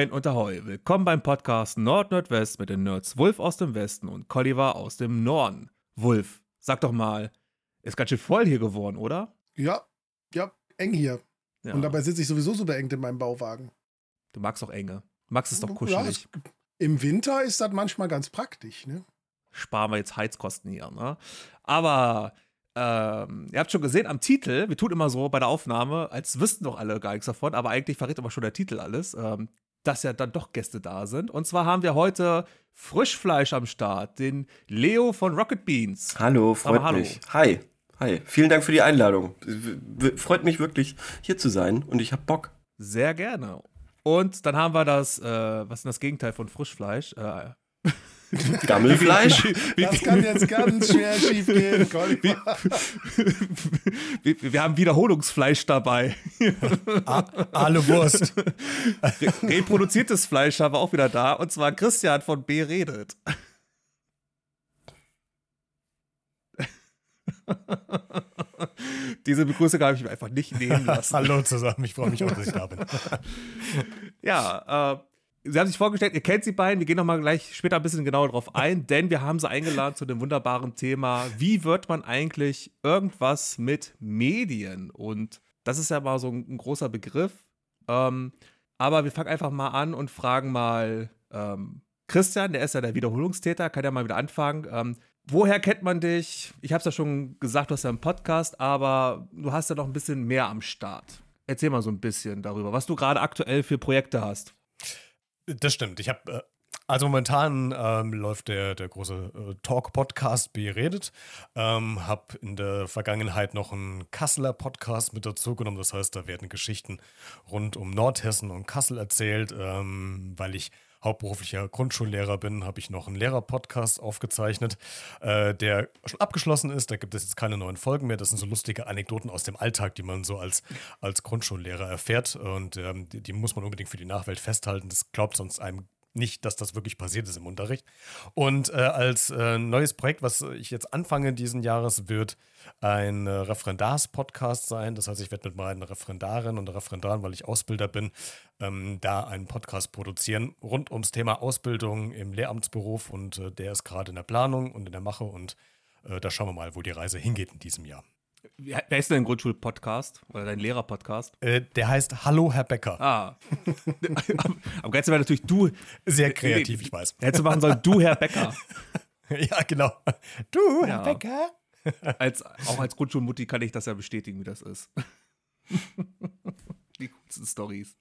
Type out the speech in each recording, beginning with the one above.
Moin und Ahoi. Willkommen beim Podcast Nord-Nordwest mit den Nerds Wolf aus dem Westen und Colliver aus dem Norden. Wolf, sag doch mal, ist ganz schön voll hier geworden, oder? Ja, ja, eng hier. Ja. Und dabei sitze ich sowieso so beengt in meinem Bauwagen. Du magst auch enge. Magst es doch kuschelig. Ja, Im Winter ist das manchmal ganz praktisch, ne? Sparen wir jetzt Heizkosten hier, ne? Aber ähm, ihr habt schon gesehen am Titel, wir tun immer so bei der Aufnahme, als wüssten doch alle gar nichts davon, aber eigentlich verrät immer schon der Titel alles, ähm, dass ja dann doch Gäste da sind. Und zwar haben wir heute Frischfleisch am Start, den Leo von Rocket Beans. Hallo, freut hallo. mich. Hi. Hi, vielen Dank für die Einladung. Freut mich wirklich, hier zu sein und ich hab Bock. Sehr gerne. Und dann haben wir das, äh, was ist das Gegenteil von Frischfleisch? Äh, Gammelfleisch? Das kann jetzt ganz schwer schief gehen, wir, wir, haben Wiederholungsfleisch dabei. Alle Wurst. Re reproduziertes Fleisch haben wir auch wieder da. Und zwar Christian von B redet. Diese Begrüßung habe ich mir einfach nicht nehmen lassen. Hallo zusammen, ich freue mich auch, dass ich da bin. ja, äh, Sie haben sich vorgestellt, ihr kennt sie beiden. Wir gehen nochmal gleich später ein bisschen genauer drauf ein, denn wir haben sie eingeladen zu dem wunderbaren Thema, wie wird man eigentlich irgendwas mit Medien? Und das ist ja mal so ein, ein großer Begriff. Ähm, aber wir fangen einfach mal an und fragen mal ähm, Christian, der ist ja der Wiederholungstäter, kann ja mal wieder anfangen. Ähm, woher kennt man dich? Ich habe es ja schon gesagt, du hast ja einen Podcast, aber du hast ja noch ein bisschen mehr am Start. Erzähl mal so ein bisschen darüber, was du gerade aktuell für Projekte hast. Das stimmt. Ich habe äh, also momentan ähm, läuft der, der große äh, Talk-Podcast Beredet. Ähm, habe in der Vergangenheit noch einen Kasseler Podcast mit dazu genommen. Das heißt, da werden Geschichten rund um Nordhessen und Kassel erzählt. Ähm, weil ich hauptberuflicher Grundschullehrer bin, habe ich noch einen Lehrer-Podcast aufgezeichnet, äh, der schon abgeschlossen ist. Da gibt es jetzt keine neuen Folgen mehr. Das sind so lustige Anekdoten aus dem Alltag, die man so als, als Grundschullehrer erfährt. Und ähm, die, die, muss man unbedingt für die Nachwelt festhalten. Das glaubt sonst einem nicht, dass das wirklich passiert ist im Unterricht. Und äh, als äh, neues Projekt, was ich jetzt anfange diesen Jahres, wird ein äh, Referendars-Podcast sein. Das heißt, ich werde mit meinen Referendarinnen und Referendaren, weil ich Ausbilder bin, ähm, da einen Podcast produzieren rund ums Thema Ausbildung im Lehramtsberuf. Und äh, der ist gerade in der Planung und in der Mache. Und äh, da schauen wir mal, wo die Reise hingeht in diesem Jahr. Wer ist denn dein Grundschul-Podcast oder dein Lehrer-Podcast? Äh, der heißt Hallo, Herr Becker. Ah. Am geilsten wäre natürlich du. Sehr kreativ, ich weiß. Hättest du machen sollen, du, Herr Becker. ja, genau. Du, Herr ja. Becker. Als, auch als Grundschulmutti kann ich das ja bestätigen, wie das ist. Die coolsten Stories.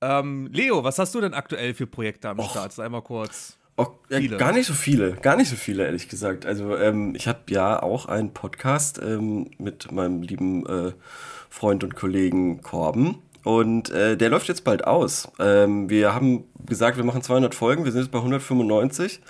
Ähm, Leo, was hast du denn aktuell für Projekte am Och. Start? Einmal kurz. Auch, ja, gar nicht so viele, gar nicht so viele, ehrlich gesagt. Also ähm, ich habe ja auch einen Podcast ähm, mit meinem lieben äh, Freund und Kollegen Korben. Und äh, der läuft jetzt bald aus. Ähm, wir haben gesagt, wir machen 200 Folgen, wir sind jetzt bei 195.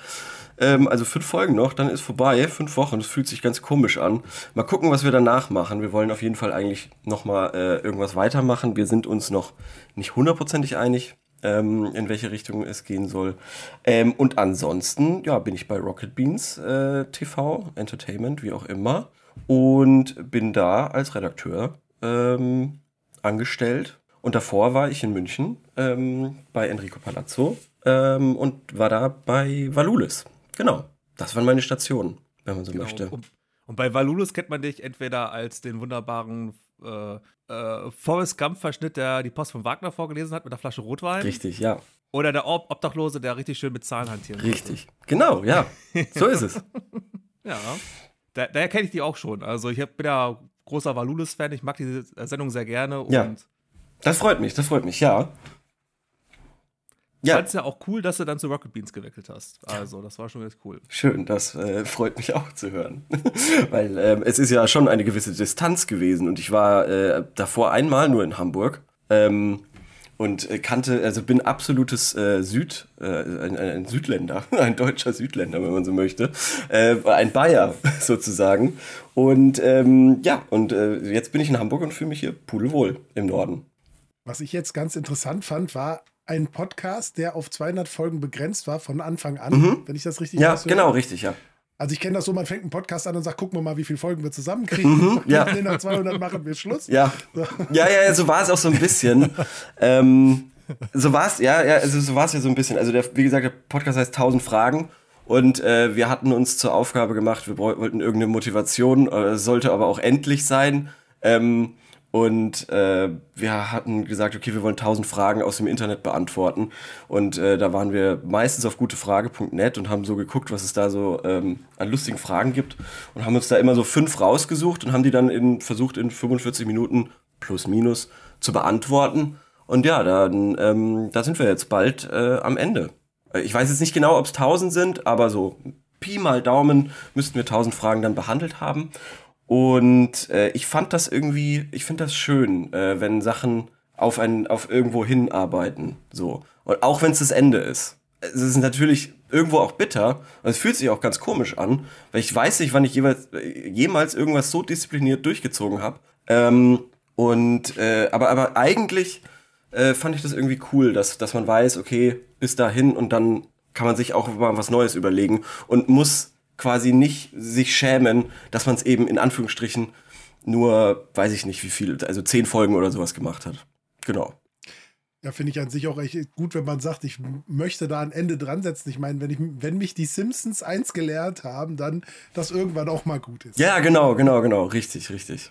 Ähm, also fünf Folgen noch, dann ist vorbei, fünf Wochen, das fühlt sich ganz komisch an. Mal gucken, was wir danach machen. Wir wollen auf jeden Fall eigentlich nochmal äh, irgendwas weitermachen. Wir sind uns noch nicht hundertprozentig einig ähm, in welche Richtung es gehen soll. Ähm, und ansonsten, ja, bin ich bei Rocket Beans äh, TV, Entertainment, wie auch immer. Und bin da als Redakteur ähm, angestellt. Und davor war ich in München ähm, bei Enrico Palazzo ähm, und war da bei Valulis. Genau. Das waren meine Stationen, wenn man so genau. möchte. Und, und bei Valulis kennt man dich entweder als den wunderbaren äh, äh, Forrest Gump-Verschnitt, der die Post von Wagner vorgelesen hat mit einer Flasche Rotwein. Richtig, ja. Oder der Ob Obdachlose, der richtig schön mit Zahlen hantiert. Richtig, musste. genau, ja. So ist es. ja. Da, daher kenne ich die auch schon. Also ich bin ja großer Valulis-Fan, ich mag diese Sendung sehr gerne. ja. Das freut mich, das freut mich, ja. Ja. Ich fand es ja auch cool, dass du dann zu Rocket Beans gewechselt hast. Also, das war schon echt cool. Schön, das äh, freut mich auch zu hören. Weil ähm, es ist ja schon eine gewisse Distanz gewesen und ich war äh, davor einmal nur in Hamburg. Ähm, und äh, kannte, also bin absolutes äh, Süd, äh, ein, ein, Südländer, ein deutscher Südländer, wenn man so möchte, äh, ein Bayer sozusagen. Und ähm, ja, und äh, jetzt bin ich in Hamburg und fühle mich hier pudelwohl im Norden. Was ich jetzt ganz interessant fand, war, ein Podcast, der auf 200 Folgen begrenzt war von Anfang an, mhm. wenn ich das richtig Ja, genau, richtig, ja. Also ich kenne das so, man fängt einen Podcast an und sagt, gucken wir mal, wie viele Folgen wir zusammenkriegen. Mhm, ja. nach 200 machen wir Schluss. Ja. So. ja, ja, so war es auch so ein bisschen. ähm, so war es, ja, ja, also so war es ja so ein bisschen. Also, der, wie gesagt, der Podcast heißt 1000 Fragen. Und äh, wir hatten uns zur Aufgabe gemacht, wir wollten irgendeine Motivation, äh, sollte aber auch endlich sein. Ähm, und äh, wir hatten gesagt, okay, wir wollen 1000 Fragen aus dem Internet beantworten. Und äh, da waren wir meistens auf gutefrage.net und haben so geguckt, was es da so ähm, an lustigen Fragen gibt. Und haben uns da immer so fünf rausgesucht und haben die dann in, versucht, in 45 Minuten plus minus zu beantworten. Und ja, dann, ähm, da sind wir jetzt bald äh, am Ende. Äh, ich weiß jetzt nicht genau, ob es 1000 sind, aber so Pi mal Daumen müssten wir 1000 Fragen dann behandelt haben. Und äh, ich fand das irgendwie, ich finde das schön, äh, wenn Sachen auf ein, auf irgendwo hinarbeiten. So. Und auch wenn es das Ende ist. Es ist natürlich irgendwo auch bitter und es fühlt sich auch ganz komisch an, weil ich weiß nicht, wann ich jeweils, jemals irgendwas so diszipliniert durchgezogen habe. Ähm, und äh, aber, aber eigentlich äh, fand ich das irgendwie cool, dass, dass man weiß, okay, bis dahin und dann kann man sich auch mal was Neues überlegen und muss quasi nicht sich schämen, dass man es eben in Anführungsstrichen nur, weiß ich nicht wie viel, also zehn Folgen oder sowas gemacht hat. Genau. Ja, finde ich an sich auch echt gut, wenn man sagt, ich möchte da ein Ende dran setzen. Ich meine, wenn, ich, wenn mich die Simpsons eins gelehrt haben, dann, dass irgendwann auch mal gut ist. Ja, genau, genau, genau. Richtig, richtig.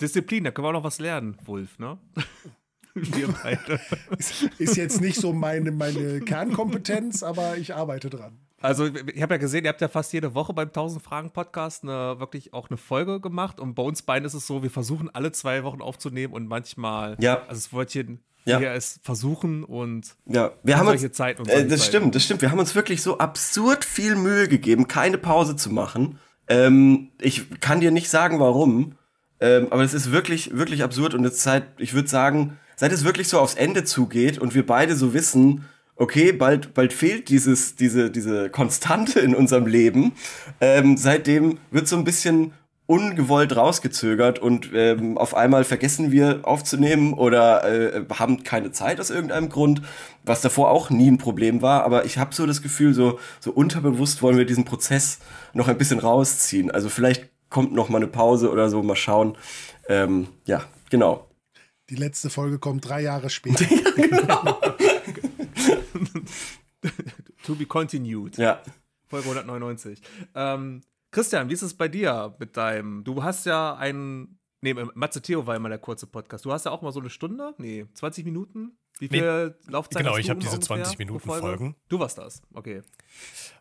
Disziplin, da können wir auch noch was lernen, Wolf, ne? Wir beide. Ist, ist jetzt nicht so meine, meine Kernkompetenz, aber ich arbeite dran. Also, ich habe ja gesehen, ihr habt ja fast jede Woche beim 1000 Fragen Podcast eine, wirklich auch eine Folge gemacht. Und bei uns beiden ist es so, wir versuchen alle zwei Wochen aufzunehmen und manchmal, ja. also das Wörtchen ja. hier ist versuchen und ja, wir haben uns, Zeit äh, das stimmt, das stimmt. Wir haben uns wirklich so absurd viel Mühe gegeben, keine Pause zu machen. Ähm, ich kann dir nicht sagen, warum, ähm, aber es ist wirklich, wirklich absurd und jetzt seit, ich würde sagen, seit es wirklich so aufs Ende zugeht und wir beide so wissen, okay, bald, bald fehlt dieses, diese, diese Konstante in unserem Leben. Ähm, seitdem wird so ein bisschen ungewollt rausgezögert und ähm, auf einmal vergessen wir aufzunehmen oder äh, haben keine Zeit aus irgendeinem Grund, was davor auch nie ein Problem war. Aber ich habe so das Gefühl, so, so unterbewusst wollen wir diesen Prozess noch ein bisschen rausziehen. Also vielleicht kommt noch mal eine Pause oder so, mal schauen. Ähm, ja, genau. Die letzte Folge kommt drei Jahre später. ja, genau. to be continued. Ja. Folge 199. Ähm, Christian, wie ist es bei dir mit deinem? Du hast ja einen. Nee, Matze Theo war immer der kurze Podcast. Du hast ja auch mal so eine Stunde? Nee, 20 Minuten? Wie viel nee, Laufzeit Genau, ich habe diese 20 Minuten Folgen. Du warst das, okay.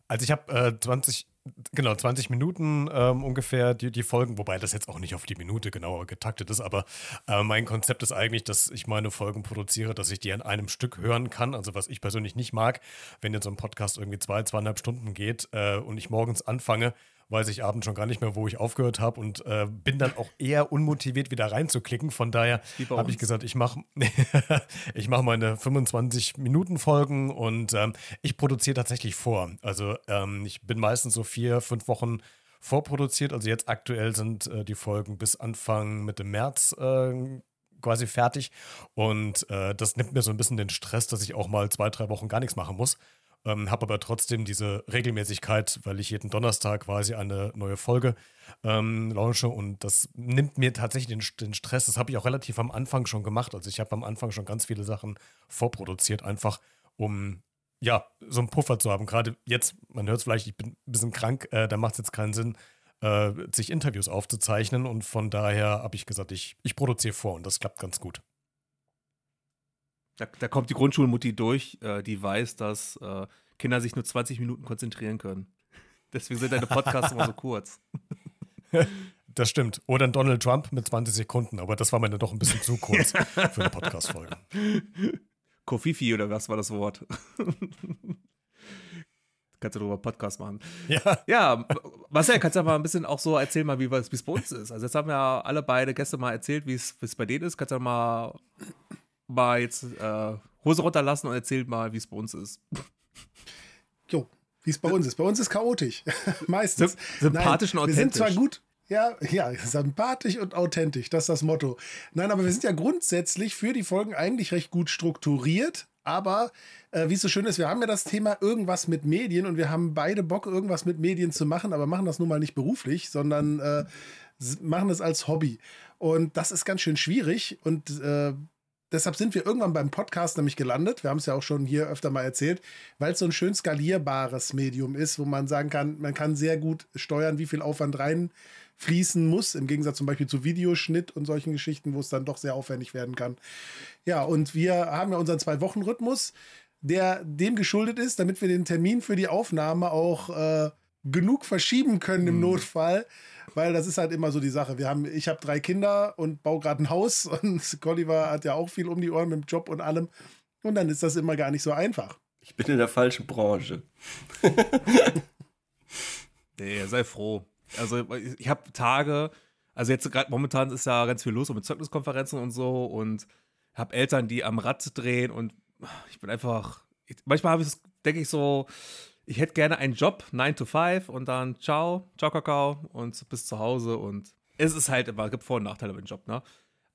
Also ich habe äh, 20, genau, 20 Minuten ähm, ungefähr die, die Folgen, wobei das jetzt auch nicht auf die Minute genauer getaktet ist, aber äh, mein Konzept ist eigentlich, dass ich meine Folgen produziere, dass ich die an einem Stück hören kann. Also was ich persönlich nicht mag, wenn jetzt so ein Podcast irgendwie zwei, zweieinhalb Stunden geht äh, und ich morgens anfange weiß ich abends schon gar nicht mehr, wo ich aufgehört habe und äh, bin dann auch eher unmotiviert wieder reinzuklicken. Von daher habe ich gesagt, ich mache ich mach meine 25 Minuten Folgen und ähm, ich produziere tatsächlich vor. Also ähm, ich bin meistens so vier, fünf Wochen vorproduziert. Also jetzt aktuell sind äh, die Folgen bis Anfang Mitte März äh, quasi fertig. Und äh, das nimmt mir so ein bisschen den Stress, dass ich auch mal zwei, drei Wochen gar nichts machen muss. Ähm, habe aber trotzdem diese Regelmäßigkeit, weil ich jeden Donnerstag quasi eine neue Folge ähm, launche und das nimmt mir tatsächlich den, den Stress. Das habe ich auch relativ am Anfang schon gemacht. Also ich habe am Anfang schon ganz viele Sachen vorproduziert, einfach um ja, so einen Puffer zu haben. Gerade jetzt, man hört es vielleicht, ich bin ein bisschen krank, äh, da macht es jetzt keinen Sinn, äh, sich Interviews aufzuzeichnen und von daher habe ich gesagt, ich, ich produziere vor und das klappt ganz gut. Da, da kommt die Grundschulmutti durch, äh, die weiß, dass äh, Kinder sich nur 20 Minuten konzentrieren können. Deswegen sind deine Podcasts immer so kurz. Das stimmt. Oder ein Donald Trump mit 20 Sekunden, aber das war mir dann doch ein bisschen zu kurz für eine Podcast-Folge. Kofifi oder was war das Wort? kannst du darüber Podcast machen. Ja. Ja, Marcel, kannst du mal ein bisschen auch so erzählen, mal, wie es bei uns ist. Also, jetzt haben ja alle beide Gäste mal erzählt, wie es bei denen ist. Kannst du mal mal jetzt äh, Hose runterlassen und erzählt mal, wie es bei uns ist. Jo, wie es bei uns ist. Bei uns ist chaotisch. Meistens. Sympathisch Nein, und authentisch. Wir sind zwar gut, ja, ja, sympathisch und authentisch, das ist das Motto. Nein, aber wir sind ja grundsätzlich für die Folgen eigentlich recht gut strukturiert. Aber äh, wie es so schön ist, wir haben ja das Thema irgendwas mit Medien und wir haben beide Bock, irgendwas mit Medien zu machen, aber machen das nun mal nicht beruflich, sondern äh, machen es als Hobby. Und das ist ganz schön schwierig. Und äh, deshalb sind wir irgendwann beim Podcast nämlich gelandet. Wir haben es ja auch schon hier öfter mal erzählt, weil es so ein schön skalierbares Medium ist, wo man sagen kann, man kann sehr gut steuern, wie viel Aufwand reinfließen muss, im Gegensatz zum Beispiel zu Videoschnitt und solchen Geschichten, wo es dann doch sehr aufwendig werden kann. Ja, und wir haben ja unseren Zwei-Wochen-Rhythmus, der dem geschuldet ist, damit wir den Termin für die Aufnahme auch äh, genug verschieben können im mhm. Notfall weil das ist halt immer so die Sache. Wir haben, ich habe drei Kinder und baue gerade ein Haus und Colliver hat ja auch viel um die Ohren mit dem Job und allem. Und dann ist das immer gar nicht so einfach. Ich bin in der falschen Branche. nee, sei froh. Also ich habe Tage, also jetzt gerade momentan ist ja ganz viel los mit Zeugniskonferenzen und so und habe Eltern, die am Rad drehen und ich bin einfach, ich, manchmal habe ich denke ich so, ich hätte gerne einen Job, 9 to 5 und dann ciao, ciao Kakao und bis zu Hause und es ist halt immer, gibt Vor- und Nachteile beim Job, ne?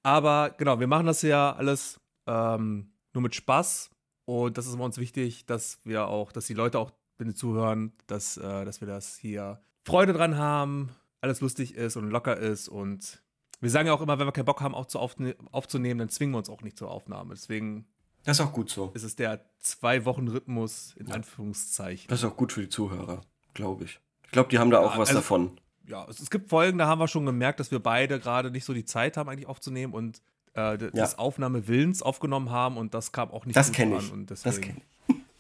Aber genau, wir machen das ja alles ähm, nur mit Spaß und das ist uns wichtig, dass wir auch, dass die Leute auch, wenn sie zuhören, dass, äh, dass wir das hier Freude dran haben, alles lustig ist und locker ist und wir sagen ja auch immer, wenn wir keinen Bock haben, auch zu aufzunehmen, dann zwingen wir uns auch nicht zur Aufnahme. Deswegen das ist auch gut so. Es ist der Zwei-Wochen-Rhythmus in ja. Anführungszeichen. Das ist auch gut für die Zuhörer, glaube ich. Ich glaube, die haben da auch ja, was also, davon. Ja, es, es, gibt Folgen, da haben wir schon gemerkt, dass wir beide gerade nicht so die Zeit haben, eigentlich aufzunehmen und äh, des ja. Aufnahmewillens aufgenommen haben und das kam auch nicht das gut an. Ich. Und deswegen... Das kenne ich.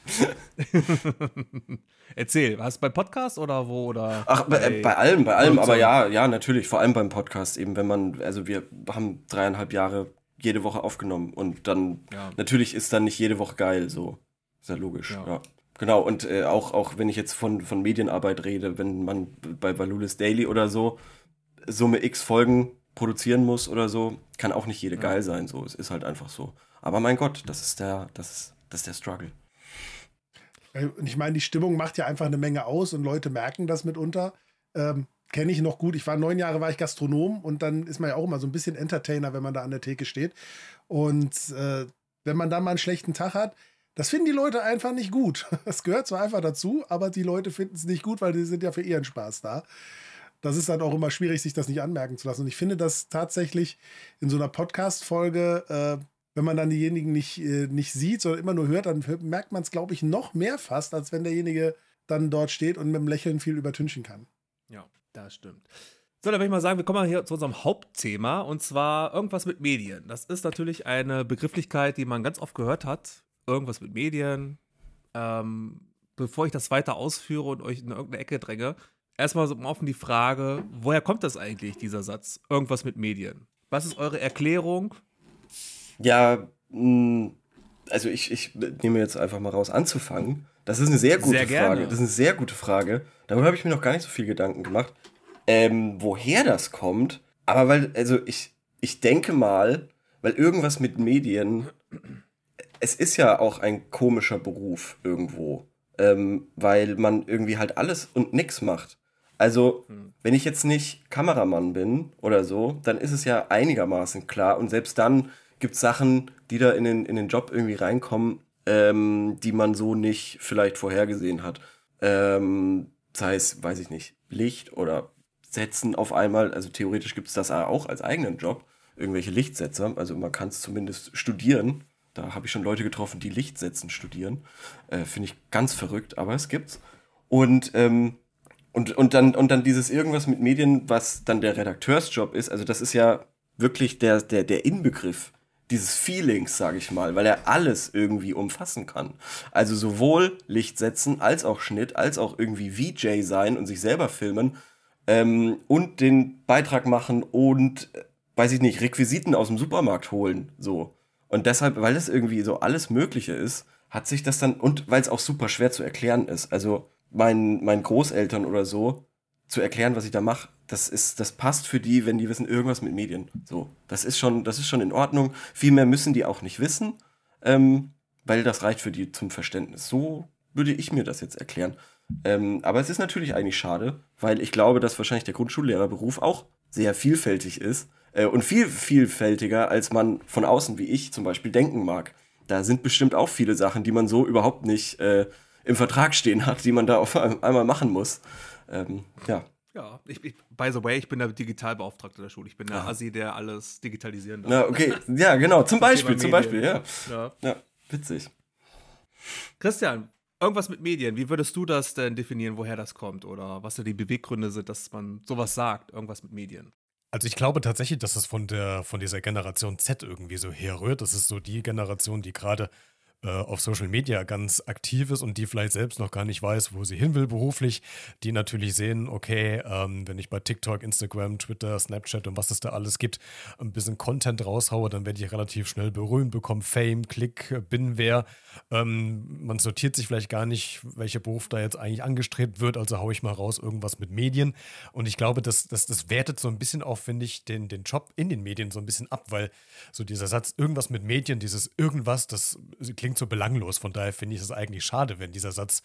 Erzähl, hast du beim Podcast oder wo oder? Ach, bei, bei, bei allem, bei allem, aber ja, ja, natürlich, vor allem beim Podcast eben, wenn man, also wir haben dreieinhalb Jahre jede Woche aufgenommen. Und dann, ja. natürlich ist dann nicht jede Woche geil, so. Ist ja logisch, ja. ja. Genau, und äh, auch, auch wenn ich jetzt von, von Medienarbeit rede, wenn man bei Valulis Daily oder so Summe X Folgen produzieren muss oder so, kann auch nicht jede ja. geil sein, so. Es ist halt einfach so. Aber mein Gott, das ist der, das ist, das ist der Struggle. Und ich meine, die Stimmung macht ja einfach eine Menge aus und Leute merken das mitunter. Ähm, kenne ich noch gut. Ich war neun Jahre war ich Gastronom und dann ist man ja auch immer so ein bisschen Entertainer, wenn man da an der Theke steht. Und äh, wenn man da mal einen schlechten Tag hat, das finden die Leute einfach nicht gut. Das gehört zwar einfach dazu, aber die Leute finden es nicht gut, weil die sind ja für ihren Spaß da. Das ist dann auch immer schwierig, sich das nicht anmerken zu lassen. Und ich finde das tatsächlich in so einer Podcast-Folge, äh, wenn man dann diejenigen nicht, äh, nicht sieht, sondern immer nur hört, dann merkt man es, glaube ich, noch mehr fast, als wenn derjenige dann dort steht und mit dem Lächeln viel übertünchen kann. Ja. Das stimmt. So, dann würde ich mal sagen, wir kommen mal hier zu unserem Hauptthema und zwar irgendwas mit Medien. Das ist natürlich eine Begrifflichkeit, die man ganz oft gehört hat. Irgendwas mit Medien. Ähm, bevor ich das weiter ausführe und euch in irgendeine Ecke dränge, erstmal so offen die Frage, woher kommt das eigentlich, dieser Satz? Irgendwas mit Medien. Was ist eure Erklärung? Ja, mm, also ich, ich nehme jetzt einfach mal raus, anzufangen. Das ist eine sehr gute sehr Frage. Das ist eine sehr gute Frage. Darüber habe ich mir noch gar nicht so viel Gedanken gemacht. Ähm, woher das kommt, aber weil, also ich, ich denke mal, weil irgendwas mit Medien, es ist ja auch ein komischer Beruf irgendwo, ähm, weil man irgendwie halt alles und nichts macht. Also, wenn ich jetzt nicht Kameramann bin oder so, dann ist es ja einigermaßen klar und selbst dann gibt es Sachen, die da in den, in den Job irgendwie reinkommen, ähm, die man so nicht vielleicht vorhergesehen hat. Ähm, sei es, weiß ich nicht, Licht oder Setzen auf einmal. Also theoretisch gibt es das auch als eigenen Job, irgendwelche Lichtsetzer. Also man kann es zumindest studieren. Da habe ich schon Leute getroffen, die Lichtsetzen studieren. Äh, Finde ich ganz verrückt, aber es gibt's. Und, ähm, und, und, dann, und dann dieses irgendwas mit Medien, was dann der Redakteursjob ist. Also das ist ja wirklich der, der, der Inbegriff dieses Feelings, sage ich mal, weil er alles irgendwie umfassen kann. Also sowohl Licht setzen, als auch Schnitt, als auch irgendwie VJ sein und sich selber filmen ähm, und den Beitrag machen und, äh, weiß ich nicht, Requisiten aus dem Supermarkt holen, so. Und deshalb, weil das irgendwie so alles Mögliche ist, hat sich das dann, und weil es auch super schwer zu erklären ist, also meinen, meinen Großeltern oder so, zu erklären, was ich da mache, das ist, das passt für die, wenn die wissen, irgendwas mit Medien. So, das ist schon, das ist schon in Ordnung. Viel mehr müssen die auch nicht wissen, ähm, weil das reicht für die zum Verständnis. So würde ich mir das jetzt erklären. Ähm, aber es ist natürlich eigentlich schade, weil ich glaube, dass wahrscheinlich der Grundschullehrerberuf auch sehr vielfältig ist äh, und viel vielfältiger, als man von außen wie ich zum Beispiel denken mag. Da sind bestimmt auch viele Sachen, die man so überhaupt nicht äh, im Vertrag stehen hat, die man da auf einmal machen muss. Ähm, ja. Ja, ich, ich, by the way, ich bin der Digitalbeauftragte der Schule. Ich bin der Ah. Assi, der alles digitalisieren darf. Ja, okay. Ja, genau. Zum Beispiel, zum. Beispiel, ja. Ja. Ja, witzig. Christian, irgendwas mit Medien. Wie würdest du das denn definieren, woher das kommt? Oder was da die Beweggründe sind, dass man sowas sagt, irgendwas mit Medien? Also ich glaube tatsächlich, dass es von der von dieser Generation Z irgendwie so herrührt. Das ist so die Generation, die gerade auf Social Media ganz aktiv ist und die vielleicht selbst noch gar nicht weiß, wo sie hin will beruflich. Die natürlich sehen, okay, ähm, wenn ich bei TikTok, Instagram, Twitter, Snapchat und was es da alles gibt, ein bisschen Content raushaue, dann werde ich relativ schnell berühmt, bekomme Fame, Klick, äh, bin wer. Ähm, man sortiert sich vielleicht gar nicht, welcher Beruf da jetzt eigentlich angestrebt wird, also haue ich mal raus irgendwas mit Medien. Und ich glaube, das, das, das wertet so ein bisschen auch, finde ich, den, den Job in den Medien so ein bisschen ab, weil so dieser Satz, irgendwas mit Medien, dieses irgendwas, das klingt so belanglos. Von daher finde ich es eigentlich schade, wenn dieser Satz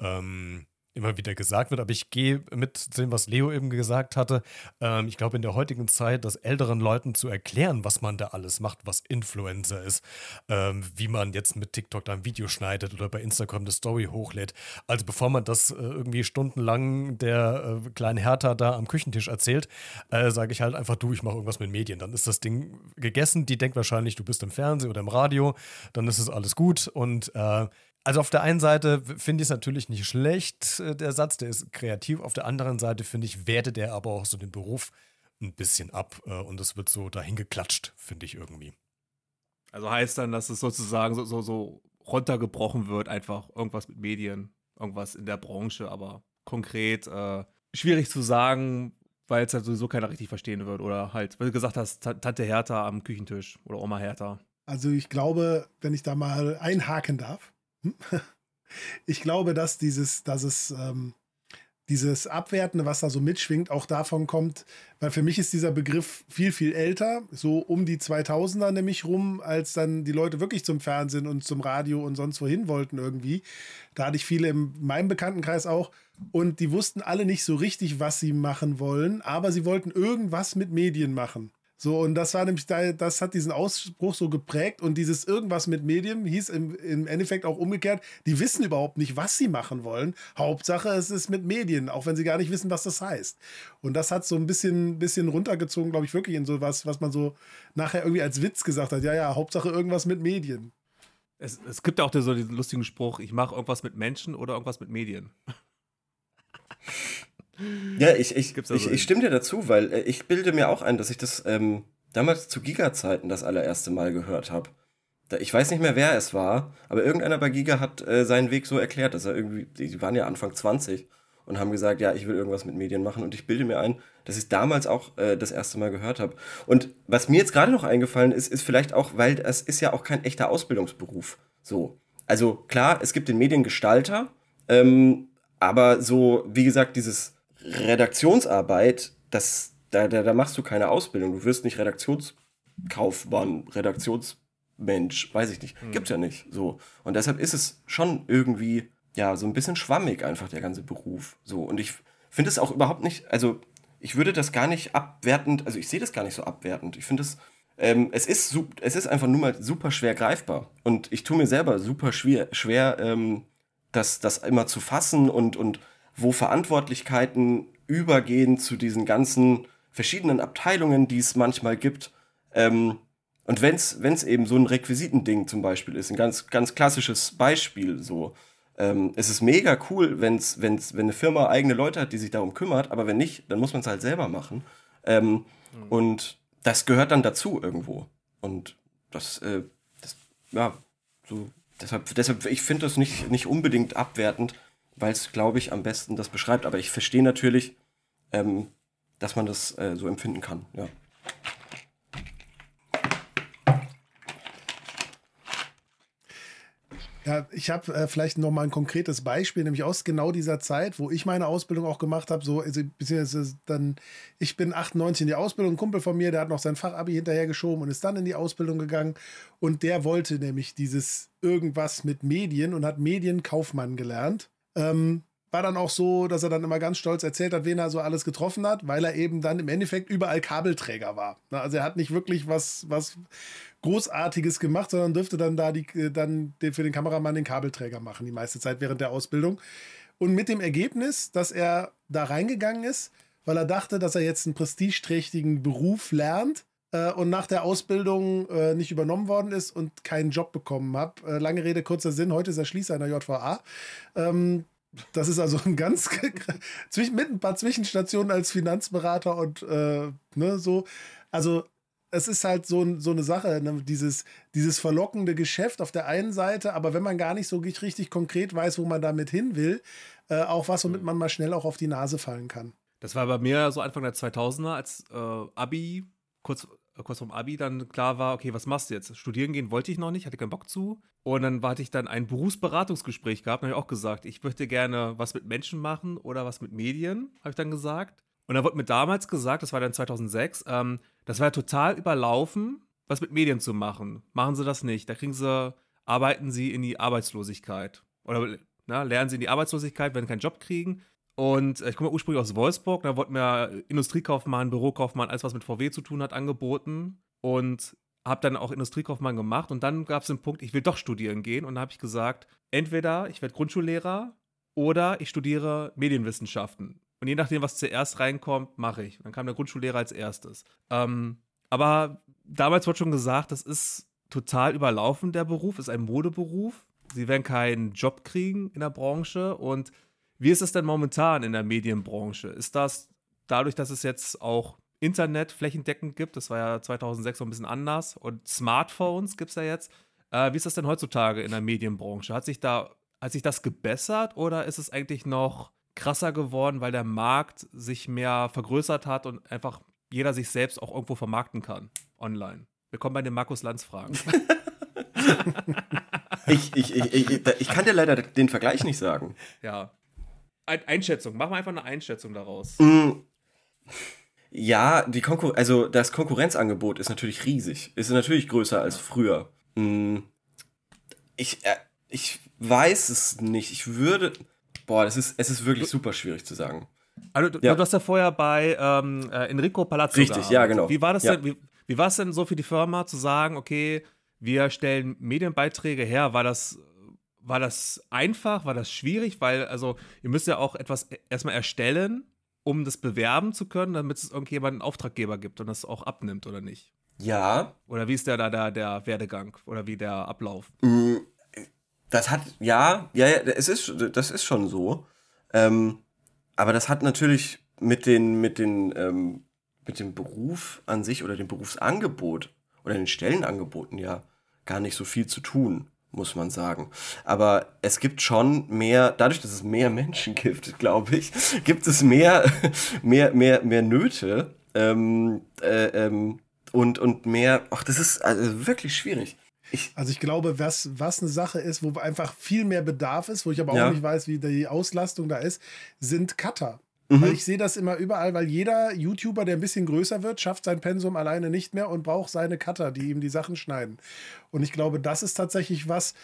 ähm, immer wieder gesagt wird. Aber ich gehe mit dem, was Leo eben gesagt hatte. Ähm, ich glaube, in der heutigen Zeit, das älteren Leuten zu erklären, was man da alles macht, was Influencer ist, ähm, wie man jetzt mit TikTok da ein Video schneidet oder bei Instagram eine Story hochlädt. Also bevor man das äh, irgendwie stundenlang der äh, kleinen Hertha da am Küchentisch erzählt, äh, sage ich halt einfach, du, ich mache irgendwas mit Medien. Dann ist das Ding gegessen. Die denkt wahrscheinlich, du bist im Fernsehen oder im Radio. Dann ist es alles gut und äh, also auf der einen Seite finde ich es natürlich nicht schlecht, äh, der Satz, der ist kreativ. Auf der anderen Seite finde ich, wertet er aber auch so den Beruf ein bisschen ab äh, und es wird so dahin geklatscht, finde ich irgendwie. Also heißt dann, dass es sozusagen so, so, so runtergebrochen wird, einfach irgendwas mit Medien, irgendwas in der Branche, aber konkret äh, schwierig zu sagen, weil es halt sowieso keiner richtig verstehen wird. Oder halt, weil du gesagt hast, Ta- Tante Hertha am Küchentisch oder Oma Hertha. Also ich glaube, wenn ich da mal einhaken darf? ich glaube, dass dieses, dass es ähm, dieses Abwertende, was da so mitschwingt, auch davon kommt, weil für mich ist dieser Begriff viel, viel älter, so um die 2000er nämlich rum, als dann die Leute wirklich zum Fernsehen und zum Radio und sonst wohin wollten irgendwie. Da hatte ich viele in meinem Bekanntenkreis auch und die wussten alle nicht so richtig, was sie machen wollen, aber sie wollten irgendwas mit Medien machen. So, und das war nämlich, da, das hat diesen Ausspruch so geprägt und dieses irgendwas mit Medien hieß im, im Endeffekt auch umgekehrt, die wissen überhaupt nicht, was sie machen wollen. Hauptsache, es ist mit Medien, auch wenn sie gar nicht wissen, was das heißt. Und das hat so ein bisschen, bisschen runtergezogen, glaube ich, wirklich in so was, was man so nachher irgendwie als Witz gesagt hat. Ja, ja, Hauptsache irgendwas mit Medien. Es, es gibt ja auch so diesen lustigen Spruch, ich mache irgendwas mit Menschen oder irgendwas mit Medien. Ja, ich, ich, Gibt's ich, also ich stimme dir dazu, weil äh, ich bilde mir auch ein, dass ich das ähm, damals zu Giga-Zeiten das allererste Mal gehört habe. Ich weiß nicht mehr, wer es war, aber irgendeiner bei Giga hat äh, seinen Weg so erklärt, dass er irgendwie, die waren ja Anfang 20 und haben gesagt, ja, ich will irgendwas mit Medien machen und ich bilde mir ein, dass ich damals auch äh, das erste Mal gehört habe. Und was mir jetzt gerade noch eingefallen ist, ist vielleicht auch, weil es ist ja auch kein echter Ausbildungsberuf. So. Also klar, es gibt den Mediengestalter, ähm, aber so, wie gesagt, dieses Redaktionsarbeit, das, da, da, da machst du keine Ausbildung. Du wirst nicht Redaktionskaufmann, Redaktionsmensch, weiß ich nicht. Gibt's ja nicht. So. Und deshalb ist es schon irgendwie, ja, so ein bisschen schwammig einfach, der ganze Beruf. So. Und ich finde es auch überhaupt nicht, also ich würde das gar nicht abwertend, also ich sehe das gar nicht so abwertend. Ich finde es, ähm, es, ist, es ist einfach nur mal super schwer greifbar. Und ich tue mir selber super schwer, schwer ähm, das, das immer zu fassen und, und wo Verantwortlichkeiten übergehen zu diesen ganzen verschiedenen Abteilungen, die es manchmal gibt. Ähm, und wenn es eben so ein Requisitending zum Beispiel ist, ein ganz, ganz klassisches Beispiel so, ähm, es ist mega cool, wenn's, wenn's, wenn eine Firma eigene Leute hat, die sich darum kümmert, aber wenn nicht, dann muss man es halt selber machen. Ähm, Und das gehört dann dazu irgendwo. Und das, äh, das ja, so, deshalb, deshalb ich finde das nicht, nicht unbedingt abwertend, weil es, glaube ich, am besten das beschreibt. Aber ich verstehe natürlich, ähm, dass man das äh, so empfinden kann. Ja. Ja, ich habe äh, vielleicht noch mal ein konkretes Beispiel, nämlich aus genau dieser Zeit, wo ich meine Ausbildung auch gemacht habe. So, also, dann, ich bin 98 in die Ausbildung, ein Kumpel von mir, der hat noch sein Fachabi hinterhergeschoben und ist dann in die Ausbildung gegangen. Und der wollte nämlich dieses irgendwas mit Medien und hat Medienkaufmann gelernt. Ähm, war dann auch so, dass er dann immer ganz stolz erzählt hat, wen er so alles getroffen hat, weil er eben dann im Endeffekt überall Kabelträger war. Na, Also er hat nicht wirklich was, was Großartiges gemacht, sondern dürfte dann da die, äh, dann für den Kameramann den Kabelträger machen, die meiste Zeit während der Ausbildung. Und mit dem Ergebnis, dass er da reingegangen ist weil er dachte, dass er jetzt einen prestigeträchtigen Beruf lernt äh, und nach der Ausbildung äh, nicht übernommen worden ist und keinen Job bekommen hat. Äh, lange Rede, kurzer Sinn, heute ist er Schließer einer JVA. Ähm, das ist also ein ganz mit ein paar Zwischenstationen als Finanzberater und äh, ne, so. Also es ist halt so, so eine Sache, ne? dieses, dieses verlockende Geschäft auf der einen Seite, aber wenn man gar nicht so richtig konkret weiß, wo man damit hin will, äh, auch was, womit man mal schnell auch auf die Nase fallen kann. Das war bei mir so Anfang der 2000er, als äh, Abi, kurz, kurz vorm Abi dann klar war, okay, was machst du jetzt? Studieren gehen wollte ich noch nicht, hatte keinen Bock zu. Und dann hatte ich dann ein Berufsberatungsgespräch gehabt, habe ich auch gesagt, ich möchte gerne was mit Menschen machen oder was mit Medien, habe ich dann gesagt. Und da wurde mir damals gesagt, das war dann 2006, ähm, das war total überlaufen, was mit Medien zu machen. Machen Sie das nicht. Da kriegen Sie, arbeiten Sie in die Arbeitslosigkeit. Oder na, lernen Sie in die Arbeitslosigkeit, werden keinen Job kriegen. Und äh, ich komme ursprünglich aus Wolfsburg, da wurde mir Industriekaufmann, Bürokaufmann, alles was mit VW zu tun hat, angeboten. Und habe dann auch Industriekaufmann gemacht. Und dann gab es den Punkt, ich will doch studieren gehen. Und da habe ich gesagt, entweder ich werde Grundschullehrer oder ich studiere Medienwissenschaften. Und je nachdem, was zuerst reinkommt, mache ich. Dann kam der Grundschullehrer als erstes. Ähm, aber damals wurde schon gesagt, das ist total überlaufen, der Beruf, ist ein Modeberuf. Sie werden keinen Job kriegen in der Branche. Und wie ist es denn momentan in der Medienbranche? Ist das dadurch, dass es jetzt auch Internet flächendeckend gibt, das war ja 2006 so ein bisschen anders, und Smartphones gibt es ja jetzt. Äh, wie ist das denn heutzutage in der Medienbranche? Hat sich da, hat sich das gebessert oder ist es eigentlich noch krasser geworden, weil der Markt sich mehr vergrößert hat und einfach jeder sich selbst auch irgendwo vermarkten kann online. Wir kommen bei den Markus Lanz Fragen. ich, ich, ich, ich, kann dir leider den Vergleich nicht sagen. Ja. Einschätzung, machen wir einfach eine Einschätzung daraus. Mm. Ja, die Konkur also das Konkurrenzangebot ist natürlich riesig. Ist natürlich größer als früher. Mm. Ich, äh, ich weiß es nicht. Ich würde. Boah, das ist, es ist wirklich super schwierig zu sagen. Also, du, ja. du hast ja vorher bei ähm, äh, Enrico Palazzo Richtig, gearbeitet. ja, genau. Wie war das ja. denn, wie, wie war es denn so für die Firma zu sagen, okay, wir stellen Medienbeiträge her? War das, war das einfach? War das schwierig? Weil, also, ihr müsst ja auch etwas e, erstmal erstellen, um das bewerben zu können, damit es irgendjemanden einen Auftraggeber gibt und das auch abnimmt, oder nicht? Ja. Oder wie ist der da der, der Werdegang oder wie der Ablauf? Mm, das hat, ja, ja, ja, es ist, das ist schon so. Ähm, aber das hat natürlich mit den, mit den, ähm, mit dem Beruf an sich oder dem Berufsangebot oder den Stellenangeboten ja gar nicht so viel zu tun, muss man sagen. Aber es gibt schon mehr, dadurch, dass es mehr Menschen gibt, glaube ich, gibt es mehr, mehr, mehr, mehr Nöte ähm, äh, ähm, und, und mehr, ach, das ist also wirklich schwierig. Ich also ich glaube, was, was eine Sache ist, wo einfach viel mehr Bedarf ist, wo ich aber auch ja. nicht weiß, wie die Auslastung da ist, sind Cutter. Mhm. Weil ich sehe das immer überall, weil jeder YouTuber, der ein bisschen größer wird, schafft sein Pensum alleine nicht mehr und braucht seine Cutter, die ihm die Sachen schneiden. Und ich glaube, das ist tatsächlich was,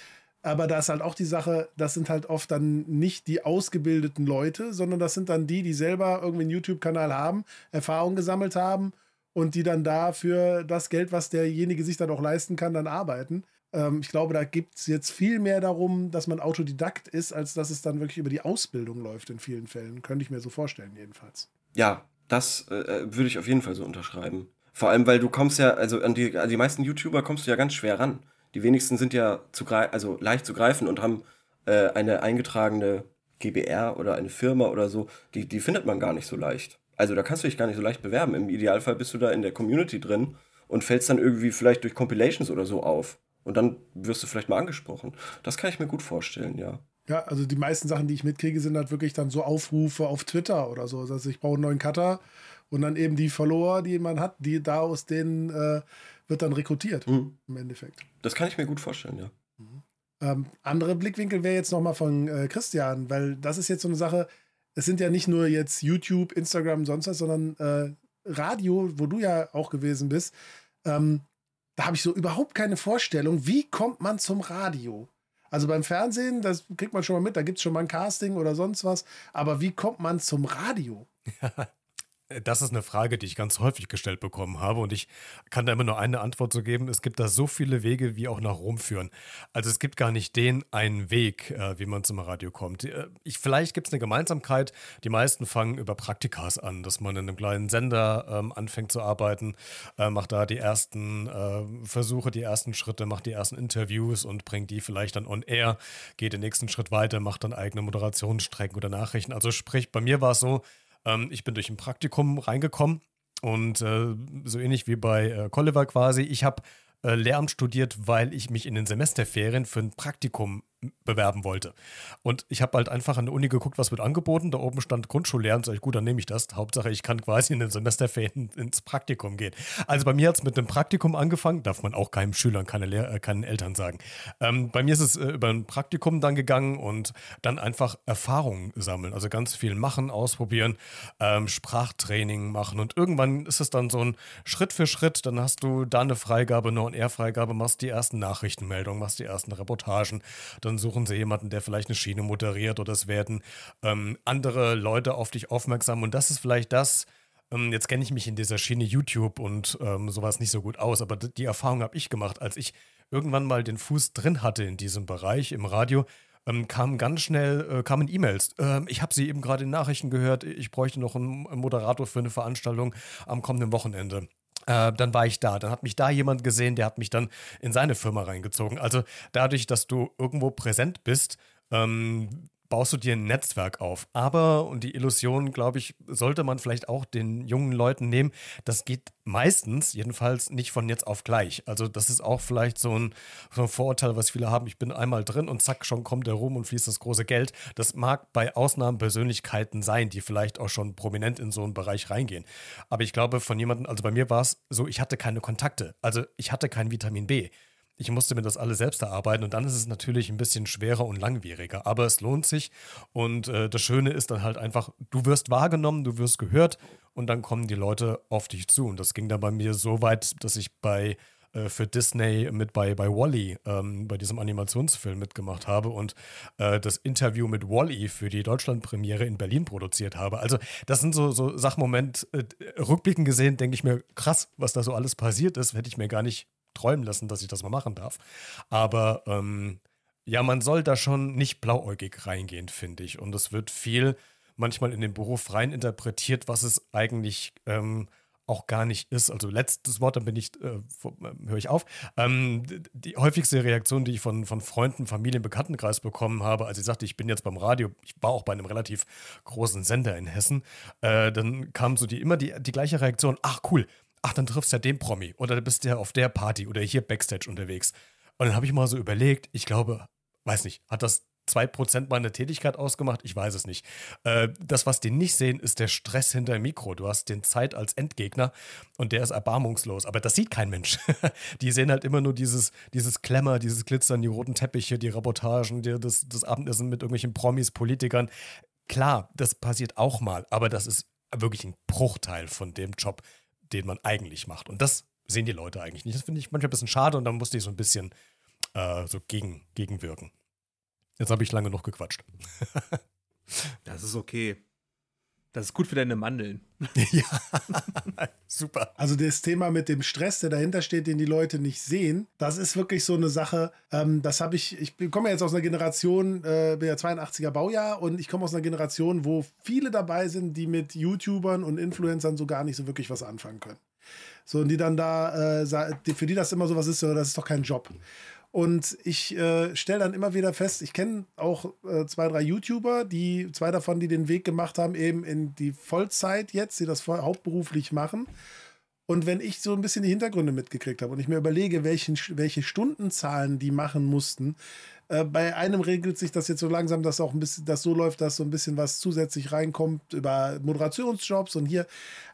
aber da ist halt auch die Sache, das sind halt oft dann nicht die ausgebildeten Leute, sondern das sind dann die, die selber irgendwie einen YouTube-Kanal haben, Erfahrung gesammelt haben und die dann da für das Geld, was derjenige sich dann auch leisten kann, dann arbeiten. Ähm, ich glaube, da gibt es jetzt viel mehr darum, dass man Autodidakt ist, als dass es dann wirklich über die Ausbildung läuft in vielen Fällen. Könnte ich mir so vorstellen, jedenfalls. Ja, das äh, äh, würde ich auf jeden Fall so unterschreiben. Vor allem, weil du kommst ja, also an die, an die meisten YouTuber kommst du ja ganz schwer ran. Die wenigsten sind ja zu also leicht zu greifen und haben äh, eine eingetragene GBR oder eine Firma oder so. Die, die findet man gar nicht so leicht. Also da kannst du dich gar nicht so leicht bewerben. Im Idealfall bist du da in der Community drin und fällst dann irgendwie vielleicht durch Compilations oder so auf. Und dann wirst du vielleicht mal angesprochen. Das kann ich mir gut vorstellen, ja. Ja, also die meisten Sachen, die ich mitkriege, sind halt wirklich dann so Aufrufe auf Twitter oder so. Also ich brauche einen neuen Cutter und dann eben die Follower, die man hat, die da aus denen äh, wird dann rekrutiert mhm. im Endeffekt. Das kann ich mir gut vorstellen, ja. Mhm. Ähm, andere Blickwinkel wäre jetzt nochmal von äh, Christian, weil das ist jetzt so eine Sache, es sind ja nicht nur jetzt YouTube, Instagram, sonst was, sondern äh, Radio, wo du ja auch gewesen bist. Ähm, da habe ich so überhaupt keine Vorstellung, wie kommt man zum Radio? Also beim Fernsehen, das kriegt man schon mal mit, da gibt es schon mal ein Casting oder sonst was. Aber wie kommt man zum Radio? Das ist eine Frage, die ich ganz häufig gestellt bekommen habe und ich kann da immer nur eine Antwort zu geben. Es gibt da so viele Wege, wie auch nach Rom führen. Also es gibt gar nicht den einen Weg, äh, wie man zum Radio kommt. Äh, ich, vielleicht gibt es eine Gemeinsamkeit. Die meisten fangen über Praktikas an, dass man in einem kleinen Sender ähm, anfängt zu arbeiten, äh, macht da die ersten äh, Versuche, die ersten Schritte, macht die ersten Interviews und bringt die vielleicht dann on air, geht den nächsten Schritt weiter, macht dann eigene Moderationsstrecken oder Nachrichten. Also sprich, bei mir war es so, ähm, ich bin durch ein Praktikum reingekommen und äh, so ähnlich wie bei äh, Colliver quasi. Ich habe äh, Lehramt studiert, weil ich mich in den Semesterferien für ein Praktikum bewerben wollte. Und ich habe halt einfach an der Uni geguckt, was wird angeboten. Da oben stand Grundschullehramt. Sag ich, gut, dann nehme ich das. Hauptsache, ich kann quasi in den Semesterferien ins Praktikum gehen. Also bei mir hat es mit einem Praktikum angefangen. Darf man auch keinem Schülern, keine Lehr äh, keinen Eltern sagen. Ähm, bei mir ist es äh, über ein Praktikum dann gegangen und dann einfach Erfahrungen sammeln. Also ganz viel machen, ausprobieren, ähm, Sprachtraining machen. Und irgendwann ist es dann so ein Schritt für Schritt. Dann hast du da eine Freigabe, eine On-Air-Freigabe, machst die ersten Nachrichtenmeldungen, machst die ersten Reportagen. Dann dann suchen sie jemanden, der vielleicht eine Schiene moderiert oder es werden ähm, andere Leute auf dich aufmerksam. Und das ist vielleicht das, ähm, jetzt kenne ich mich in dieser Schiene YouTube und ähm, sowas nicht so gut aus, aber die Erfahrung habe ich gemacht, als ich irgendwann mal den Fuß drin hatte in diesem Bereich im Radio. Ähm, kamen ganz schnell äh, kamen E-Mails. Ähm, ich habe sie eben gerade in Nachrichten gehört. Ich bräuchte noch einen Moderator für eine Veranstaltung am kommenden Wochenende. Äh, dann war ich da. Dann hat mich da jemand gesehen, der hat mich dann in seine Firma reingezogen. Also dadurch, dass du irgendwo präsent bist, ähm, baust du dir ein Netzwerk auf. Aber, und die Illusion, glaube ich, sollte man vielleicht auch den jungen Leuten nehmen, das geht meistens, jedenfalls nicht von jetzt auf gleich. Also das ist auch vielleicht so ein, so ein Vorurteil, was viele haben. Ich bin einmal drin und zack, schon kommt der Ruhm und fließt das große Geld. Das mag bei Ausnahmen Persönlichkeiten sein, die vielleicht auch schon prominent in so einen Bereich reingehen. Aber ich glaube, von jemandem, also bei mir war es so, ich hatte keine Kontakte. Also ich hatte kein Vitamin B. Ich musste mir das alles selbst erarbeiten und dann ist es natürlich ein bisschen schwerer und langwieriger. Aber es lohnt sich und äh, das Schöne ist dann halt einfach, du wirst wahrgenommen, du wirst gehört und dann kommen die Leute auf dich zu. Und das ging dann bei mir so weit, dass ich bei äh, für Disney mit bei, bei Wally, ähm, bei diesem Animationsfilm mitgemacht habe und äh, das Interview mit Wally für die Deutschlandpremiere in Berlin produziert habe. Also, das sind so, so Sachmoment, äh, rückblickend gesehen, denke ich mir, krass, was da so alles passiert ist, hätte ich mir gar nicht träumen lassen, dass ich das mal machen darf. Aber ähm, ja, man soll da schon nicht blauäugig reingehen, finde ich. Und es wird viel manchmal in den Beruf rein interpretiert, was es eigentlich ähm, auch gar nicht ist. Also letztes Wort, dann bin ich, äh, höre ich auf. Ähm, die häufigste Reaktion, die ich von, von Freunden, Familien, Bekanntenkreis bekommen habe, als ich sagte, ich bin jetzt beim Radio, ich war auch bei einem relativ großen Sender in Hessen, äh, dann kam so die immer die, die gleiche Reaktion, ach cool, ach, dann triffst du ja den Promi oder du bist ja auf der Party oder hier Backstage unterwegs. Und dann habe ich mal so überlegt, ich glaube, weiß nicht, hat das 2% meiner Tätigkeit ausgemacht? Ich weiß es nicht. Äh, das, was die nicht sehen, ist der Stress hinter dem Mikro. Du hast den Zeit als Endgegner und der ist erbarmungslos. Aber das sieht kein Mensch. die sehen halt immer nur dieses, dieses Klemmer, dieses Glitzern, die roten Teppiche, die Reportagen, die, das, das Abendessen mit irgendwelchen Promis, Politikern. Klar, das passiert auch mal, aber das ist wirklich ein Bruchteil von dem Job, den man eigentlich macht. Und das sehen die Leute eigentlich nicht. Das finde ich manchmal ein bisschen schade und dann musste ich so ein bisschen äh, so gegen, gegenwirken. Jetzt habe ich lange noch gequatscht. das ist okay. Das ist gut für deine Mandeln. ja, super. Also das Thema mit dem Stress, der dahinter steht, den die Leute nicht sehen, das ist wirklich so eine Sache. Ähm, das habe ich, ich komme ja jetzt aus einer Generation, äh, bin ja 82er Baujahr und ich komme aus einer Generation, wo viele dabei sind, die mit YouTubern und Influencern so gar nicht so wirklich was anfangen können. So, und die dann da, äh, für die das immer so was ist, das ist doch kein Job. Und ich äh, stelle dann immer wieder fest, ich kenne auch äh, zwei, drei YouTuber, die zwei davon, die den Weg gemacht haben, eben in die Vollzeit jetzt, die das hauptberuflich machen. Und wenn ich so ein bisschen die Hintergründe mitgekriegt habe und ich mir überlege, welchen, welche Stundenzahlen die machen mussten, äh, bei einem regelt sich das jetzt so langsam, dass auch ein bisschen das so läuft, dass so ein bisschen was zusätzlich reinkommt über Moderationsjobs und hier.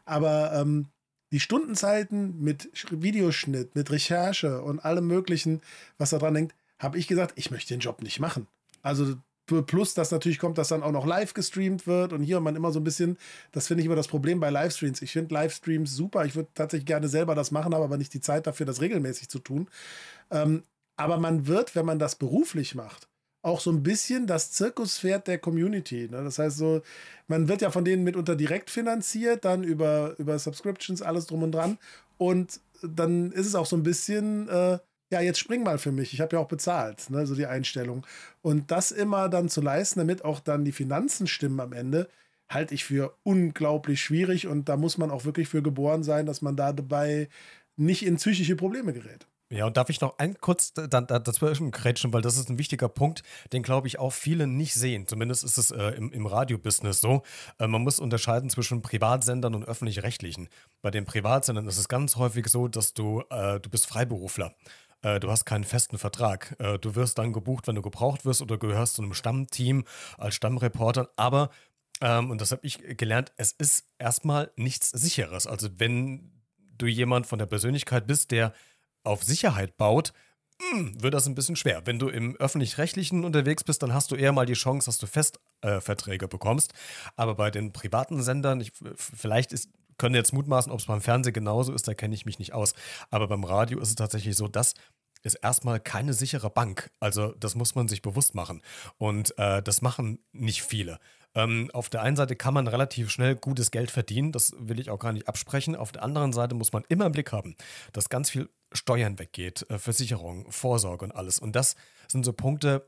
Aber ähm, die Stundenzeiten mit Videoschnitt, mit Recherche und allem Möglichen, was da dran hängt, habe ich gesagt, ich möchte den Job nicht machen. Also plus, dass natürlich kommt, dass dann auch noch live gestreamt wird und hier man immer so ein bisschen, das finde ich immer das Problem bei Livestreams. Ich finde Livestreams super. Ich würde tatsächlich gerne selber das machen, habe aber nicht die Zeit dafür, das regelmäßig zu tun. Ähm, aber man wird, wenn man das beruflich macht, auch so ein bisschen das Zirkuspferd der Community. Ne? Das heißt so, man wird ja von denen mitunter direkt finanziert, dann über, über Subscriptions, alles drum und dran. Und dann ist es auch so ein bisschen, äh, ja, jetzt spring mal für mich. Ich habe ja auch bezahlt, ne? so die Einstellung. Und das immer dann zu leisten, damit auch dann die Finanzen stimmen am Ende, halte ich für unglaublich schwierig. Und da muss man auch wirklich für geboren sein, dass man da dabei nicht in psychische Probleme gerät. Ja, und darf ich noch ein kurz dann dazwischen kretschen, weil das ist ein wichtiger Punkt, den glaube ich auch viele nicht sehen. Zumindest ist es äh, im, im Radiobusiness so. Äh, man muss unterscheiden zwischen Privatsendern und öffentlich-rechtlichen. Bei den Privatsendern ist es ganz häufig so, dass du, äh, du bist Freiberufler. Äh, du hast keinen festen Vertrag. Äh, du wirst dann gebucht, wenn du gebraucht wirst oder gehörst zu einem Stammteam als Stammreporter. Aber, ähm, und das habe ich gelernt, es ist erstmal nichts Sicheres. Also wenn du jemand von der Persönlichkeit bist, der auf Sicherheit baut, hm, wird das ein bisschen schwer. Wenn du im öffentlich-rechtlichen unterwegs bist, dann hast du eher mal die Chance, dass du Festverträge äh, bekommst. Aber bei den privaten Sendern, ich, vielleicht ist, können jetzt mutmaßen, ob es beim Fernsehen genauso ist, da kenne ich mich nicht aus. Aber beim Radio ist es tatsächlich so, dass ist erstmal keine sichere Bank. Also das muss man sich bewusst machen. Und äh, das machen nicht viele. Ähm, auf der einen Seite kann man relativ schnell gutes Geld verdienen, das will ich auch gar nicht absprechen. Auf der anderen Seite muss man immer im Blick haben, dass ganz viel Steuern weggeht, äh, Versicherung, Vorsorge und alles. Und das sind so Punkte,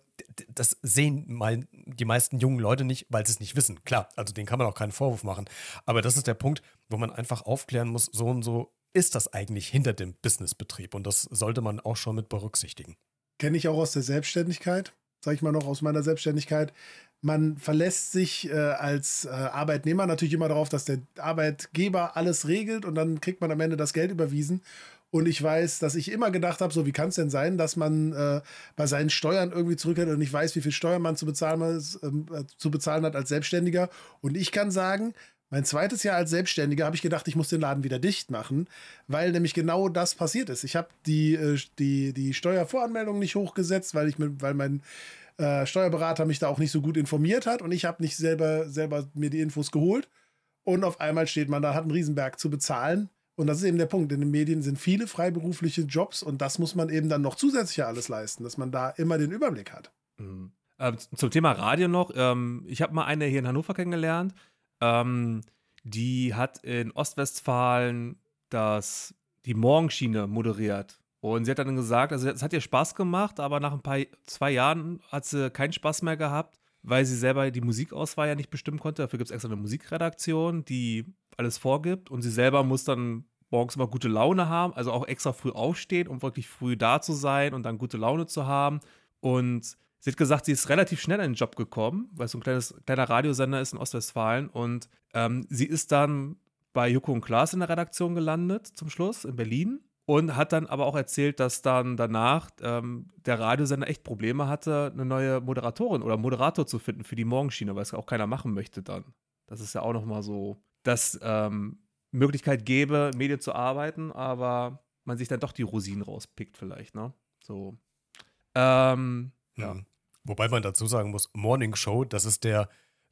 das sehen mal die meisten jungen Leute nicht, weil sie es nicht wissen. Klar, also denen kann man auch keinen Vorwurf machen. Aber das ist der Punkt, wo man einfach aufklären muss, so und so ist das eigentlich hinter dem Businessbetrieb. Und das sollte man auch schon mit berücksichtigen. Kenne ich auch aus der Selbstständigkeit, sage ich mal noch aus meiner Selbstständigkeit man verlässt sich äh, als äh, Arbeitnehmer natürlich immer darauf, dass der Arbeitgeber alles regelt und dann kriegt man am Ende das Geld überwiesen. Und ich weiß, dass ich immer gedacht habe, so wie kann es denn sein, dass man äh, bei seinen Steuern irgendwie zurückhält und nicht weiß, wie viel Steuern man zu bezahlen, ähm, äh, zu bezahlen hat als Selbstständiger. Und ich kann sagen, mein zweites Jahr als Selbstständiger habe ich gedacht, ich muss den Laden wieder dicht machen, weil nämlich genau das passiert ist. Ich habe die, äh, die, die Steuervoranmeldung nicht hochgesetzt, weil ich mit, weil mein äh, Steuerberater mich da auch nicht so gut informiert hat und ich habe nicht selber, selber mir die Infos geholt. Und auf einmal steht man da, hat einen Riesenberg zu bezahlen. Und das ist eben der Punkt. In den Medien sind viele freiberufliche Jobs und das muss man eben dann noch zusätzlich alles leisten, dass man da immer den Überblick hat. Mhm. Äh, zum Thema Radio noch. Ähm, ich habe mal eine hier in Hannover kennengelernt. Ähm, die hat in Ostwestfalen das, die Morgenschiene moderiert. Und sie hat dann gesagt, also es hat ihr Spaß gemacht, aber nach ein paar, zwei Jahren hat sie keinen Spaß mehr gehabt, weil sie selber die Musikauswahl ja nicht bestimmen konnte. Dafür gibt es extra eine Musikredaktion, die alles vorgibt und sie selber muss dann morgens immer gute Laune haben, also auch extra früh aufstehen, um wirklich früh da zu sein und dann gute Laune zu haben. Und sie hat gesagt, sie ist relativ schnell in den Job gekommen, weil es so ein kleines, kleiner Radiosender ist in Ostwestfalen. Und ähm, sie ist dann bei Joko und Klaas in der Redaktion gelandet, zum Schluss, in Berlin. Und hat dann aber auch erzählt, dass dann danach ähm, der Radiosender echt Probleme hatte, eine neue Moderatorin oder Moderator zu finden für die Morgenschiene, weil es auch keiner machen möchte dann. Das ist ja auch nochmal so, dass ähm, Möglichkeit gäbe, Medien zu arbeiten, aber man sich dann doch die Rosinen rauspickt vielleicht, ne? So. Ähm, ja. Hm. Wobei man dazu sagen muss, Morning Show, das ist der,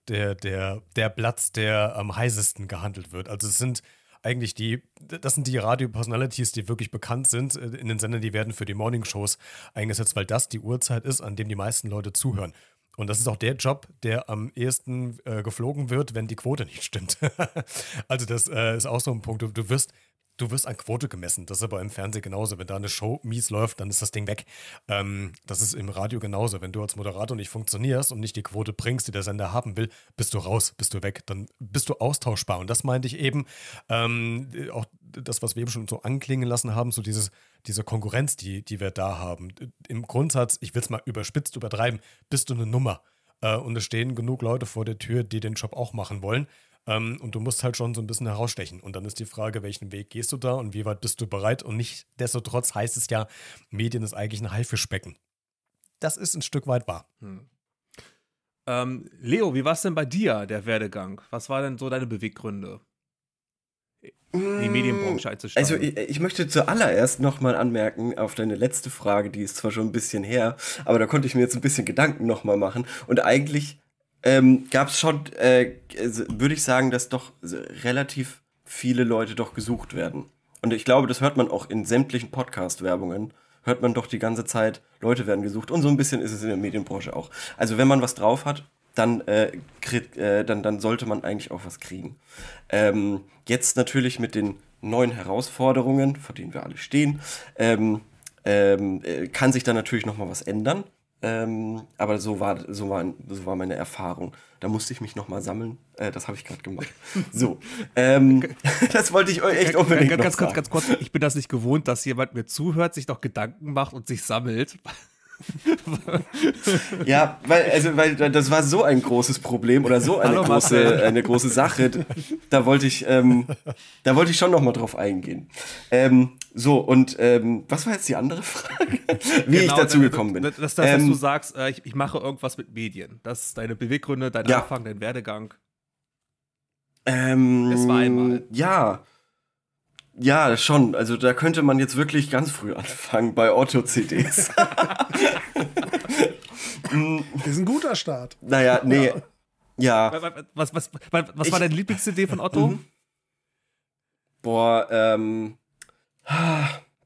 der, der, der Platz, der am heißesten gehandelt wird. Also es sind eigentlich die, das sind die Radio-Personalities, die wirklich bekannt sind äh, in den Sendern, die werden für die Morning-Shows eingesetzt, weil das die Uhrzeit ist, an dem die meisten Leute zuhören. Und das ist auch der Job, der am ehesten äh, geflogen wird, wenn die Quote nicht stimmt. also das äh, ist auch so ein Punkt. Du, du wirst du wirst an Quote gemessen. Das ist aber im Fernsehen genauso. Wenn da eine Show mies läuft, dann ist das Ding weg. Ähm, das ist im Radio genauso. Wenn du als Moderator nicht funktionierst und nicht die Quote bringst, die der Sender haben will, bist du raus, bist du weg. Dann bist du austauschbar. Und das meinte ich eben, ähm, auch das, was wir eben schon so anklingen lassen haben, so dieses, diese Konkurrenz, die, die wir da haben. Im Grundsatz, ich will es mal überspitzt übertreiben, bist du eine Nummer. Äh, und es stehen genug Leute vor der Tür, die den Job auch machen wollen. Ähm, und du musst halt schon so ein bisschen herausstechen. Und dann ist die Frage, welchen Weg gehst du da und wie weit bist du bereit? Und nicht destotrotz heißt es ja, Medien ist eigentlich ein Haifischbecken. Das ist ein Stück weit wahr. Hm. Ähm, Leo, wie war es denn bei dir, der Werdegang? Was waren denn so deine Beweggründe? die hm, Medienbranche einzusteigen. Also ich, ich möchte zuallererst nochmal anmerken auf deine letzte Frage, die ist zwar schon ein bisschen her, aber da konnte ich mir jetzt ein bisschen Gedanken nochmal machen. Und eigentlich ähm, gab es schon, äh, würde ich sagen, dass doch relativ viele Leute doch gesucht werden. Und ich glaube, das hört man auch in sämtlichen Podcast-Werbungen, hört man doch die ganze Zeit, Leute werden gesucht und so ein bisschen ist es in der Medienbranche auch. Also wenn man was drauf hat, dann, äh, krieg, äh, dann, dann sollte man eigentlich auch was kriegen. Ähm, jetzt natürlich mit den neuen Herausforderungen, vor denen wir alle stehen, ähm, ähm, äh, kann sich da natürlich noch mal was ändern. Ähm, aber so war, so, war, so war meine Erfahrung. Da musste ich mich nochmal sammeln. Äh, das habe ich gerade gemacht. So, ähm, das wollte ich euch echt unbedingt ganz, noch ganz, sagen. ganz kurz, ich bin das nicht gewohnt, dass jemand mir zuhört, sich noch Gedanken macht und sich sammelt. Ja, weil, also, weil das war so ein großes Problem oder so eine, Hallo, große, eine große Sache. Da wollte ich, ähm, da wollte ich schon nochmal drauf eingehen. Ähm, so, und ähm, was war jetzt die andere Frage? Wie ich Genau, dazu das- gekommen bin. Das, das, das Ähm, dass du sagst, äh, ich, ich mache irgendwas mit Medien. Das ist deine Beweggründe, dein Ja. Anfang, dein Werdegang. Ähm, Es war einmal. Ja. Ja, schon. Also da könnte man jetzt wirklich ganz früh anfangen bei Otto-CDs. Ist ein guter Start. naja, nee. Ja. Was, was, was, was Ich- war deine Lieblings-CD von Otto? Mhm. Boah, ähm.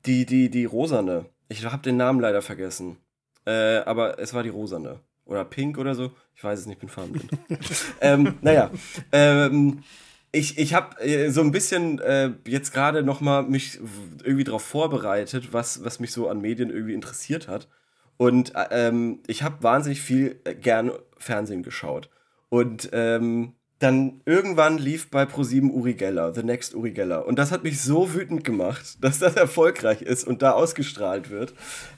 Die, die, die Rosane. Ich habe den Namen leider vergessen. Äh, aber es war die Rosane. Oder Pink oder so. Ich weiß es nicht, bin farbenblind. ähm, naja. Ähm, ich ich habe äh, so ein bisschen äh, jetzt gerade noch mal mich irgendwie darauf vorbereitet, was, was mich so an Medien irgendwie interessiert hat. Und äh, ähm, ich habe wahnsinnig viel äh, gern Fernsehen geschaut. Und ähm, dann irgendwann lief bei ProSieben Uri Geller, The Next Uri Geller. Und das hat mich so wütend gemacht, dass das erfolgreich ist und da ausgestrahlt wird,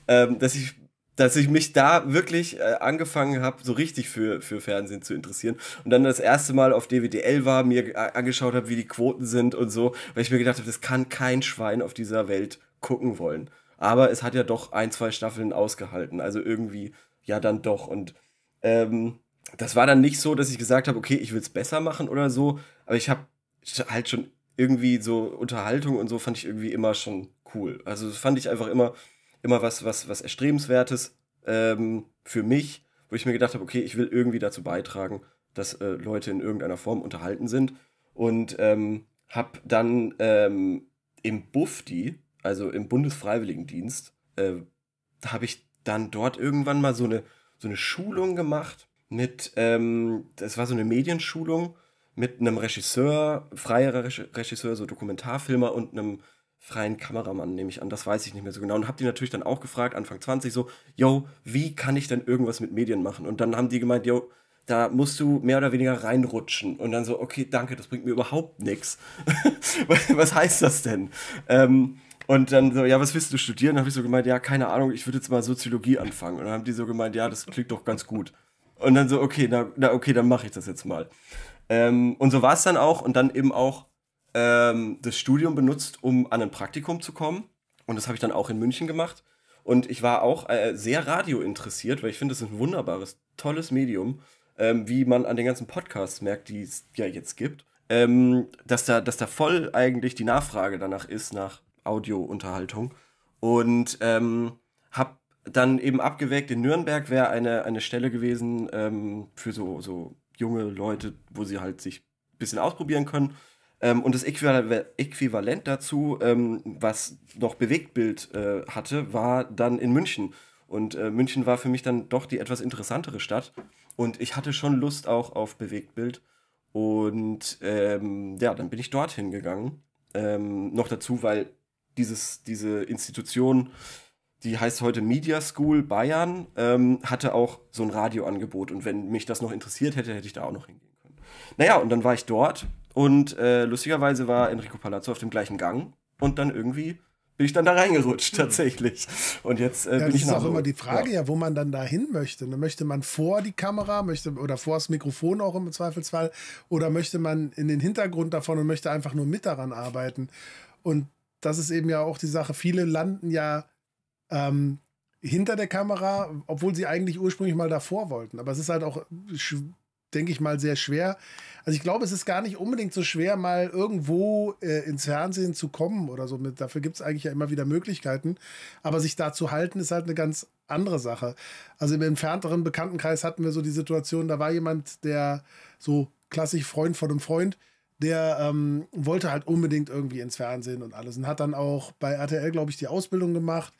ähm, dass ich dass ich mich da wirklich äh, angefangen habe, so richtig für, für Fernsehen zu interessieren. Und dann das erste Mal auf DWDL war, mir äh, angeschaut habe, wie die Quoten sind und so, weil ich mir gedacht habe, das kann kein Schwein auf dieser Welt gucken wollen. Aber es hat ja doch ein, zwei Staffeln ausgehalten. Also irgendwie, ja, dann doch. Und ähm, das war dann nicht so, dass ich gesagt habe, okay, ich will es besser machen oder so. Aber ich habe halt schon irgendwie so Unterhaltung und so fand ich irgendwie immer schon cool. Also fand ich einfach immer, immer was, was, was Erstrebenswertes ähm, für mich, wo ich mir gedacht habe, okay, ich will irgendwie dazu beitragen, dass äh, Leute in irgendeiner Form unterhalten sind. Und ähm, habe dann ähm, im BUFDI, also im Bundesfreiwilligendienst, äh, habe ich dann dort irgendwann mal so eine, so eine Schulung gemacht mit, ähm, das war so eine Medienschulung mit einem Regisseur, freier Reg- Regisseur, so Dokumentarfilmer und einem freien Kameramann, nehme ich an. Das weiß ich nicht mehr so genau. Und habe die natürlich dann auch gefragt, Anfang 20, so, yo, wie kann ich denn irgendwas mit Medien machen? Und dann haben die gemeint, yo, da musst du mehr oder weniger reinrutschen. Und dann so, okay, danke, das bringt mir überhaupt nichts. Was heißt das denn? Ähm, und dann so, ja, was willst du studieren? Dann habe ich so gemeint, ja, keine Ahnung, ich würde jetzt mal Soziologie anfangen. Und dann haben die so gemeint, ja, das klingt doch ganz gut. Und dann so, okay, na, na okay, dann mache ich das jetzt mal. Ähm, und so war es dann auch. Und dann eben auch ähm, das Studium benutzt, um an ein Praktikum zu kommen. Und das habe ich dann auch in München gemacht. Und ich war auch äh, sehr radio interessiert, weil ich finde, das ist ein wunderbares, tolles Medium, ähm, wie man an den ganzen Podcasts merkt, die es ja jetzt gibt, ähm, dass, da, dass da voll eigentlich die Nachfrage danach ist, nach Audiounterhaltung. Und ähm, habe dann eben abgewägt, in Nürnberg wäre eine, eine Stelle gewesen ähm, für so, so junge Leute, wo sie halt sich ein bisschen ausprobieren können. Ähm, und das Äquivalent, dazu, ähm, was noch Bewegtbild äh, hatte, war dann in München. Und äh, München war für mich dann doch die etwas interessantere Stadt. Und ich hatte schon Lust auch auf Bewegtbild. Und ähm, ja, dann bin ich dorthin gegangen. Ähm, noch dazu, weil dieses, diese Institution, die heißt heute Media School Bayern, ähm, hatte auch so ein Radioangebot. Und wenn mich das noch interessiert hätte, hätte ich da auch noch hingehen können. Naja, und dann war ich dort und äh, lustigerweise war Enrico Palazzo auf dem gleichen Gang und dann irgendwie bin ich dann da reingerutscht tatsächlich. Und jetzt äh, Ja, bin das ich ist in auch immer die Frage, ja. wo man dann da hin möchte. Ne? Möchte man vor die Kamera möchte, oder vor das Mikrofon auch im Zweifelsfall oder möchte man in den Hintergrund davon und möchte einfach nur mit daran arbeiten? Und das ist eben ja auch die Sache. Viele landen ja ähm, hinter der Kamera, obwohl sie eigentlich ursprünglich mal davor wollten. Aber es ist halt auch, denke ich mal, sehr schwer. Also ich glaube, es ist gar nicht unbedingt so schwer, mal irgendwo äh, ins Fernsehen zu kommen oder so. Dafür gibt es eigentlich ja immer wieder Möglichkeiten. Aber sich da zu halten, ist halt eine ganz andere Sache. Also im entfernteren Bekanntenkreis hatten wir so die Situation, da war jemand, der so klassisch Freund von einem Freund, der ähm, wollte halt unbedingt irgendwie ins Fernsehen und alles und hat dann auch bei RTL, glaube ich, die Ausbildung gemacht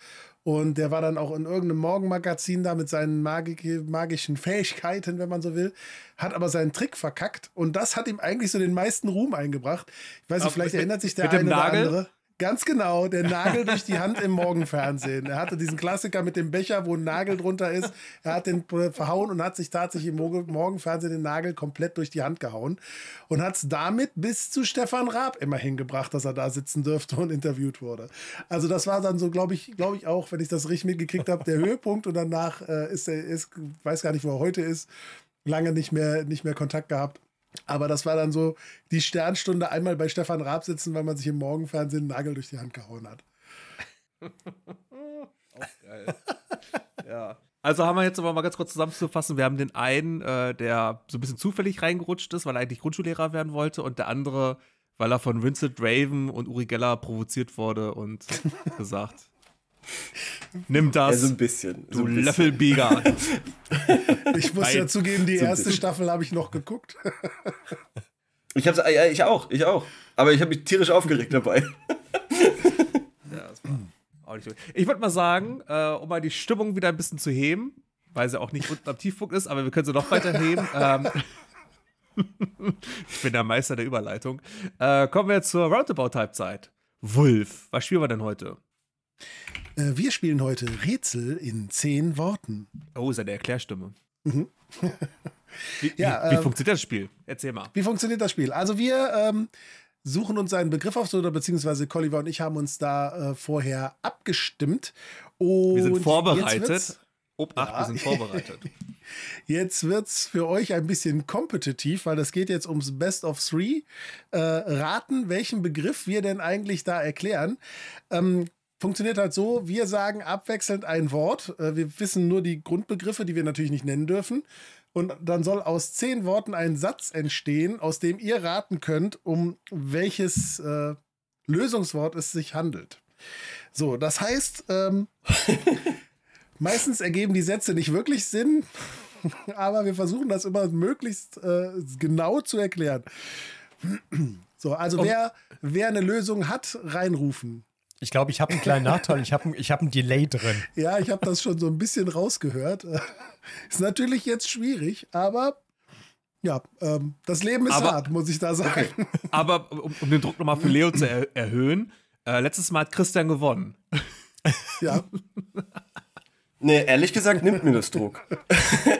Und der war dann auch in irgendeinem Morgenmagazin da mit seinen magischen Fähigkeiten, wenn man so will, hat aber seinen Trick verkackt. Und das hat ihm eigentlich so den meisten Ruhm eingebracht. Ich weiß nicht, vielleicht erinnert sich der eine oder andere. Ganz genau, der Nagel durch die Hand im Morgenfernsehen. Er hatte diesen Klassiker mit dem Becher, wo ein Nagel drunter ist. Er hat den verhauen und hat sich tatsächlich im Morgenfernsehen den Nagel komplett durch die Hand gehauen und hat es damit bis zu Stefan Raab immer hingebracht, dass er da sitzen dürfte und interviewt wurde. Also das war dann so, glaube ich, glaube ich auch, wenn ich das richtig mitgekriegt habe, der Höhepunkt und danach äh, ist er, ist, weiß gar nicht, wo er heute ist, lange nicht mehr, nicht mehr Kontakt gehabt. Aber das war dann so die Sternstunde einmal bei Stefan Raab sitzen, weil man sich im Morgenfernsehen einen Nagel durch die Hand gehauen hat. Auch geil. ja. Also haben wir jetzt aber mal ganz kurz zusammenzufassen. Wir haben den einen, äh, der so ein bisschen zufällig reingerutscht ist, weil er eigentlich Grundschullehrer werden wollte, und der andere, weil er von Vincent Raven und Uri Geller provoziert wurde und gesagt, Nimm das. Ja, so ein bisschen. Du so ein Löffelbieger. ich muss ja zugeben, die so erste Staffel habe ich noch geguckt. ich hab's, ja, ich auch, ich auch. Aber ich habe mich tierisch aufgeregt dabei. ja, das war auch nicht so. Ich würde mal sagen, äh, um mal die Stimmung wieder ein bisschen zu heben, weil sie auch nicht unten am Tiefpunkt ist, aber wir können sie noch weiter heben. ähm, ich bin der Meister der Überleitung. Äh, kommen wir zur Roundabout-Halbzeit. Wolf, was spielen wir denn heute? Äh, wir spielen heute Rätsel in zehn Worten. Oh, seine Erklärstimme. Mhm. wie, ja, wie, wie äh, funktioniert das Spiel? Erzähl mal. Wie funktioniert das Spiel? Also wir ähm, suchen uns einen Begriff auf, oder beziehungsweise Colliver und ich haben uns da äh, vorher abgestimmt. Und wir sind vorbereitet. Obacht, ja. wir sind vorbereitet. Jetzt wird es für euch ein bisschen kompetitiv, weil das geht jetzt ums Best of Three. Äh, raten, welchen Begriff wir denn eigentlich da erklären. Ähm, funktioniert halt so, wir sagen abwechselnd ein Wort. Äh, wir wissen nur die Grundbegriffe, die wir natürlich nicht nennen dürfen. Und dann soll aus zehn Worten ein Satz entstehen, aus dem ihr raten könnt, um welches äh, Lösungswort es sich handelt. So, das heißt, ähm, meistens ergeben die Sätze nicht wirklich Sinn, aber wir versuchen das immer möglichst äh, genau zu erklären. So, also wer, wer eine Lösung hat, reinrufen. Ich glaube, ich habe einen kleinen Nachteil. Ich habe ich hab ein Delay drin. Ja, ich habe das schon so ein bisschen rausgehört. Ist natürlich jetzt schwierig, aber ja, ähm, das Leben ist aber, hart, muss ich da sagen. Okay. Aber um, um, den Druck nochmal für Leo zu er erhöhen, äh, letztes Mal hat Christian gewonnen. Ja. Nee, ehrlich gesagt nimmt mir das Druck.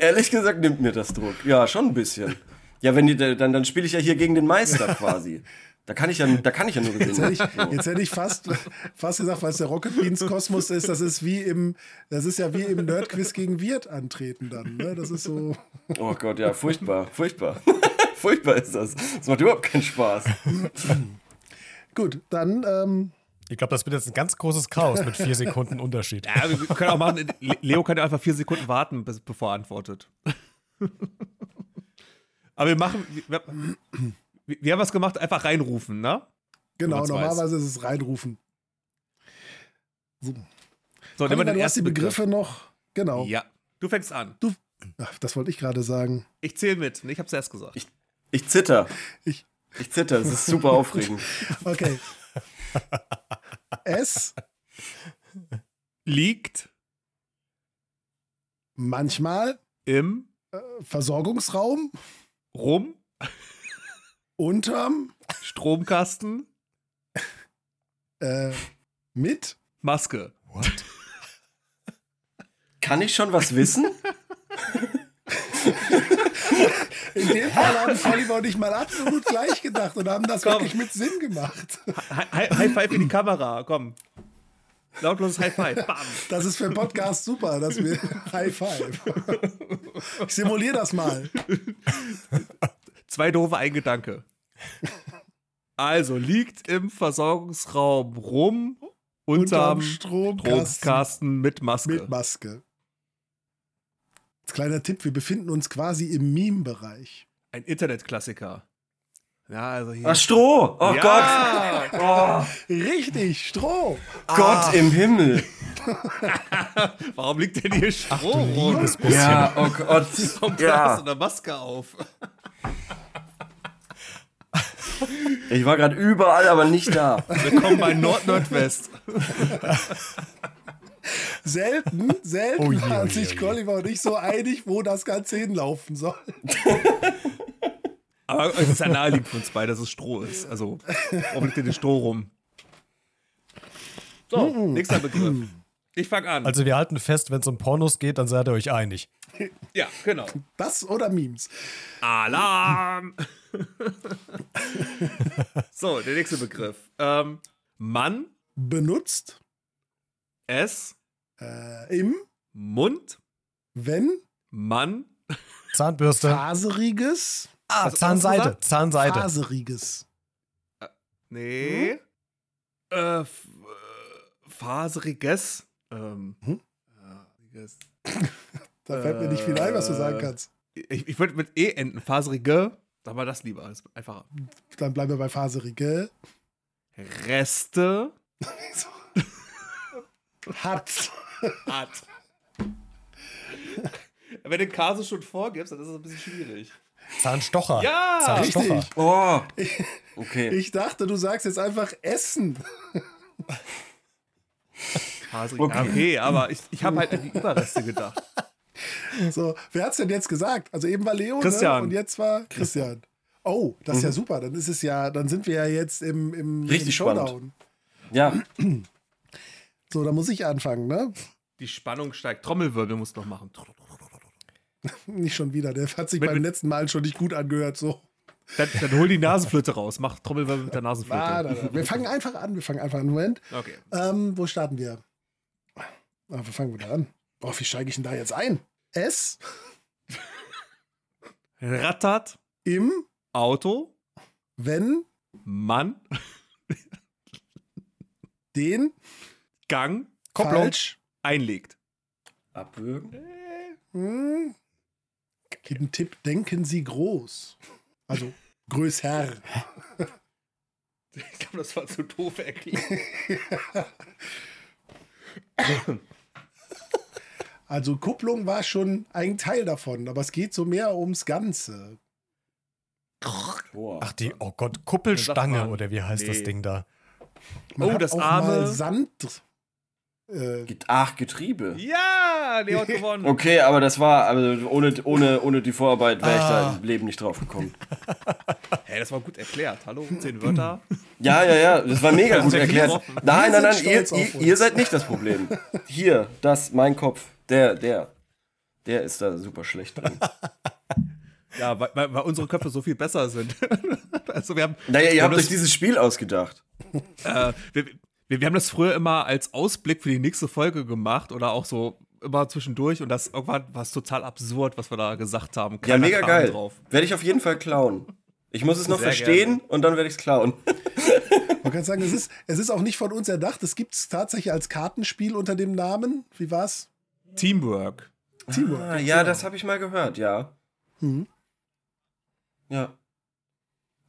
ehrlich gesagt nimmt mir das Druck. Ja, schon ein bisschen. Ja, wenn die, dann, dann spiele ich ja hier gegen den Meister quasi. Da kann ich ja, da kann ich ja nur gewinnen. Jetzt hätte ich, jetzt hätte ich fast, fast gesagt, was der Rocket Beans Kosmos ist, das ist wie im, das ist ja wie im Nerdquiz gegen Wirt antreten dann. Ne? Das ist so. Oh Gott, ja, furchtbar, furchtbar. furchtbar ist das. Das macht überhaupt keinen Spaß. Gut, dann. Ähm, ich glaube, das wird jetzt ein ganz großes Chaos mit vier Sekunden Unterschied. Ja, wir können auch machen, Leo kann ja einfach vier Sekunden warten, bevor er antwortet. Aber wir machen. Wir, wir haben was gemacht, einfach reinrufen, ne? Genau, normalerweise ist es reinrufen. So, so nehmen wir den ersten die Begriffe Begriff. noch. Genau. Ja, du fängst an. Du, ach, das wollte ich gerade sagen. Ich zähle mit. Ich habe es erst gesagt. Ich, ich zitter. Ich, ich zitter. Es ist super aufregend. okay. es liegt manchmal im äh, Versorgungsraum rum Unterm Stromkasten. Äh, mit Maske. What? Kann ich schon was wissen? In dem Fall haben Oliver und ich mal absolut gleich gedacht und haben das komm. wirklich mit Sinn gemacht. High, High Five in die Kamera, komm. Lautloses High Five. Bam. Das ist für einen Podcast super, dass wir High Five. Ich simuliere das mal. Zwei doofe, ein Gedanke. Also liegt im Versorgungsraum rum unterm, Stromkasten, Stromkasten mit Maske. Mit Maske. Als kleiner Tipp, wir befinden uns quasi im Meme-Bereich. Ein Internetklassiker. Ja, also hier. Ach, Stroh! Oh ja. Gott! Oh. Richtig, Stroh! Gott ah. im Himmel! Warum liegt denn hier Stroh rum? Ja, oh Gott. Warum ja. hast du eine Maske auf? Ich war gerade überall, aber nicht da. Willkommen bei Nord-Nordwest. selten, selten Oh je, waren oh je, sich oh je. Colliver und ich so einig, wo das Ganze hinlaufen soll. Aber es ist ja naheliegend für uns beide, dass es Stroh ist. Also, warum liegt denn das Stroh rum? So, nächster Begriff. Ich fange an. Also wir halten fest, wenn es um Pornos geht, dann seid ihr euch einig. ja, genau. Das oder Memes? Alarm! so, der nächste Begriff. Ähm, Mann, Benutzt es, äh, im, Mund, wenn, Mann, Zahnbürste. faseriges, Ah, hast du Zahnseite. faseriges. nee, äh, f- äh, faseriges, ähm, Hm? faseriges. Da fällt mir nicht viel ein, was du sagen Äh, kannst. Ich, ich würde mit E enden, faserige, sag mal das lieber, ist einfacher. Dann bleiben wir bei faserige. Reste, Hat. hat. Wenn du Kase schon vorgibst, dann ist es ein bisschen schwierig. Zahnstocher. Ja, Zahnstocher. Richtig. Oh. Okay. Ich dachte, du sagst jetzt einfach Essen. Okay. Okay. okay, aber ich, ich habe halt an die Überreste gedacht. So, wer hat's denn jetzt gesagt? Also eben war Leo Christian. Ne? und jetzt war Christian. Oh, das ist ja super. Dann ist es ja, dann sind wir ja jetzt im, im, Richtig im Showdown. Ja, So, da muss ich anfangen, ne? Die Spannung steigt. Trommelwirbel musst du noch machen. Nicht schon wieder. Der hat sich Mit- beim mit- letzten Mal schon nicht gut angehört. So. Dann, dann hol die Nasenflöte raus. Mach Trommelwirbel mit der Nasenflöte. Ah, da, da. Wir fangen einfach an. Wir fangen einfach an. Moment. Okay. Ähm, wo starten wir? Ah, wo fangen wir da an? Boah, wie steige ich denn da jetzt ein? Es Rattert, im, Auto, wenn, Mann, den, Gang, falsch, einlegt. abwürgen. hm, gib einen Tipp, denken Sie groß. Also größer. Ich glaube, das war zu doof erklärt. Also Kupplung war schon ein Teil davon, aber es geht so mehr ums Ganze. Ach, die, oh Gott, Kuppelstange oder wie heißt das nee. Ding da? Man Oh, das arme- Sand. Äh, Ach, Getriebe. Ja, Leo hat gewonnen. Okay, aber das war, also ohne, ohne, ohne die Vorarbeit wäre ich da Ah. im Leben nicht drauf gekommen. Hey, das war gut erklärt. Hallo, zehn Wörter. Ja, ja, ja, das war mega gut erklärt. Nein, nein, nein, ihr, ihr seid nicht das Problem. Hier, das, mein Kopf, der, der, der ist da super schlecht drin. Ja, weil, weil, unsere Köpfe so viel besser sind. also wir haben, Naja, ihr habt euch dieses Spiel ausgedacht. äh, wir, wir, wir haben das früher immer als Ausblick für die nächste Folge gemacht oder auch so immer zwischendurch und das irgendwann war es total absurd, was wir da gesagt haben. Ja, Keiner mega kam geil. Drauf. Werde ich auf jeden Fall klauen. Ich muss es noch Sehr verstehen und dann werde ich es klauen. man kann sagen, es ist, es ist auch nicht von uns erdacht. Es gibt es tatsächlich als Kartenspiel unter dem Namen. Wie war's? Teamwork. Teamwork. Ah, ja, das habe ich mal gehört, ja. Mhm. Ja.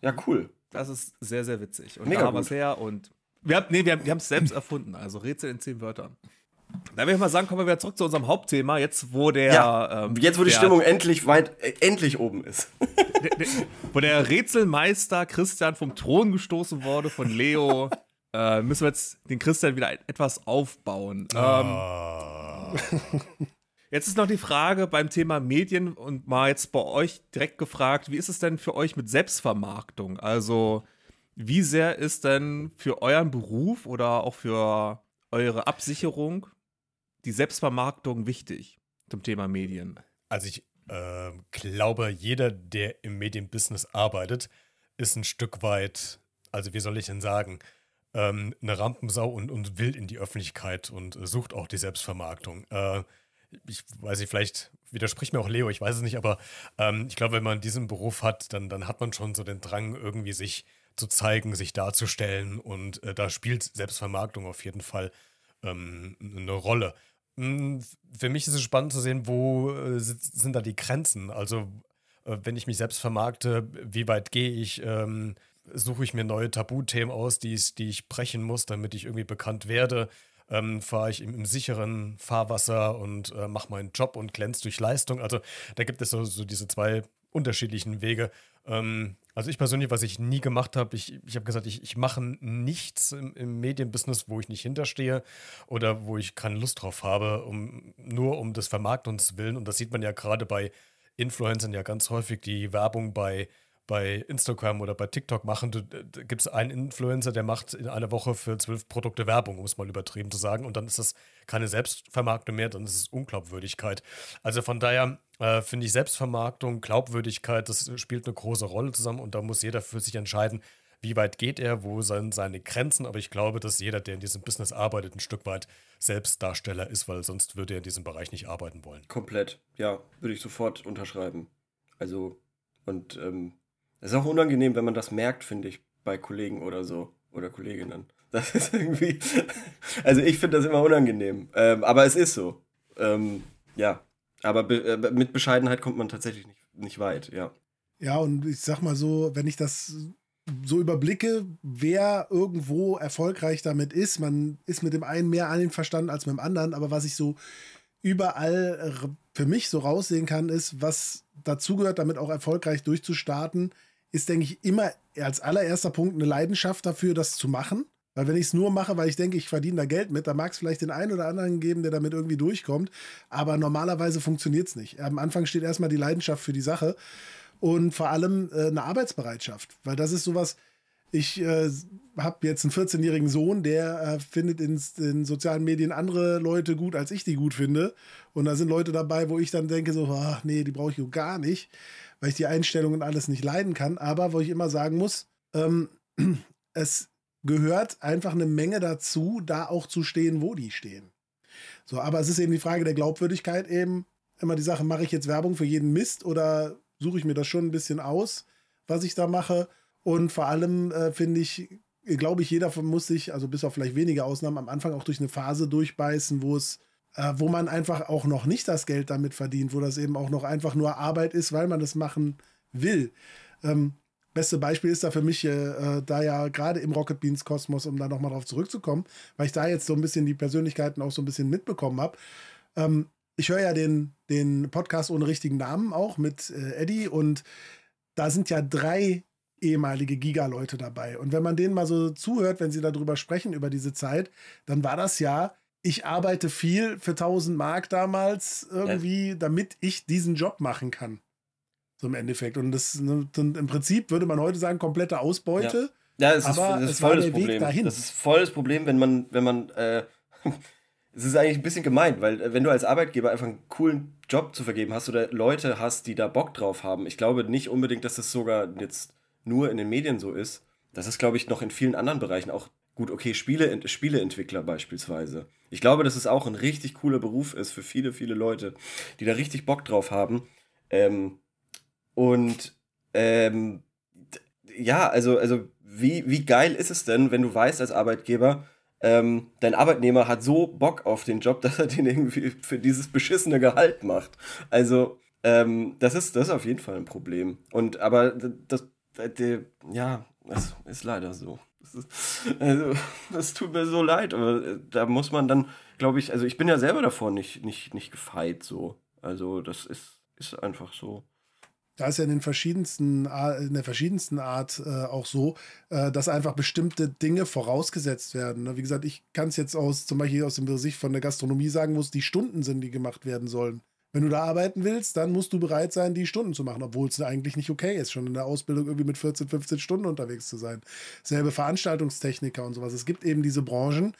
Ja, cool. Das ist sehr, sehr witzig. Und Mega da haben wir es her und wir haben, nee, wir haben wir es selbst erfunden, also Rätsel in zehn Wörtern. Da würde ich mal sagen, kommen wir wieder zurück zu unserem Hauptthema, jetzt wo der, Ja, ähm, Jetzt, wo die der, Stimmung endlich weit, äh, endlich oben ist. der, der, wo der Rätselmeister Christian vom Thron gestoßen wurde von Leo, äh, müssen wir jetzt den Christian wieder etwas aufbauen. Ähm, Ah. Jetzt ist noch die Frage beim Thema Medien und mal jetzt bei euch direkt gefragt, wie ist es denn für euch mit Selbstvermarktung? Also, wie sehr ist denn für euren Beruf oder auch für eure Absicherung die Selbstvermarktung wichtig zum Thema Medien? Also ich äh, glaube, jeder, der im Medienbusiness arbeitet, ist ein Stück weit, also wie soll ich denn sagen, ähm, eine Rampensau und, und will in die Öffentlichkeit und äh, sucht auch die Selbstvermarktung. Äh, ich weiß nicht, vielleicht widerspricht mir auch Leo, ich weiß es nicht, aber ähm, ich glaube, wenn man diesen Beruf hat, dann, dann hat man schon so den Drang, irgendwie sich zu zeigen, sich darzustellen und äh, da spielt Selbstvermarktung auf jeden Fall ähm, eine Rolle. Mm, Für mich ist es spannend zu sehen, wo äh, sind da die Grenzen. Also, äh, wenn ich mich selbst vermarkte, wie weit gehe ich? Ähm, suche ich mir neue Tabuthemen aus, die, ich- die ich brechen muss, damit ich irgendwie bekannt werde? Ähm, Fahre ich im, im sicheren Fahrwasser und äh, mache meinen Job und glänze durch Leistung? Also, da gibt es so, so diese zwei unterschiedlichen Wege. Ähm, Also ich persönlich, was ich nie gemacht habe, ich, ich habe gesagt, ich, ich mache nichts im, im, Medienbusiness, wo ich nicht hinterstehe oder wo ich keine Lust drauf habe, um, nur um des Vermarktens willen. Und das sieht man ja gerade bei Influencern ja ganz häufig, die Werbung bei bei Instagram oder bei TikTok machen. Da gibt es einen Influencer, der macht in einer Woche für zwölf Produkte Werbung, um es mal übertrieben zu sagen. Und dann ist das keine Selbstvermarktung mehr, dann ist es Unglaubwürdigkeit. Also von daher äh, finde ich Selbstvermarktung, Glaubwürdigkeit, das spielt eine große Rolle zusammen und da muss jeder für sich entscheiden, wie weit geht er, wo sind seine Grenzen. Aber ich glaube, dass jeder, der in diesem Business arbeitet, ein Stück weit Selbstdarsteller ist, weil sonst würde er in diesem Bereich nicht arbeiten wollen. Komplett, ja, würde ich sofort unterschreiben. Also, und ähm, es ist auch unangenehm, wenn man das merkt, finde ich, bei Kollegen oder so. Oder Kolleginnen. Das ist irgendwie. Also ich finde das immer unangenehm. Ähm, aber es ist so. Ähm, ja. Aber be äh, mit Bescheidenheit kommt man tatsächlich nicht, nicht weit, ja. Ja, und ich sag mal so, wenn ich das so überblicke, wer irgendwo erfolgreich damit ist, man ist mit dem einen mehr einverstanden als mit dem anderen, aber was ich so überall für mich so raussehen kann, ist, was dazugehört, damit auch erfolgreich durchzustarten, ist, denke ich, immer als allererster Punkt eine Leidenschaft dafür, das zu machen. Weil wenn ich es nur mache, weil ich denke, ich verdiene da Geld mit, dann mag es vielleicht den einen oder anderen geben, der damit irgendwie durchkommt. Aber normalerweise funktioniert es nicht. Am Anfang steht erstmal die Leidenschaft für die Sache und vor allem äh, eine Arbeitsbereitschaft. Weil das ist sowas, ich äh, habe jetzt einen 14-jährigen Sohn, der äh, findet in den sozialen Medien andere Leute gut, als ich die gut finde. Und da sind Leute dabei, wo ich dann denke, so, ach, nee, die brauche ich gar nicht weil ich die Einstellungen alles nicht leiden kann. Aber wo ich immer sagen muss, ähm, es gehört einfach eine Menge dazu, da auch zu stehen, wo die stehen. So, aber es ist eben die Frage der Glaubwürdigkeit eben. Immer die Sache, mache ich jetzt Werbung für jeden Mist oder suche ich mir das schon ein bisschen aus, was ich da mache? Und vor allem äh, finde ich, glaube ich, jeder muss sich, also bis auf vielleicht wenige Ausnahmen, am Anfang auch durch eine Phase durchbeißen, wo es äh, wo man einfach auch noch nicht das Geld damit verdient, wo das eben auch noch einfach nur Arbeit ist, weil man das machen will. Ähm, beste Beispiel ist da für mich, äh, da ja gerade im Rocket Beans Kosmos, um da nochmal drauf zurückzukommen, weil ich da jetzt so ein bisschen die Persönlichkeiten auch so ein bisschen mitbekommen habe. Ähm, ich höre ja den, den Podcast ohne richtigen Namen auch mit äh, Eddie und da sind ja drei ehemalige Giga-Leute dabei. Und wenn man denen mal so zuhört, wenn sie darüber sprechen, über diese Zeit, dann war das ja ich arbeite viel für 1000 Mark damals irgendwie, ja. damit ich diesen Job machen kann. So im Endeffekt. Und das und ne, im Prinzip würde man heute sagen, komplette Ausbeute. Ja, ja es ist, das ist voll das Problem. Das ist voll das Problem, wenn man, wenn man, äh, es ist eigentlich ein bisschen gemeint, weil äh, wenn du als Arbeitgeber einfach einen coolen Job zu vergeben hast oder Leute hast, die da Bock drauf haben, ich glaube nicht unbedingt, dass das sogar jetzt nur in den Medien so ist. Das ist, glaube ich, noch in vielen anderen Bereichen auch Gut, okay, Spiele, Spieleentwickler beispielsweise. Ich glaube, dass es auch ein richtig cooler Beruf ist für viele, viele Leute, die da richtig Bock drauf haben. Ähm, und ähm, ja, also, also wie, wie geil ist es denn, wenn du weißt als Arbeitgeber, ähm, dein Arbeitnehmer hat so Bock auf den Job, dass er den irgendwie für dieses beschissene Gehalt macht. Also, ähm, das, ist, das ist auf jeden Fall ein Problem. Und aber das, das ja, das ist leider so. Also, das tut mir so leid, aber äh, da muss man dann, glaube ich, also ich bin ja selber davor nicht, nicht, nicht gefeit so. Also das ist, ist einfach so. Da ist ja in den verschiedensten, in der verschiedensten Art äh, auch so, äh, dass einfach bestimmte Dinge vorausgesetzt werden. Ne? Wie gesagt, ich kann es jetzt aus, zum Beispiel aus dem Sicht von der Gastronomie sagen, wo es die Stunden sind, die gemacht werden sollen. Wenn du da arbeiten willst, dann musst du bereit sein, die Stunden zu machen, obwohl es eigentlich nicht okay ist, schon in der Ausbildung irgendwie mit 14, 15 Stunden unterwegs zu sein. Selbe Veranstaltungstechniker und sowas. Es gibt eben diese Branchen,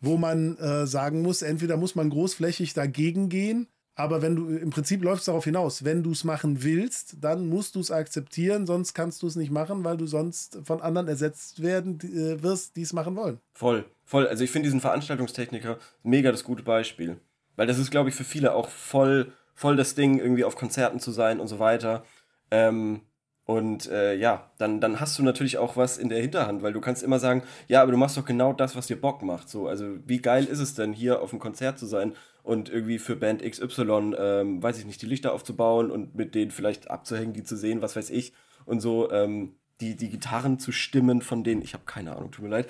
wo man äh, sagen muss, entweder muss man großflächig dagegen gehen, aber wenn du im Prinzip läufst darauf hinaus, wenn du es machen willst, dann musst du es akzeptieren, sonst kannst du es nicht machen, weil du sonst von anderen ersetzt werden die, äh, wirst, die es machen wollen. Voll, voll. Also ich finde diesen Veranstaltungstechniker mega das gute Beispiel. Weil das ist, glaube ich, für viele auch voll, voll das Ding, irgendwie auf Konzerten zu sein und so weiter. Ähm, und äh, ja, dann, dann hast du natürlich auch was in der Hinterhand, weil du kannst immer sagen, ja, aber du machst doch genau das, was dir Bock macht. So, also wie geil ist es denn, hier auf einem Konzert zu sein und irgendwie für Band XY, ähm, weiß ich nicht, die Lichter aufzubauen und mit denen vielleicht abzuhängen, die zu sehen, was weiß ich. Und so ähm, die, die Gitarren zu stimmen, von denen, ich habe keine Ahnung, tut mir leid.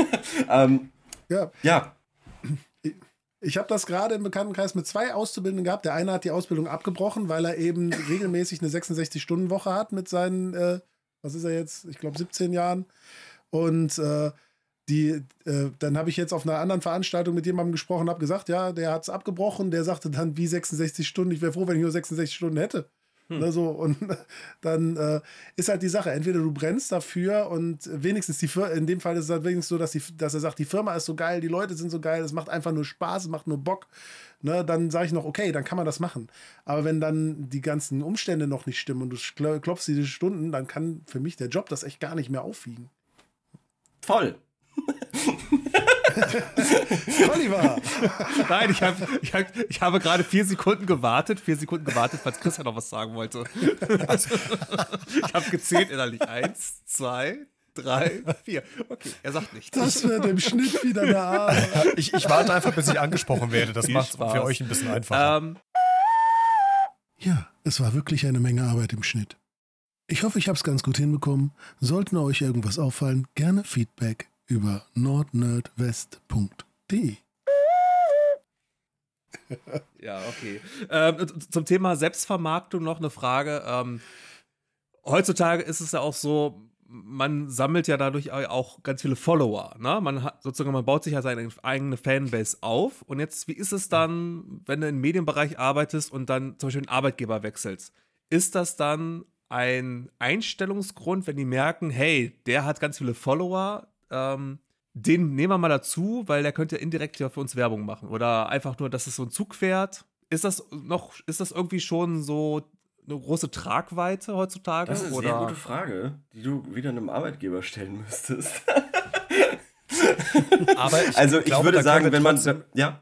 ähm, ja. Ja, ich habe das gerade im Bekanntenkreis mit zwei Auszubildenden gehabt. Der eine hat die Ausbildung abgebrochen, weil er eben regelmäßig eine 66-Stunden-Woche hat mit seinen äh, was ist er jetzt? Ich glaube 17 Jahren. Und äh, die, äh, dann habe ich jetzt auf einer anderen Veranstaltung mit jemandem gesprochen, habe gesagt, ja, der hat es abgebrochen. Der sagte dann, wie 66 Stunden. Ich wäre froh, wenn ich nur 66 Stunden hätte. Hm. Ne, so, und dann äh, ist halt die Sache, entweder du brennst dafür und wenigstens die Firma, in dem Fall ist es halt wenigstens so, dass, die, dass er sagt, die Firma ist so geil, die Leute sind so geil, es macht einfach nur Spaß, es macht nur Bock. Ne, dann sage ich noch, okay, dann kann man das machen. Aber wenn dann die ganzen Umstände noch nicht stimmen und du klopfst diese Stunden, dann kann für mich der Job das echt gar nicht mehr aufwiegen. Voll. Oliver! Nein, ich, hab, ich, hab, ich habe gerade vier Sekunden gewartet, vier Sekunden gewartet, falls Christian noch was sagen wollte. Ich habe gezählt innerlich. Eins, zwei, drei, vier. Okay, er sagt nichts. Das wird im Schnitt wieder eine Arbeit. Ich, ich warte einfach, bis ich angesprochen werde. Das macht es für euch ein bisschen einfacher. Ähm, ja, es war wirklich eine Menge Arbeit im Schnitt. Ich hoffe, ich habe es ganz gut hinbekommen. Sollten euch irgendwas auffallen, gerne Feedback über nordnerdwest.de. ja, okay. Ähm, zum Thema Selbstvermarktung noch eine Frage. Ähm, heutzutage ist es ja auch so, man sammelt ja dadurch auch ganz viele Follower. Ne? Man hat sozusagen, man baut sich ja seine eigene Fanbase auf. Und jetzt, wie ist es dann, wenn du im Medienbereich arbeitest und dann zum Beispiel einen Arbeitgeber wechselst? Ist das dann ein Einstellungsgrund, wenn die merken, hey, der hat ganz viele Follower, ähm, den nehmen wir mal dazu, weil der könnte indirekt ja für uns Werbung machen. Oder einfach nur, dass es so ein Zug fährt. Ist das noch, ist das irgendwie schon so eine große Tragweite heutzutage? Das ist eine oder? sehr gute Frage, die du wieder einem Arbeitgeber stellen müsstest. Aber ich also ich glaube, würde sagen, wenn man ja,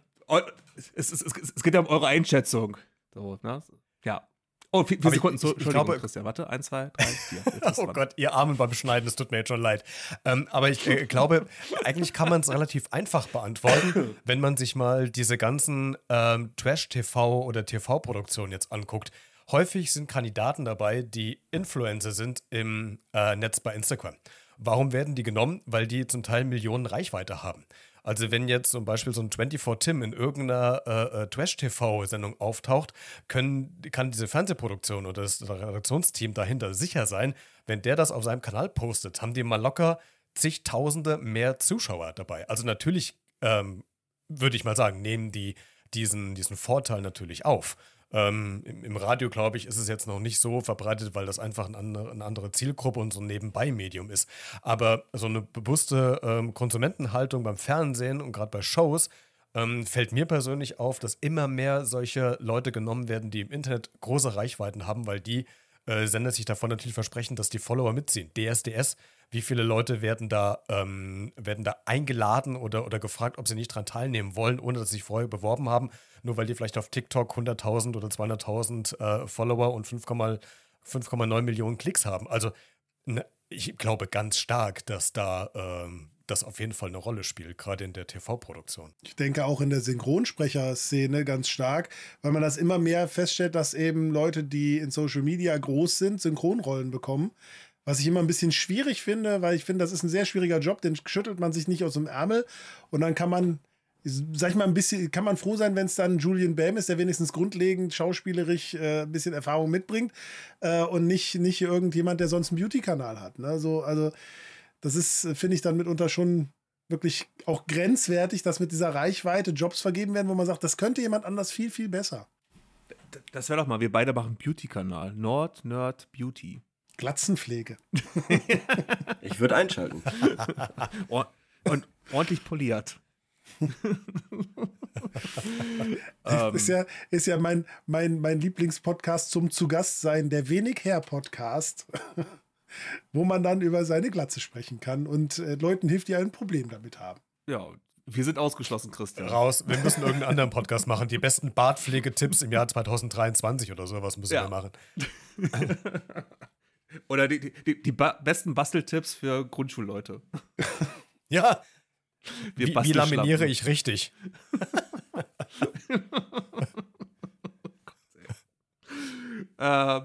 es, es, es, es, geht ja um eure Einschätzung. So, ne? Ja. Oh, vier, vier Sekunden. Ich, ich, ich glaube, Christian, warte. Eins, zwei, drei, vier. oh Gott, ihr Armen beim Schneiden, das tut mir jetzt schon leid. Ähm, aber ich äh, glaube, eigentlich kann man es relativ einfach beantworten, wenn man sich mal diese ganzen ähm, Trash-TV oder TV-Produktionen jetzt anguckt. Häufig sind Kandidaten dabei, die Influencer sind im äh, Netz bei Instagram. Warum werden die genommen? Weil die zum Teil Millionen Reichweite haben. Also wenn jetzt zum Beispiel so ein 24 Tim in irgendeiner äh, äh, Trash-TV-Sendung auftaucht, können, kann diese Fernsehproduktion oder das Redaktionsteam dahinter sicher sein, wenn der das auf seinem Kanal postet, haben die mal locker zigtausende mehr Zuschauer dabei. Also natürlich ähm, würde ich mal sagen, nehmen die diesen, diesen Vorteil natürlich auf. Ähm, im, im, Radio, glaube ich, ist es jetzt noch nicht so verbreitet, weil das einfach ein andere, eine andere Zielgruppe und so ein Nebenbei-Medium ist. Aber so eine bewusste ähm, Konsumentenhaltung beim Fernsehen und gerade bei Shows ähm, fällt mir persönlich auf, dass immer mehr solche Leute genommen werden, die im Internet große Reichweiten haben, weil die äh, Sender sich davon natürlich versprechen, dass die Follower mitziehen. DSDS wie viele Leute werden da, ähm, werden da eingeladen oder, oder gefragt, ob sie nicht daran teilnehmen wollen, ohne dass sie sich vorher beworben haben, nur weil die vielleicht auf TikTok 100.000 oder 200.000 äh, Follower und 5,9 Millionen Klicks haben. Also ne, ich glaube ganz stark, dass da ähm, das auf jeden Fall eine Rolle spielt, gerade in der TV-Produktion. Ich denke auch in der Synchronsprecherszene ganz stark, weil man das immer mehr feststellt, dass eben Leute, die in Social Media groß sind, Synchronrollen bekommen. Was ich immer ein bisschen schwierig finde, weil ich finde, das ist ein sehr schwieriger Job, den schüttelt man sich nicht aus dem Ärmel und dann kann man, sag ich mal, ein bisschen, kann man froh sein, wenn es dann Julian Bam ist, der wenigstens grundlegend schauspielerisch äh, ein bisschen Erfahrung mitbringt äh, und nicht, nicht irgendjemand, der sonst einen Beauty-Kanal hat. Ne? So, also, das ist, finde ich, dann mitunter schon wirklich auch grenzwertig, dass mit dieser Reichweite Jobs vergeben werden, wo man sagt, das könnte jemand anders viel, viel besser. Das wäre doch mal, wir beide machen Beauty-Kanal. Nord, Nerd, Beauty. Glatzenpflege. ich würde einschalten. Und ordentlich poliert. ist, ja, ist ja mein, mein, mein Lieblingspodcast zum Zugastsein, der Wenig Her Podcast, wo man dann über seine Glatze sprechen kann und äh, Leuten hilft, die ein Problem damit haben. Ja, wir sind ausgeschlossen, Christian. Raus. Wir müssen irgendeinen anderen Podcast machen. Die besten Bartpflegetipps im Jahr 2023 oder sowas müssen ja. wir machen. Oder die, die, die ba besten Basteltipps für Grundschulleute. ja. wie, wie laminiere ich richtig? äh,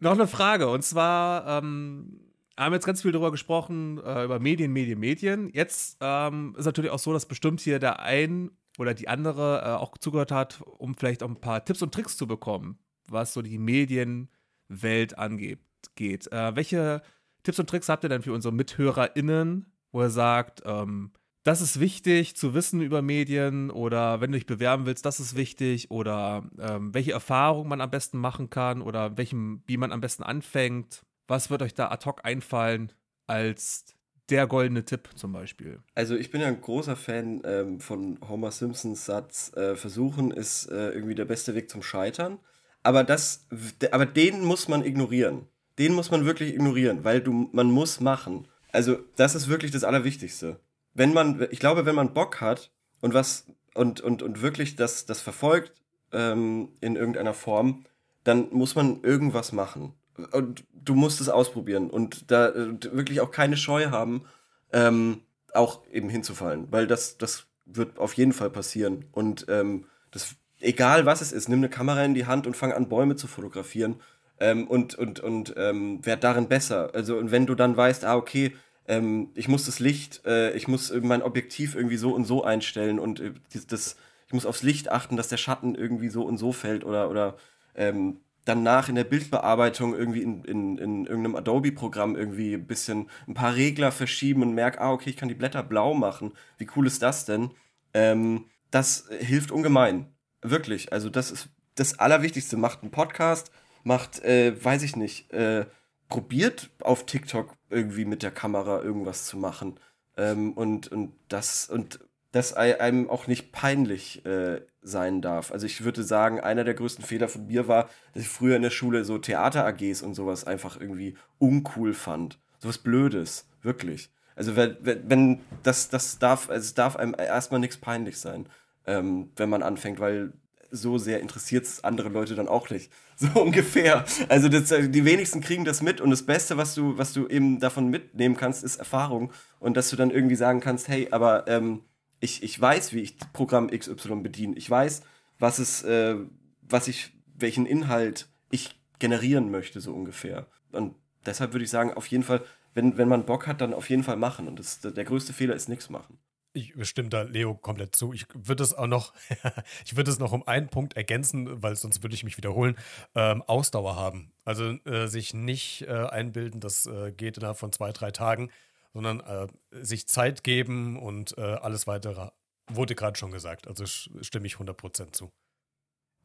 noch eine Frage. Und zwar ähm, haben wir jetzt ganz viel darüber gesprochen, äh, über Medien, Medien, Medien. Jetzt ähm, ist natürlich auch so, dass bestimmt hier der ein oder die andere äh, auch zugehört hat, um vielleicht auch ein paar Tipps und Tricks zu bekommen, was so die Medien Welt angeht. geht. Äh, welche Tipps und Tricks habt ihr denn für unsere MithörerInnen, wo ihr sagt, ähm, das ist wichtig zu wissen über Medien oder wenn du dich bewerben willst, das ist wichtig oder ähm, welche Erfahrungen man am besten machen kann oder welchem, wie man am besten anfängt. Was wird euch da ad hoc einfallen als der goldene Tipp zum Beispiel? Also ich bin ja ein großer Fan ähm, von Homer Simpsons Satz, äh, versuchen ist äh, irgendwie der beste Weg zum Scheitern. Aber das, aber den muss man ignorieren. Den muss man wirklich ignorieren, weil du, man muss machen. Also das ist wirklich das Allerwichtigste wenn man, ich glaube, wenn man Bock hat und was und, und, und wirklich das, das verfolgt ähm, in irgendeiner Form, dann muss man irgendwas machen. Und du musst es ausprobieren und da und wirklich auch keine Scheu haben, ähm, auch eben hinzufallen, weil das, das wird auf jeden Fall passieren. Und ähm, das, egal was es ist, nimm eine Kamera in die Hand und fang an, Bäume zu fotografieren ähm, und, und, und ähm, werd darin besser. Also, und wenn du dann weißt, ah, okay, ähm, ich muss das Licht, äh, ich muss mein Objektiv irgendwie so und so einstellen und äh, das, ich muss aufs Licht achten, dass der Schatten irgendwie so und so fällt oder, oder ähm, danach in der Bildbearbeitung irgendwie in, in, in irgendeinem Adobe-Programm irgendwie ein bisschen ein paar Regler verschieben und merke, ah, okay, ich kann die Blätter blau machen. Wie cool ist das denn? Ähm, das hilft ungemein. Wirklich. Also, das ist das Allerwichtigste. Macht einen Podcast, macht, äh, weiß ich nicht, äh, probiert auf TikTok irgendwie mit der Kamera irgendwas zu machen. Ähm, und, und das, und das einem auch nicht peinlich äh, sein darf. Also ich würde sagen, einer der größten Fehler von mir war, dass ich früher in der Schule so Theater-AGs und sowas einfach irgendwie uncool fand. Sowas Blödes, wirklich. Also wenn, wenn das, das darf, also es darf einem erstmal nichts peinlich sein, ähm, wenn man anfängt, weil so sehr interessiert es andere Leute dann auch nicht. So ungefähr. Also das, äh, die wenigsten kriegen das mit und das Beste, was du, was du eben davon mitnehmen kannst, ist Erfahrung. Und dass du dann irgendwie sagen kannst, hey, aber ähm, ich, ich weiß, wie ich Programm XY bediene. Ich weiß, was es, äh, was ich, welchen Inhalt ich generieren möchte, so ungefähr. Und deshalb würde ich sagen, auf jeden Fall, wenn, wenn man Bock hat, dann auf jeden Fall machen. Und das, der größte Fehler ist nichts machen. Ich stimme da Leo komplett zu. Ich würde es auch noch, ich würde es noch um einen Punkt ergänzen, weil sonst würde ich mich wiederholen. Ähm, Ausdauer haben. Also äh, sich nicht äh, einbilden, das äh, geht innerhalb von zwei, drei Tagen, sondern äh, sich Zeit geben und äh, alles weitere wurde gerade schon gesagt. Also stimme ich 100% zu.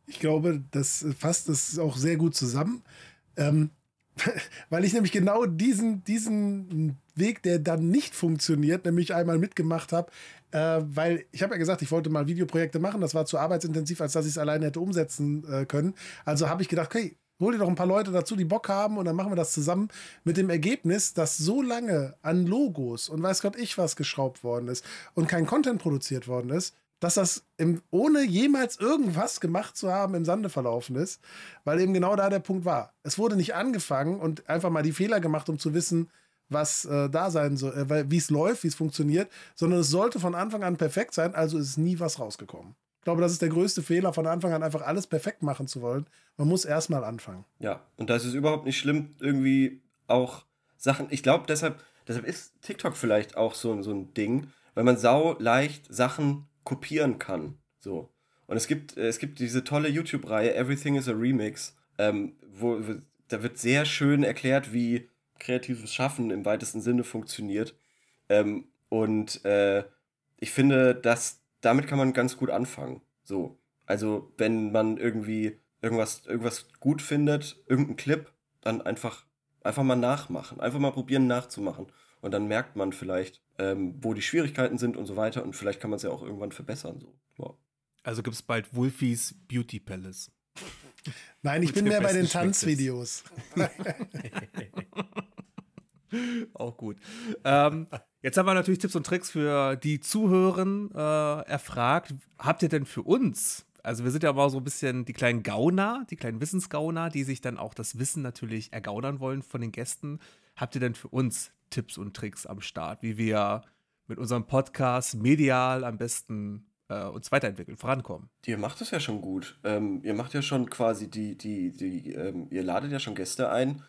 Ich glaube, das fasst das auch sehr gut zusammen. Ähm, weil ich nämlich genau diesen, diesen Weg, der dann nicht funktioniert, nämlich einmal mitgemacht habe, äh, weil ich habe ja gesagt, ich wollte mal Videoprojekte machen, das war zu arbeitsintensiv, als dass ich es alleine hätte umsetzen äh, können. Also habe ich gedacht, okay, hol dir doch ein paar Leute dazu, die Bock haben und dann machen wir das zusammen mit dem Ergebnis, dass so lange an Logos und weiß Gott ich was geschraubt worden ist und kein Content produziert worden ist, dass das im, ohne jemals irgendwas gemacht zu haben im Sande verlaufen ist, weil eben genau da der Punkt war. Es wurde nicht angefangen und einfach mal die Fehler gemacht, um zu wissen, was äh, da sein soll, äh, wie es läuft, wie es funktioniert, sondern es sollte von Anfang an perfekt sein, also ist nie was rausgekommen. Ich glaube, das ist der größte Fehler, von Anfang an einfach alles perfekt machen zu wollen. Man muss erstmal anfangen. Ja, und das ist überhaupt nicht schlimm, irgendwie auch Sachen. Ich glaube, deshalb, deshalb ist TikTok vielleicht auch so, so ein Ding, weil man sau leicht Sachen kopieren kann. So. Und es gibt, es gibt diese tolle YouTube-Reihe Everything is a Remix, ähm, wo, wo da wird sehr schön erklärt, wie kreatives Schaffen im weitesten Sinne funktioniert. Ähm, und äh, ich finde, dass damit kann man ganz gut anfangen. So. Also, wenn man irgendwie irgendwas, irgendwas gut findet, irgendeinen Clip, dann einfach, einfach mal nachmachen. Einfach mal probieren nachzumachen. Und dann merkt man vielleicht, ähm, wo die Schwierigkeiten sind und so weiter. Und vielleicht kann man es ja auch irgendwann verbessern. So. Ja. Also gibt es bald Wolfies Beauty Palace. Nein, ich bin mehr bei den Tanzvideos. Auch gut. Ähm, jetzt haben wir natürlich Tipps und Tricks für die Zuhörer äh, erfragt. Habt ihr denn für uns, also wir sind ja mal so ein bisschen die kleinen Gauner, die kleinen Wissensgauner, die sich dann auch das Wissen natürlich ergaunern wollen von den Gästen. Habt ihr denn für uns Tipps und Tricks am Start, wie wir mit unserem Podcast medial am besten äh, uns weiterentwickeln, vorankommen? Ihr macht das ja schon gut. Ähm, ihr macht ja schon quasi die, die, die, ähm, ihr ladet ja schon Gäste ein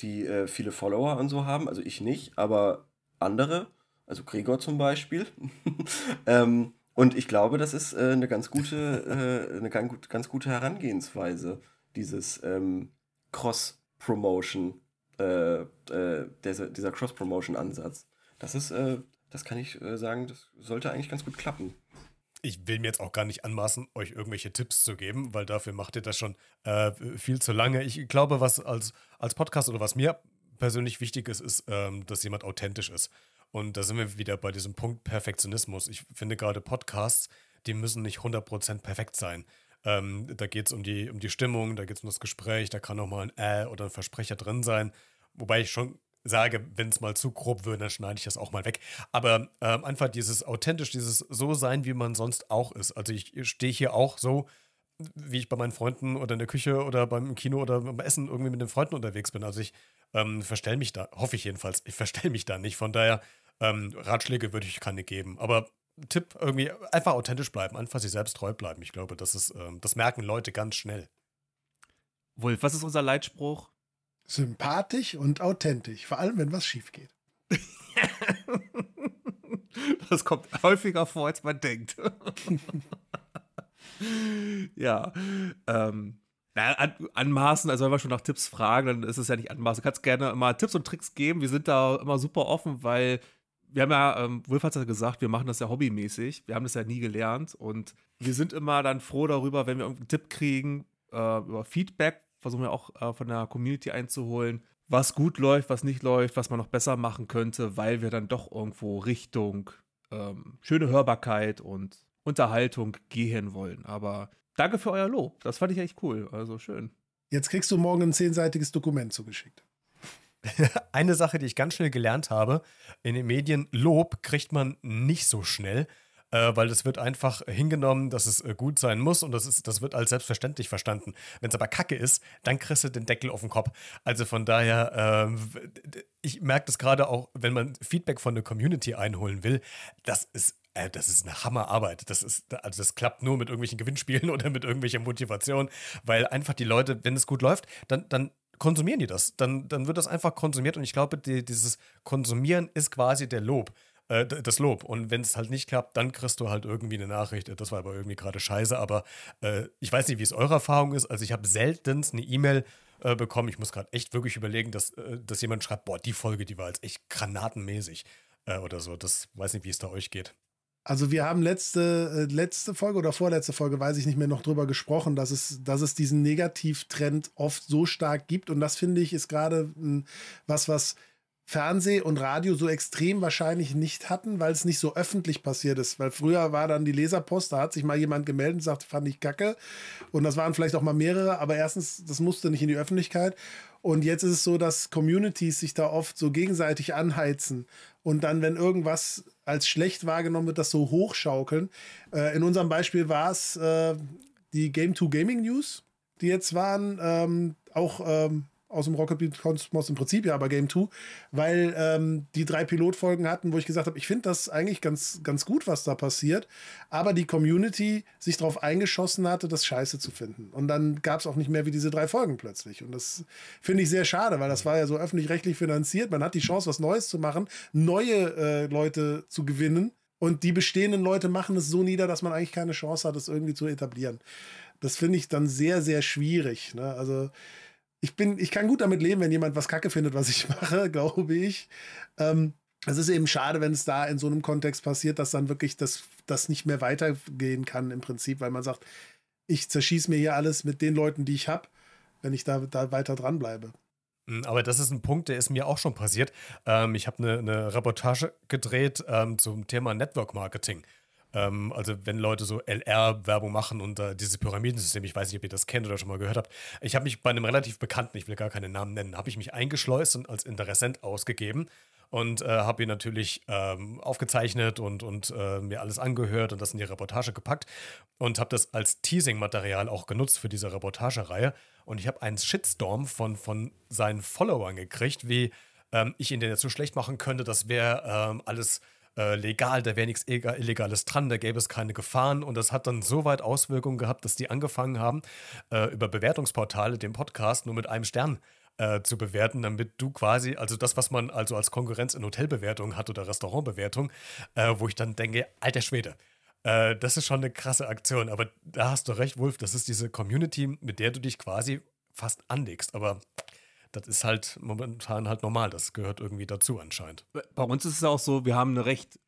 die äh, viele Follower und so haben. Also ich nicht, aber andere, also Gregor zum Beispiel. ähm, und ich glaube, das ist äh, eine ganz gute, äh, eine ganz, ganz, gute Herangehensweise, dieses ähm, Cross-Promotion. Äh, äh, dieser, dieser Cross-Promotion-Ansatz. Das ist, äh, das kann ich äh, sagen, das sollte eigentlich ganz gut klappen. Ich will mir jetzt auch gar nicht anmaßen, euch irgendwelche Tipps zu geben, weil dafür macht ihr das schon äh, viel zu lange. Ich glaube, was als, als Podcast oder was mir persönlich wichtig ist, ist, ähm, dass jemand authentisch ist. Und da sind wir wieder bei diesem Punkt Perfektionismus. Ich finde gerade Podcasts, die müssen nicht 100% perfekt sein. Ähm, da geht es um die, um die Stimmung, da geht es um das Gespräch, da kann auch mal ein Äh oder ein Versprecher drin sein. Wobei ich schon sage, wenn es mal zu grob wird, dann schneide ich das auch mal weg. Aber ähm, einfach dieses authentisch, dieses so sein, wie man sonst auch ist. Also ich stehe hier auch so, wie ich bei meinen Freunden oder in der Küche oder beim Kino oder beim Essen irgendwie mit den Freunden unterwegs bin. Also ich ähm, verstelle mich da, hoffe ich jedenfalls, ich verstelle mich da nicht. Von daher, ähm, Ratschläge würde ich keine geben. Aber Tipp, irgendwie einfach authentisch bleiben, einfach sich selbst treu bleiben. Ich glaube, das ist, ähm, das merken Leute ganz schnell. Wolf, was ist unser Leitspruch? Sympathisch und authentisch, vor allem wenn was schief geht. das kommt häufiger vor, als man denkt. ja. Ähm, na, an, anmaßen, also wenn wir schon nach Tipps fragen, dann ist es ja nicht anmaßen. Du kannst gerne mal Tipps und Tricks geben. Wir sind da immer super offen, weil wir haben ja, ähm, Wolf hat ja gesagt, wir machen das ja hobbymäßig. Wir haben das ja nie gelernt und wir sind immer dann froh darüber, wenn wir irgendeinen Tipp kriegen, äh, über Feedback, versuchen wir auch äh, von der Community einzuholen, was gut läuft, was nicht läuft, was man noch besser machen könnte, weil wir dann doch irgendwo Richtung ähm, schöne Hörbarkeit und Unterhaltung gehen wollen. Aber danke für euer Lob. Das fand ich echt cool. Also schön. Jetzt kriegst du morgen ein zehnseitiges Dokument zugeschickt. Eine Sache, die ich ganz schnell gelernt habe, in den Medien, Lob kriegt man nicht so schnell, äh, weil es wird einfach hingenommen, dass es äh, gut sein muss und das, ist, das wird als selbstverständlich verstanden. Wenn es aber kacke ist, dann kriegst du den Deckel auf den Kopf. Also von daher, äh, ich merke das gerade auch, wenn man Feedback von der Community einholen will, das ist äh, das ist eine Hammerarbeit. Das ist, also das klappt nur mit irgendwelchen Gewinnspielen oder mit irgendwelcher Motivation, weil einfach die Leute, wenn es gut läuft, dann, dann konsumieren die das. Dann, dann wird das einfach konsumiert und ich glaube, die, dieses Konsumieren ist quasi der Lob. Äh, das Lob. Und wenn es halt nicht klappt, dann kriegst du halt irgendwie eine Nachricht. Das war aber irgendwie gerade scheiße. Aber äh, ich weiß nicht, wie es eure Erfahrung ist. Also ich habe seltenst eine E-Mail äh, bekommen. Ich muss gerade echt wirklich überlegen, dass, äh, dass jemand schreibt, boah, die Folge, die war jetzt echt granatenmäßig äh, oder so. Das weiß nicht, wie es da euch geht. Also wir haben letzte, äh, letzte Folge oder vorletzte Folge, weiß ich nicht mehr, noch drüber gesprochen, dass es, dass es diesen Negativtrend oft so stark gibt. Und das finde ich ist gerade was, was Fernseh und Radio so extrem wahrscheinlich nicht hatten, weil es nicht so öffentlich passiert ist. Weil früher war dann die Leserpost, da hat sich mal jemand gemeldet und sagt, fand ich kacke. Und das waren vielleicht auch mal mehrere, aber erstens, das musste nicht in die Öffentlichkeit. Und jetzt ist es so, dass Communities sich da oft so gegenseitig anheizen und dann, wenn irgendwas als schlecht wahrgenommen wird, das so hochschaukeln. Äh, in unserem Beispiel war es äh, die Game 2 Gaming News, die jetzt waren. Ähm, auch ähm, aus dem Rocket Beat Kosmos im Prinzip ja, aber Game 2, weil ähm, die drei Pilotfolgen hatten, wo ich gesagt habe, ich finde das eigentlich ganz, ganz gut, was da passiert, aber die Community sich darauf eingeschossen hatte, das scheiße zu finden. Und dann gab es auch nicht mehr wie diese drei Folgen plötzlich. Und das finde ich sehr schade, weil das war ja so öffentlich-rechtlich finanziert. Man hat die Chance, was Neues zu machen, neue äh, Leute zu gewinnen. Und die bestehenden Leute machen es so nieder, dass man eigentlich keine Chance hat, es irgendwie zu etablieren. Das finde ich dann sehr, sehr schwierig. Ne? Also ich bin, ich kann gut damit leben, wenn jemand was Kacke findet, was ich mache, glaube ich. Ähm, es ist eben schade, wenn es da in so einem Kontext passiert, dass dann wirklich das, das nicht mehr weitergehen kann im Prinzip, weil man sagt, ich zerschieße mir hier alles mit den Leuten, die ich habe, wenn ich da, da weiter dranbleibe. Hm, aber das ist ein Punkt, der ist mir auch schon passiert. Ähm, ich habe eine, eine, Reportage gedreht ähm, zum Thema Network Marketing. Ähm, also wenn Leute so LR-Werbung machen und äh, dieses Pyramidensystem, ich weiß nicht, ob ihr das kennt oder schon mal gehört habt. Ich habe mich bei einem relativ bekannten, ich will gar keinen Namen nennen, habe ich mich eingeschleust und als Interessent ausgegeben und äh, habe ihn natürlich ähm, aufgezeichnet und, und äh, mir alles angehört und das in die Reportage gepackt und habe das als Teasing-Material auch genutzt für diese Reportagereihe. Und ich habe einen Shitstorm von, von seinen Followern gekriegt, wie ähm, ich ihn denn jetzt so schlecht machen könnte, das wäre ähm, alles äh, legal, da wäre nichts Illegales dran, da gäbe es keine Gefahren. Und das hat dann so weit Auswirkungen gehabt, dass die angefangen haben, äh, über Bewertungsportale den Podcast nur mit einem Stern äh, zu bewerten, damit du quasi, also das, was man also als Konkurrenz in Hotelbewertung hat oder Restaurantbewertung, äh, wo ich dann denke, alter Schwede. Äh, das ist schon eine krasse Aktion, aber da hast du recht, Wolf, das ist diese Community, mit der du dich quasi fast anlegst. Aber das ist halt momentan halt normal. Das gehört irgendwie dazu anscheinend. Bei uns ist es auch so, wir haben eine recht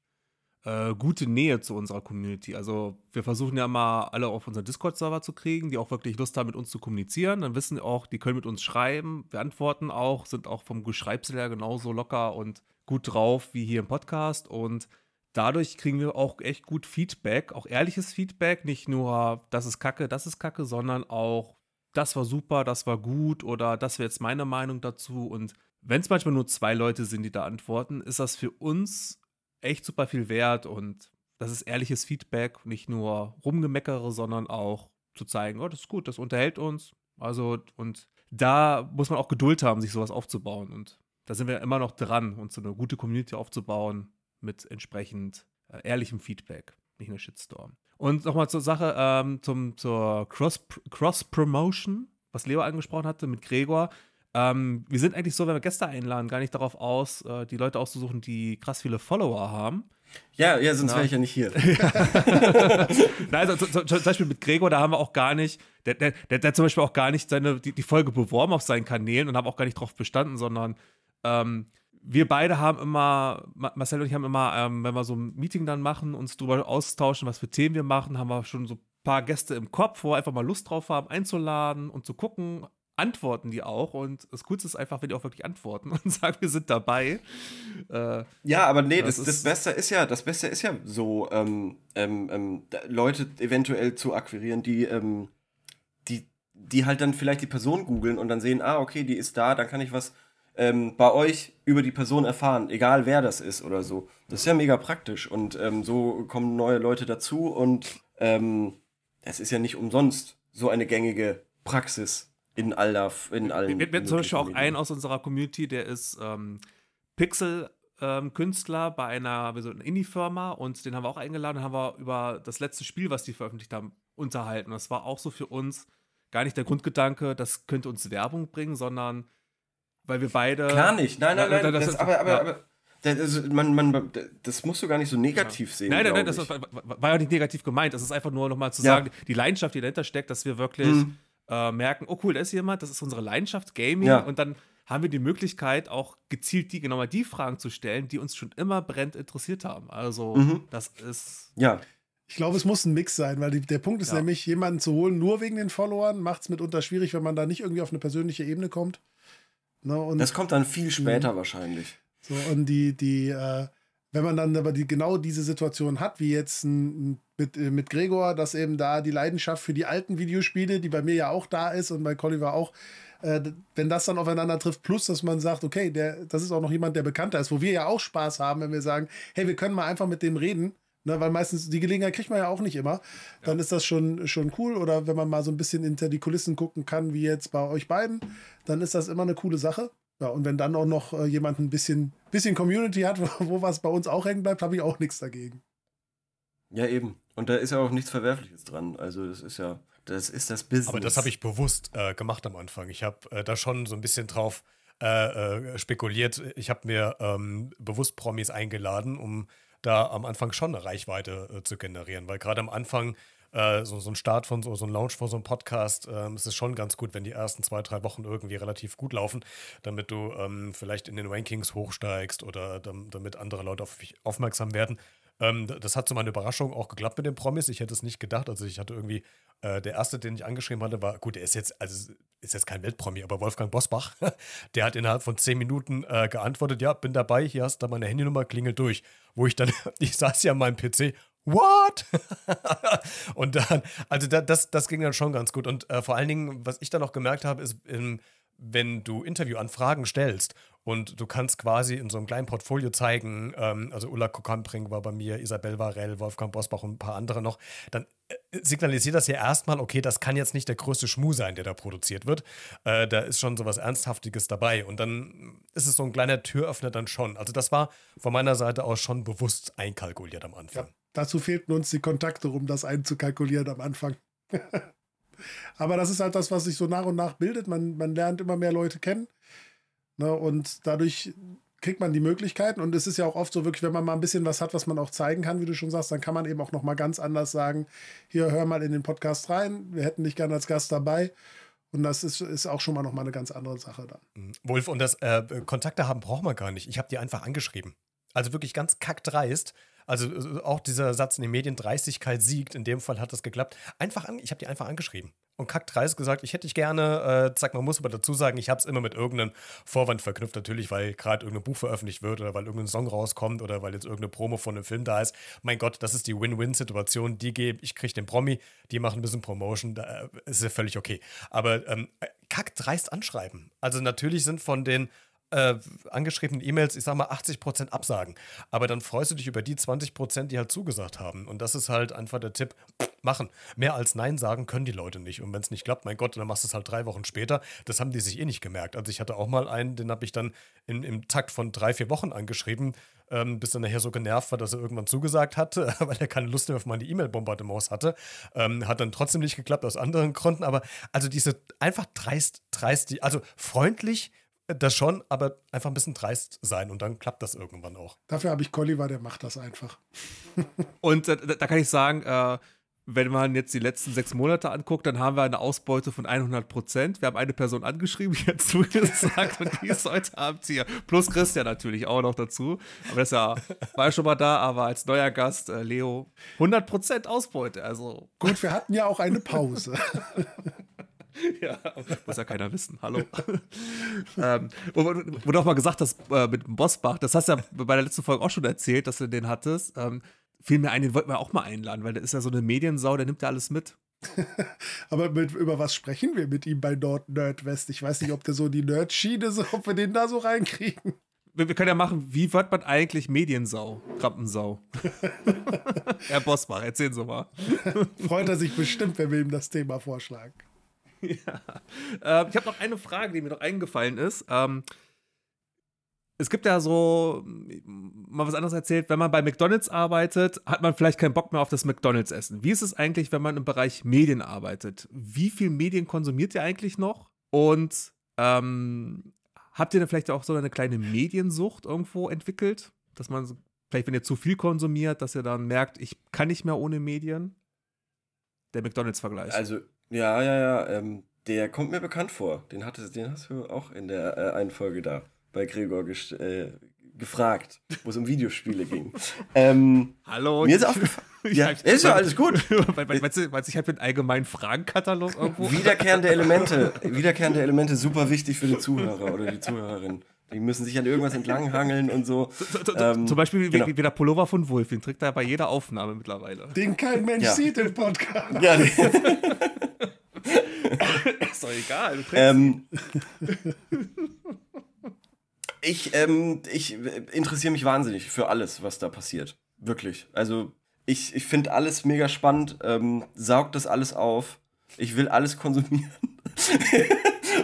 äh, gute Nähe zu unserer Community. Also wir versuchen ja mal alle auf unseren Discord-Server zu kriegen, die auch wirklich Lust haben, mit uns zu kommunizieren. Dann wissen auch, die können mit uns schreiben, wir antworten auch, sind auch vom Geschreibsel her genauso locker und gut drauf wie hier im Podcast. Und dadurch kriegen wir auch echt gut Feedback, auch ehrliches Feedback, nicht nur, das ist Kacke, das ist Kacke, sondern auch, das war super, das war gut oder das wäre jetzt meine Meinung dazu. Und wenn es manchmal nur zwei Leute sind, die da antworten, ist das für uns echt super viel wert und das ist ehrliches Feedback, nicht nur rumgemeckere, sondern auch zu zeigen, oh, das ist gut, das unterhält uns. Also, und da muss man auch Geduld haben, sich sowas aufzubauen. Und da sind wir immer noch dran, uns so eine gute Community aufzubauen mit entsprechend äh, ehrlichem Feedback, nicht nur Shitstorm. Und nochmal zur Sache, ähm, zum, zur Cross-Promotion, Cross was Leo angesprochen hatte mit Gregor. Ähm, wir sind eigentlich so, wenn wir Gäste einladen, gar nicht darauf aus, äh, die Leute auszusuchen, die krass viele Follower haben. Ja, ja, sonst wäre ich ja nicht hier. Nein, also, zum, zum Beispiel mit Gregor, da haben wir auch gar nicht, der, der, der, der hat zum Beispiel auch gar nicht seine, die, die Folge beworben auf seinen Kanälen und haben auch gar nicht drauf bestanden, sondern ähm, wir beide haben immer, Marcel und ich haben immer, ähm, wenn wir so ein Meeting dann machen, uns darüber austauschen, was für Themen wir machen, haben wir schon so ein paar Gäste im Kopf, wo wir einfach mal Lust drauf haben, einzuladen und zu gucken, antworten die auch. Und das Coolste ist einfach, wenn die auch wirklich antworten und sagen, wir sind dabei. Äh, ja, aber nee, das, das, das, Beste ist ja, das Beste ist ja so, ähm, ähm, ähm Leute eventuell zu akquirieren, die, ähm, die, die halt dann vielleicht die Person googeln und dann sehen, ah, okay, die ist da, dann kann ich was ähm, bei euch über die Person erfahren, egal wer das ist oder so. Das ist ja mega praktisch und ähm, so kommen neue Leute dazu und es ist ja nicht umsonst so eine gängige Praxis in, aller, in allen. Wir, wir zum Beispiel auch einen aus unserer Community, der ist ähm, Pixel-Künstler ähm, bei einer so Indie-Firma und den haben wir auch eingeladen, haben wir über das letzte Spiel, was die veröffentlicht haben, unterhalten. Das war auch so für uns gar nicht der Grundgedanke, das könnte uns Werbung bringen, sondern weil wir beide. Klar nicht, nein, nein, nein. Das, das, aber, aber, ja. aber das, man, man, das musst du gar nicht so negativ ja. sehen. Nein, nein, nein, das war, war ja nicht negativ gemeint. Das ist einfach nur nochmal zu ja. sagen, die Leidenschaft, die dahinter steckt, dass wir wirklich. Mhm äh, merken, oh cool, da ist jemand, das ist unsere Leidenschaft, Gaming. Ja. Und dann haben wir die Möglichkeit, auch gezielt die, genau mal die Fragen zu stellen, die uns schon immer brennend interessiert haben. Also, mhm. das ist. Ja. Ich glaube, es muss ein Mix sein, weil die, der Punkt ist ja. nämlich, jemanden zu holen nur wegen den Followern, macht es mitunter schwierig, wenn man da nicht irgendwie auf eine persönliche Ebene kommt. Ne, und, das kommt dann viel später mh. wahrscheinlich. So, und die, die, äh, wenn man dann aber die, genau diese Situation hat, wie jetzt ein, mit, äh, mit Gregor, dass eben da die Leidenschaft für die alten Videospiele, die bei mir ja auch da ist und bei Colliver auch, äh, wenn das dann aufeinander trifft, plus dass man sagt, okay, der, das ist auch noch jemand, der bekannter ist, wo wir ja auch Spaß haben, wenn wir sagen, hey, wir können mal einfach mit dem reden. Ne, weil meistens die Gelegenheit kriegt man ja auch nicht immer. Dann ja. ist das schon, schon cool. Oder wenn man mal so ein bisschen hinter die Kulissen gucken kann, wie jetzt bei euch beiden, dann ist das immer eine coole Sache. Ja, und wenn dann auch noch äh, jemand ein bisschen, bisschen Community hat, wo, wo was bei uns auch hängen bleibt, habe ich auch nichts dagegen. Ja, eben. Und da ist ja auch nichts Verwerfliches dran. Also das ist ja, das ist das Business. Aber das habe ich bewusst äh, gemacht am Anfang. Ich habe äh, da schon so ein bisschen drauf äh, äh spekuliert. Ich habe mir ähm, bewusst Promis eingeladen, um da am Anfang schon eine Reichweite äh, zu generieren. Weil gerade am Anfang äh, so, so ein Start von so, so ein Launch von so einem Podcast, ähm, es ist schon ganz gut, wenn die ersten zwei, drei Wochen irgendwie relativ gut laufen, damit du ähm, vielleicht in den Rankings hochsteigst oder damit andere Leute auf dich aufmerksam werden. Ähm, das hat zu meiner Überraschung auch geklappt mit den Promis. Ich hätte es nicht gedacht. Also ich hatte irgendwie, äh, der erste, den ich angeschrieben hatte, war, gut, der ist jetzt, also ist jetzt kein Weltpromi, aber Wolfgang Bosbach, der hat innerhalb von zehn Minuten äh, geantwortet, ja, bin dabei, hier hast du meine Handynummer, klingelt durch. Wo ich dann, ich saß ja an meinem PC, what? und dann, also das, das ging dann schon ganz gut. Und äh, vor allen Dingen, was ich dann noch gemerkt habe, ist, in, wenn du Interviewanfragen stellst und du kannst quasi in so einem kleinen Portfolio zeigen, ähm, also Ulla Kokampring war bei mir, Isabel Varell, Wolfgang Bosbach und ein paar andere noch, dann äh, signalisiert das ja erstmal, okay, das kann jetzt nicht der größte Schmuh sein, der da produziert wird. Äh, da ist schon sowas Ernsthaftiges dabei. Und dann ist es so ein kleiner Türöffner dann schon. Also das war von meiner Seite aus schon bewusst einkalkuliert am Anfang. Ja, dazu fehlten uns die Kontakte, um das einzukalkulieren am Anfang. Aber das ist halt das, was sich so nach und nach bildet. Man, man lernt immer mehr Leute kennen. Ne, und dadurch kriegt man die Möglichkeiten. Und es ist ja auch oft so wirklich, wenn man mal ein bisschen was hat, was man auch zeigen kann, wie du schon sagst, dann kann man eben auch noch mal ganz anders sagen, hier, hör mal in den Podcast rein, wir hätten dich gerne als Gast dabei. Und das ist, ist auch schon mal nochmal eine ganz andere Sache dann. Mhm. Wolf, und das äh, Kontakte haben braucht man gar nicht. Ich habe die einfach angeschrieben. Also wirklich ganz kackdreist. Also äh, auch dieser Satz in den Medien, Dreistigkeit siegt, in dem Fall hat das geklappt. Einfach an, ich habe die einfach angeschrieben. Und kackdreist gesagt, ich hätte dich gerne, äh, zack, man muss aber dazu sagen, ich habe es immer mit irgendeinem Vorwand verknüpft, natürlich, weil gerade irgendein Buch veröffentlicht wird oder weil irgendein Song rauskommt oder weil jetzt irgendeine Promo von einem Film da ist. Mein Gott, das ist die Win-Win-Situation. Die gebe, ich kriege den Promi, die machen ein bisschen Promotion, da äh, ist ja völlig okay. Aber ähm, kackdreist anschreiben. Also natürlich sind von den äh, angeschriebenen E-Mails, ich sag mal, 80% absagen. Aber dann freust du dich über die 20%, die halt zugesagt haben. Und das ist halt einfach der Tipp, machen. Mehr als Nein sagen können die Leute nicht. Und wenn es nicht klappt, mein Gott, dann machst du es halt drei Wochen später. Das haben die sich eh nicht gemerkt. Also ich hatte auch mal einen, den habe ich dann in, im Takt von drei, vier Wochen angeschrieben, ähm, bis dann nachher so genervt war, dass er irgendwann zugesagt hat, weil er keine Lust mehr auf meine E-Mail-Bombardements hatte. Ähm, hat dann trotzdem nicht geklappt aus anderen Gründen. Aber also diese einfach dreist, dreist, also freundlich, das schon, aber einfach ein bisschen dreist sein und dann klappt das irgendwann auch. Dafür habe ich Colliver, der macht das einfach. und äh, da kann ich sagen, äh, wenn man jetzt die letzten sechs Monate anguckt, dann haben wir eine Ausbeute von 100 Prozent. Wir haben eine Person angeschrieben, die hat zugesagt und die ist heute Abend hier. Plus Christian natürlich auch noch dazu. Aber das ja, war ja schon mal da, aber als neuer Gast, äh, Leo, 100 Prozent Ausbeute. Also. Gut, wir hatten ja auch eine Pause. ja, muss ja keiner wissen. Hallo. ähm, wo, du auch mal gesagt hast, äh, mit dem Bossbach, das hast du ja bei der letzten Folge auch schon erzählt, dass du den hattest. Ähm, fiel mir ein, den wollten wir auch mal einladen, weil der ist ja so eine Mediensau, der nimmt ja alles mit. Aber mit, über was sprechen wir mit ihm bei Nord Nerdwest? Ich weiß nicht, ob der so die Nerd-Schiene so, ob wir den da so reinkriegen. Wir, wir, können ja machen, wie wird man eigentlich Mediensau, Rampensau? Herr Bosbach, erzählen Sie mal. Freut er sich bestimmt, wenn wir ihm das Thema vorschlagen. Ja. Äh, ich habe noch eine Frage, die mir noch eingefallen ist. Ähm, es gibt ja so, mal was anderes erzählt, wenn man bei McDonalds arbeitet, hat man vielleicht keinen Bock mehr auf das McDonalds-Essen. Wie ist es eigentlich, wenn man im Bereich Medien arbeitet? Wie viel Medien konsumiert ihr eigentlich noch? Und ähm, habt ihr dann vielleicht auch so eine kleine Mediensucht irgendwo entwickelt? Dass man vielleicht, wenn ihr zu viel konsumiert, dass ihr dann merkt, ich kann nicht mehr ohne Medien? Der McDonalds-Vergleich. Also, ja, ja, ja, ähm, der kommt mir bekannt vor. Den, hatte, den hast du auch in der äh, einen Folge da bei Gregor äh, gefragt, wo es um Videospiele ging. Ähm, Hallo. Mir ist aufgefallen. Ja, ist ja alles gut. Meinst du, ich habe einen allgemeinen Fragenkatalog irgendwo? Wiederkehrende Elemente, wiederkehrende Elemente, super wichtig für den Zuhörer oder die Zuhörerin. Die müssen sich an irgendwas entlanghangeln und so. Ähm, Zum Beispiel genau. wie, wie, der Pullover von Wolf, den trägt er bei jeder Aufnahme mittlerweile. Den kein Mensch ja. sieht im Podcast. Ja, ist doch egal. Du ähm, ich, ähm, ich interessiere mich wahnsinnig für alles, was da passiert. Wirklich. Also, ich, ich finde alles mega spannend, ähm, saug das alles auf. Ich will alles konsumieren.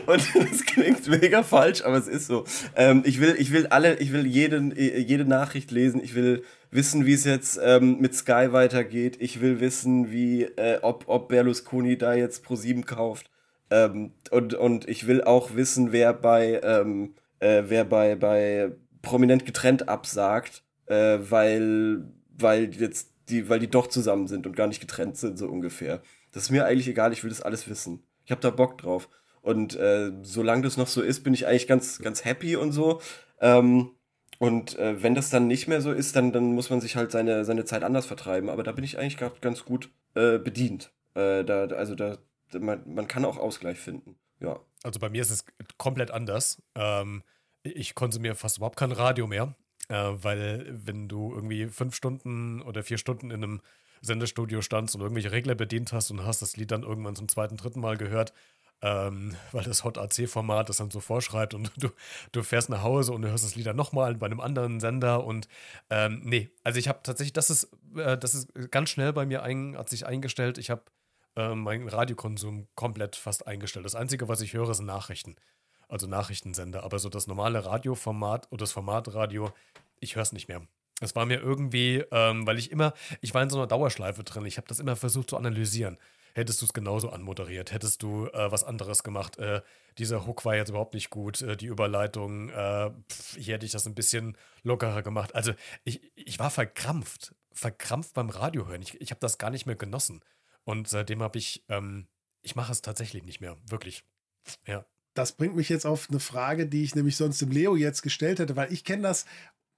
Und das klingt mega falsch, aber es ist so. Ähm, ich will, ich will alle, ich will jede, jede Nachricht lesen. Ich will wissen, wie es jetzt ähm, mit Sky weitergeht. Ich will wissen, wie, äh, ob, ob Berlusconi da jetzt Pro 7 kauft. Ähm, und, und ich will auch wissen, wer bei, ähm, äh, wer bei, bei prominent getrennt absagt, äh, weil, weil jetzt die, weil die doch zusammen sind und gar nicht getrennt sind, so ungefähr. Das ist mir eigentlich egal, ich will das alles wissen. Ich habe da Bock drauf. Und äh, solange das noch so ist, bin ich eigentlich ganz, ganz happy und so. Ähm, und äh, wenn das dann nicht mehr so ist, dann, dann muss man sich halt seine, seine Zeit anders vertreiben. Aber da bin ich eigentlich ganz gut äh, bedient. Äh, da, also da, man, man kann auch Ausgleich finden. Ja. Also bei mir ist es komplett anders. Ähm, ich konsumiere fast überhaupt kein Radio mehr, äh, weil wenn du irgendwie fünf Stunden oder vier Stunden in einem Sendestudio standst und irgendwelche Regler bedient hast und hast das Lied dann irgendwann zum zweiten, dritten Mal gehört, ähm, weil das Hot AC-Format das dann so vorschreibt und du, du fährst nach Hause und du hörst das Lied dann nochmal bei einem anderen Sender und ähm, nee, also ich habe tatsächlich, das ist, äh, das ist ganz schnell bei mir ein, hat sich eingestellt, ich habe äh, meinen Radiokonsum komplett fast eingestellt. Das Einzige, was ich höre, sind Nachrichten. Also Nachrichtensender. Aber so das normale Radioformat oder das Formatradio, ich höre es nicht mehr. Es war mir irgendwie, ähm, weil ich immer, ich war in so einer Dauerschleife drin. Ich habe das immer versucht zu analysieren. Hättest du es genauso anmoderiert? Hättest du äh, was anderes gemacht? Äh, dieser Hook war jetzt überhaupt nicht gut. Äh, die Überleitung, äh, pf, hier hätte ich das ein bisschen lockerer gemacht. Also ich, ich war verkrampft. Verkrampft beim Radiohören. Ich, ich habe das gar nicht mehr genossen. Und seitdem habe ich, ähm, ich mache es tatsächlich nicht mehr, wirklich. Ja. Das bringt mich jetzt auf eine Frage, die ich nämlich sonst dem Leo jetzt gestellt hätte, weil ich kenne das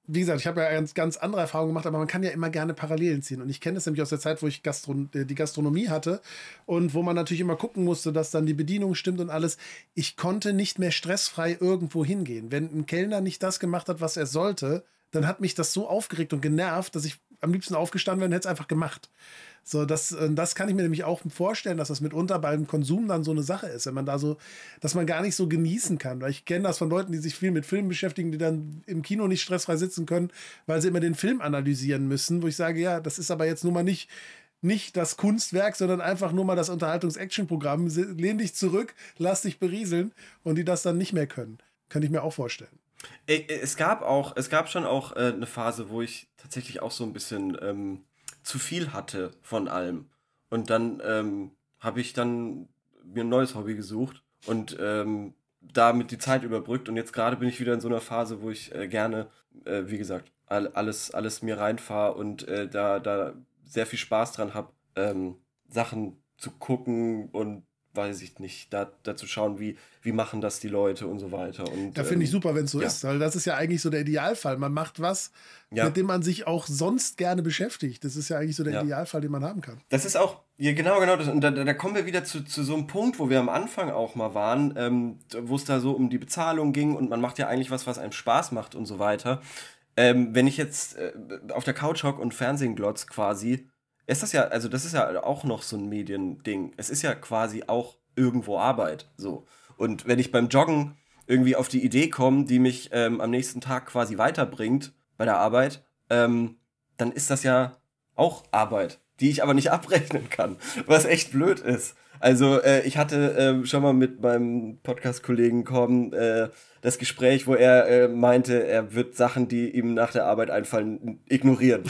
wie gesagt, ich habe ja ganz, ganz andere Erfahrungen gemacht, aber man kann ja immer gerne Parallelen ziehen. Und ich kenne es nämlich aus der Zeit, wo ich Gastron äh, die Gastronomie hatte und wo man natürlich immer gucken musste, dass dann die Bedienung stimmt und alles. Ich konnte nicht mehr stressfrei irgendwo hingehen. Wenn ein Kellner nicht das gemacht hat, was er sollte, dann hat mich das so aufgeregt und genervt, dass ich am liebsten aufgestanden wäre und hätte es einfach gemacht. So, das, äh, das kann ich mir nämlich auch vorstellen, dass das mitunter beim Konsum dann so eine Sache ist, wenn man da so, dass man gar nicht so genießen kann. Weil ich kenne das von Leuten, die sich viel mit Filmen beschäftigen, die dann im Kino nicht stressfrei sitzen können, weil sie immer den Film analysieren müssen, wo ich sage, ja, das ist aber jetzt nun mal nicht, nicht das Kunstwerk, sondern einfach nur mal das Unterhaltungs-Action-Programm. Lehn dich zurück, lass dich berieseln und die das dann nicht mehr können. Könnte ich mir auch vorstellen. Es gab auch, es gab schon auch äh, eine Phase, wo ich tatsächlich auch so ein bisschen ähm, zu viel hatte von allem. Und dann ähm, habe ich dann mir ein neues Hobby gesucht und ähm, damit die Zeit überbrückt. Und jetzt gerade bin ich wieder in so einer Phase, wo ich äh, gerne, äh, wie gesagt, all, alles, alles mir reinfahre und äh, da, da sehr viel Spaß dran habe, ähm, Sachen zu gucken und weiß ich nicht, da, da zu schauen, wie, wie machen das die Leute und so weiter. Und, ja, finde ich ähm, super, wenn es so ja. ist, weil das ist ja eigentlich so der Idealfall. Man macht was, Ja. mit dem man sich auch sonst gerne beschäftigt. Das ist ja eigentlich so der Ja. Idealfall, den man haben kann. Das ist auch, ja, genau, genau. Das, und da, da da kommen wir wieder zu, zu so einem Punkt, wo wir am Anfang auch mal waren, ähm, wo es da so um die Bezahlung ging und man macht ja eigentlich was, was einem Spaß macht und so weiter. Ähm, wenn ich jetzt äh, auf der Couch hock und Fernsehen glotz quasi, ist das ja, also das ist ja auch noch so ein Mediending. Es ist ja quasi auch irgendwo Arbeit. So. Und wenn ich beim Joggen irgendwie auf die Idee komme, die mich ähm, am nächsten Tag quasi weiterbringt bei der Arbeit, ähm, dann ist das ja auch Arbeit, die ich aber nicht abrechnen kann, was echt blöd ist. Also äh, ich hatte ähm, schon mal mit meinem Podcast-Kollegen Korben äh, das Gespräch, wo er äh, meinte, er wird Sachen, die ihm nach der Arbeit einfallen, ignorieren.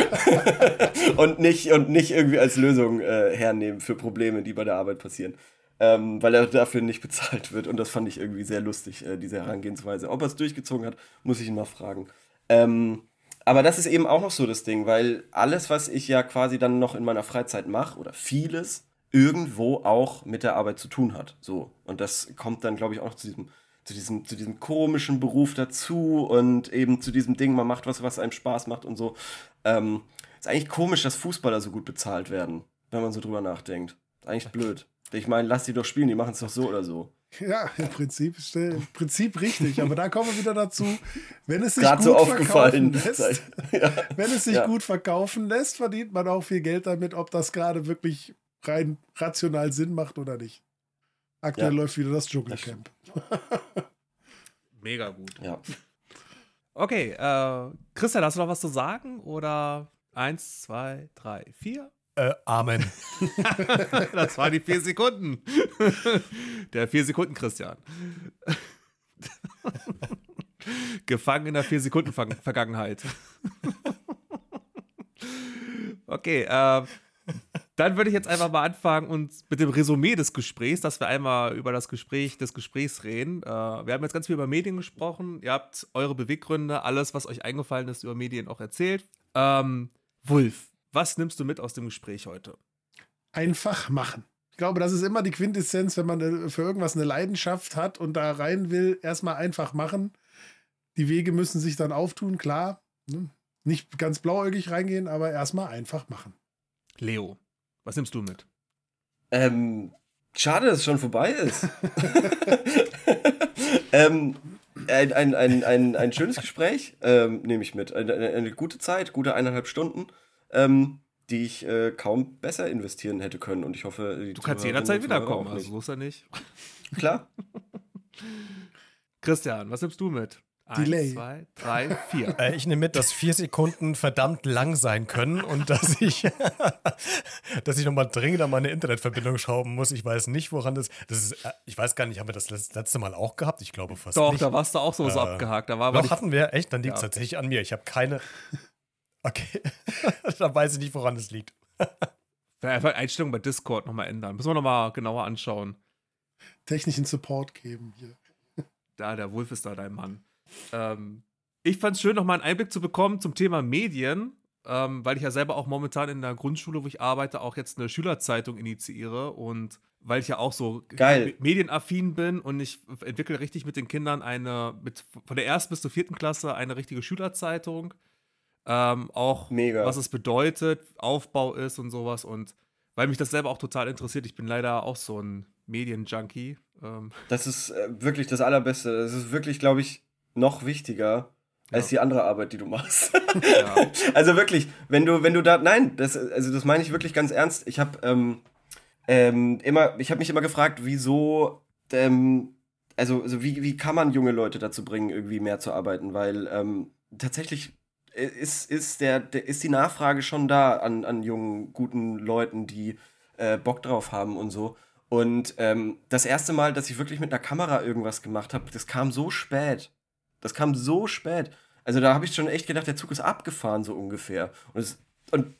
und, nicht, und nicht irgendwie als Lösung äh, hernehmen für Probleme, die bei der Arbeit passieren. Ähm, weil er dafür nicht bezahlt wird. Und das fand ich irgendwie sehr lustig, äh, diese Herangehensweise. Ob er es durchgezogen hat, muss ich ihn mal fragen. Ähm, aber das ist eben auch noch so das Ding, weil alles, was ich ja quasi dann noch in meiner Freizeit mache, oder vieles, irgendwo auch mit der Arbeit zu tun hat. So. Und das kommt dann, glaube ich, auch noch zu diesem, zu diesem, zu diesem komischen Beruf dazu und eben zu diesem Ding, man macht was, was einem Spaß macht und so. Ähm, ist eigentlich komisch, dass Fußballer so gut bezahlt werden, wenn man so drüber nachdenkt. Ist eigentlich blöd. Ich meine, lass die doch spielen, die machen es doch so oder so. Ja, im Prinzip, im Prinzip richtig. Aber da kommen wir wieder dazu, wenn es sich Gerade gut so aufgefallen. verkaufen lässt, ja. wenn es sich Ja. gut verkaufen lässt, verdient man auch viel Geld damit, ob das gerade wirklich rein rational Sinn macht oder nicht. Aktuell Ja. läuft wieder das Dschungelcamp. Mega gut. ja. Okay, äh, Christian, hast du noch was zu sagen? Oder eins, zwei, drei, vier? Äh, Amen. Das waren die vier Sekunden. Der vier Sekunden Christian. Gefangen in der vier Sekunden Ver Vergangenheit. Okay, äh, dann würde ich jetzt einfach mal anfangen und mit dem Resümee des Gesprächs, dass wir einmal über das Gespräch des Gesprächs reden. Äh, wir haben jetzt ganz viel über Medien gesprochen. Ihr habt eure Beweggründe, alles, was euch eingefallen ist, über Medien auch erzählt. Ähm, Wulf, was nimmst du mit aus dem Gespräch heute? Einfach machen. Ich glaube, das ist immer die Quintessenz, wenn man für irgendwas eine Leidenschaft hat und da rein will, erstmal einfach machen. Die Wege müssen sich dann auftun, klar. ne? Nicht ganz blauäugig reingehen, aber erstmal einfach machen. Leo, was nimmst du mit? Ähm, schade, dass es schon vorbei ist. ähm, ein, ein, ein, ein, ein schönes Gespräch ähm, nehme ich mit. Eine, eine, gute Zeit, gute eineinhalb Stunden, ähm, die ich äh, kaum besser investieren hätte können. Und ich hoffe, die Du kannst jederzeit wiederkommen, also so ist er nicht. Klar. Christian, was nimmst du mit? Delay. Eins, zwei, drei, vier. Äh, ich nehme mit, dass vier Sekunden verdammt lang sein können und dass ich, dass ich nochmal dringend an meine Internetverbindung schrauben muss. Ich weiß nicht, woran das. das ist, äh, ich weiß gar nicht, haben wir das letz- letzte Mal auch gehabt? Ich glaube fast Doch, nicht. da warst du auch so, so Äh, abgehakt. Da war Doch, hatten wir. Echt? Dann liegt es Ja. tatsächlich an mir. Ich habe keine. Okay. dann weiß ich nicht, woran es liegt. einfach Einstellungen bei Discord nochmal ändern. Müssen wir nochmal genauer anschauen. Technischen Support geben hier. Da, der Wolf ist da dein Mann. Ähm, ich fand es schön, nochmal einen Einblick zu bekommen zum Thema Medien, ähm, weil ich ja selber auch momentan in der Grundschule, wo ich arbeite, auch jetzt eine Schülerzeitung initiiere und weil ich ja auch so Geil. medienaffin bin und ich entwickle richtig mit den Kindern eine, mit, von der ersten bis zur vierten Klasse eine richtige Schülerzeitung. Ähm, auch Mega. was es bedeutet, Aufbau ist und sowas. Und weil mich das selber auch total interessiert, ich bin leider auch so ein Medienjunkie. Ähm, Das ist äh, wirklich das Allerbeste. Das ist wirklich, glaube ich, noch wichtiger als die andere Arbeit, die du machst. ja. also wirklich, wenn du, wenn du da, nein, das, also das meine ich wirklich ganz ernst. Ich habe ähm, ähm, immer, ich habe mich immer gefragt, wieso, ähm, also, also wie, wie kann man junge Leute dazu bringen, irgendwie mehr zu arbeiten? Weil ähm, tatsächlich ist, ist, der, der, ist die Nachfrage schon da an, an jungen, guten Leuten, die äh, Bock drauf haben und so. Und ähm, das erste Mal, dass ich wirklich mit einer Kamera irgendwas gemacht habe, das kam so spät. Das kam so spät. Also da habe ich schon echt gedacht, der Zug ist abgefahren, so ungefähr. Und, es, und,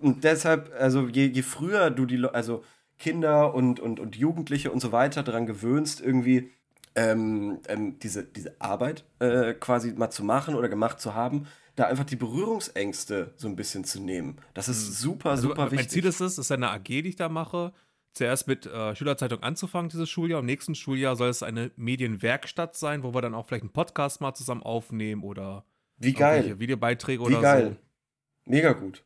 und deshalb, also je, je früher du die, also Kinder und, und, und Jugendliche und so weiter daran gewöhnst, irgendwie ähm, ähm, diese, diese Arbeit äh, quasi mal zu machen oder gemacht zu haben, da einfach die Berührungsängste so ein bisschen zu nehmen. Das ist super, Also, super mein wichtig. Ziel ist es, das ist eine AG, die ich da mache, zuerst mit äh, Schülerzeitung anzufangen dieses Schuljahr. Im nächsten Schuljahr soll es eine Medienwerkstatt sein, wo wir dann auch vielleicht einen Podcast mal zusammen aufnehmen oder Wie geil. Videobeiträge Wie oder geil. Mega gut.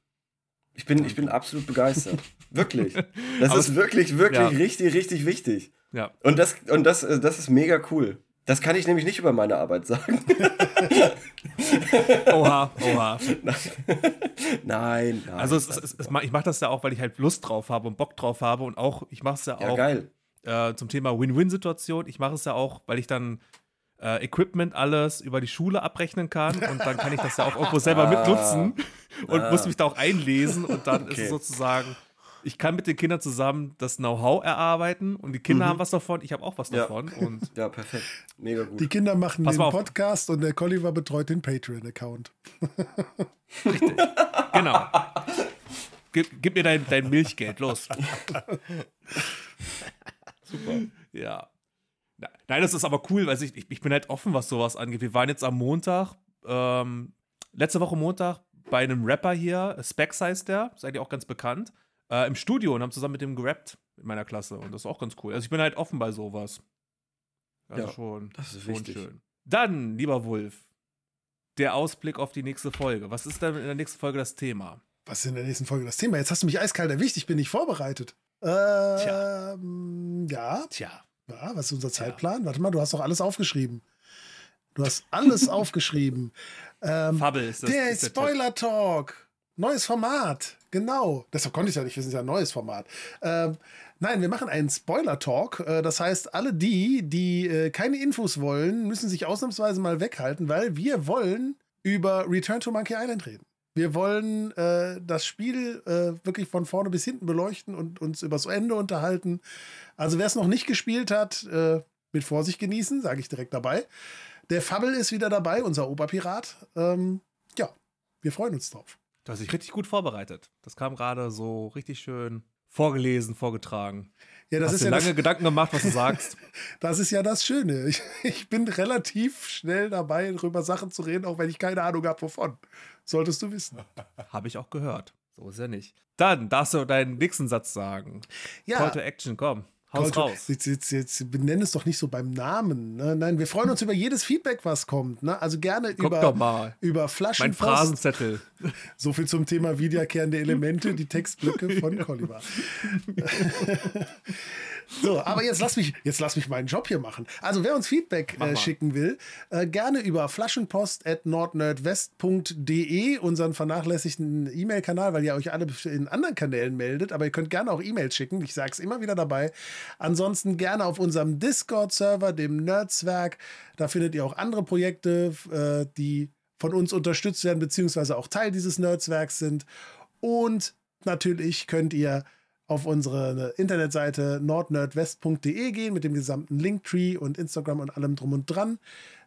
Ich bin, ich bin absolut begeistert. wirklich. Das Aber ist wirklich, wirklich ja. richtig, richtig wichtig. so. Ja. Und das, und das, das ist mega cool. Das kann ich nämlich nicht über meine Arbeit sagen. Oha, oha. nein, nein. Also es, es, es, ich mache das ja auch, weil ich halt Lust drauf habe und Bock drauf habe und auch, ich mache es ja, ja, auch äh, zum Thema Win-Win-Situation. Ich mache es ja auch, weil ich dann äh, Equipment alles über die Schule abrechnen kann und dann kann ich das ja auch irgendwo selber mitnutzen und muss mich da auch einlesen und dann ist Ah. Okay. es sozusagen, ich kann mit den Kindern zusammen das Know-how erarbeiten und die Kinder haben was davon, ich habe auch was Mhm. Ja. davon und Ja, perfekt. Mega gut. Die Kinder machen Pass den. Podcast und der Colliver betreut den Patreon-Account. genau. Gib, gib mir dein, dein Milchgeld, los. Super. Ja. Nein, das ist aber cool, weil ich, ich, ich bin halt offen, was sowas angeht. Wir waren jetzt am Montag, ähm, letzte Woche Montag, bei einem Rapper hier, Specs heißt der, seid ihr auch ganz bekannt, äh, im Studio und haben zusammen mit dem gerappt in meiner Klasse. Und das ist auch ganz cool. Also ich bin halt offen bei sowas. Also Ja, schon, das ist schon wichtig. schön. Dann, lieber Wolf, der Ausblick auf die nächste Folge. Was ist denn in der nächsten Folge das Thema? Was ist in der nächsten Folge das Thema? Jetzt hast du mich eiskalt erwischt, ich bin nicht vorbereitet. Ähm, ja, Tja. ja, was ist unser Zeitplan? Warte mal, du hast doch alles aufgeschrieben. Du hast alles aufgeschrieben. Ähm, Fabel ist das. der ist Tipp. Spoiler Talk. Neues Format. Genau. Deshalb konnte ich ja nicht wissen, es ist ja ein neues Format. Ähm, nein, wir machen einen Spoiler Talk. Äh, das heißt, alle die, die äh, keine Infos wollen, müssen sich ausnahmsweise mal weghalten, weil wir wollen über Return to Monkey Island reden. Wir wollen äh, das Spiel äh, wirklich von vorne bis hinten beleuchten und uns übers Ende unterhalten. Also wer es noch nicht gespielt hat, äh, mit Vorsicht genießen, sage ich direkt dabei. Der Fabel ist wieder dabei, unser Oberpirat. Ähm, ja, wir freuen uns drauf. Du hast dich richtig gut vorbereitet. Das kam gerade so richtig schön vorgelesen, vorgetragen. Ja, das hast ist dir ja lange Gedanken gemacht, was du sagst. das ist ja das Schöne. Ich, ich bin relativ schnell dabei, darüber Sachen zu reden, auch wenn ich keine Ahnung habe, wovon. Solltest du wissen. Habe ich auch gehört. So ist er nicht. Dann darfst du deinen nächsten Satz sagen. Call to Action, komm. Haus raus. Jetzt, jetzt, jetzt benenn es doch nicht so beim Namen. Ne? Nein, wir freuen uns über jedes Feedback, was kommt. Ne? Also gerne Guck über, über Mein Flaschenpost. Phrasenzettel. So viel zum Thema wiederkehrende Elemente, die Textblöcke von Colliver. so, aber jetzt lass mich, jetzt lass mich meinen Job hier machen. Also wer uns Feedback äh, schicken will, äh, gerne über flaschenpost@nordnerdwest.de, unseren vernachlässigten E-Mail-Kanal, weil ihr euch alle in anderen Kanälen meldet, aber ihr könnt gerne auch E-Mails schicken. Ich sage es immer wieder dabei. Ansonsten gerne auf unserem Discord-Server, dem Nerdswerk. Da findet ihr auch andere Projekte, äh, die von uns unterstützt werden, beziehungsweise auch Teil dieses Nerdswerks sind. Und natürlich könnt ihr auf unsere Internetseite nordnerdwest.de gehen mit dem gesamten Linktree und Instagram und allem drum und dran,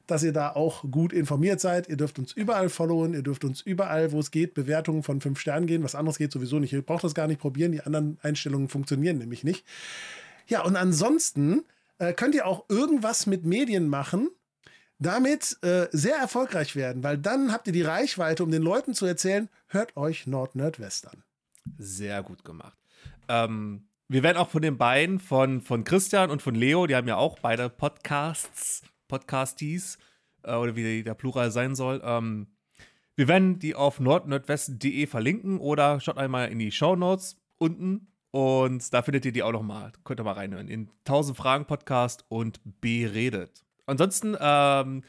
dass ihr da auch gut informiert seid. Ihr dürft uns überall followen, ihr dürft uns überall, wo es geht, Bewertungen von fünf Sternen gehen. Was anderes geht sowieso nicht. Ihr braucht das gar nicht probieren. Die anderen Einstellungen funktionieren nämlich nicht. Ja, und ansonsten äh, könnt ihr auch irgendwas mit Medien machen, damit äh, sehr erfolgreich werden, weil dann habt ihr die Reichweite, um den Leuten zu erzählen, hört euch Nord Nerdwest an. Sehr gut gemacht. Ähm, wir werden auch von den beiden, von, von Christian und von Leo, die haben ja auch beide Podcasts, Podcasties, äh, oder wie der Plural sein soll. Ähm, wir werden die auf nordnordwest.de verlinken oder schaut einmal in die Show Notes unten und da findet ihr die auch noch mal. Könnt ihr mal reinhören. In 1000 Fragen Podcast und beredet. Ansonsten, ähm,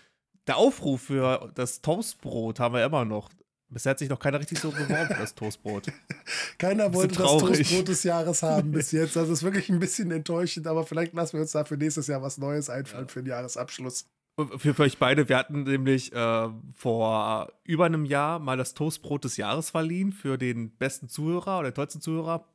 der Aufruf für das Toastbrot haben wir immer noch. Bisher hat sich noch keiner richtig so beworben für das Toastbrot. Keiner wollte das Toastbrot des Jahres haben bis jetzt. Das ist wirklich ein bisschen enttäuschend, aber vielleicht lassen wir uns da für nächstes Jahr was Neues einfallen ja. für den Jahresabschluss. Für, für, euch beide, wir hatten nämlich äh, vor über einem Jahr mal das Toastbrot des Jahres verliehen für den besten Zuhörer oder den tollsten Zuhörer.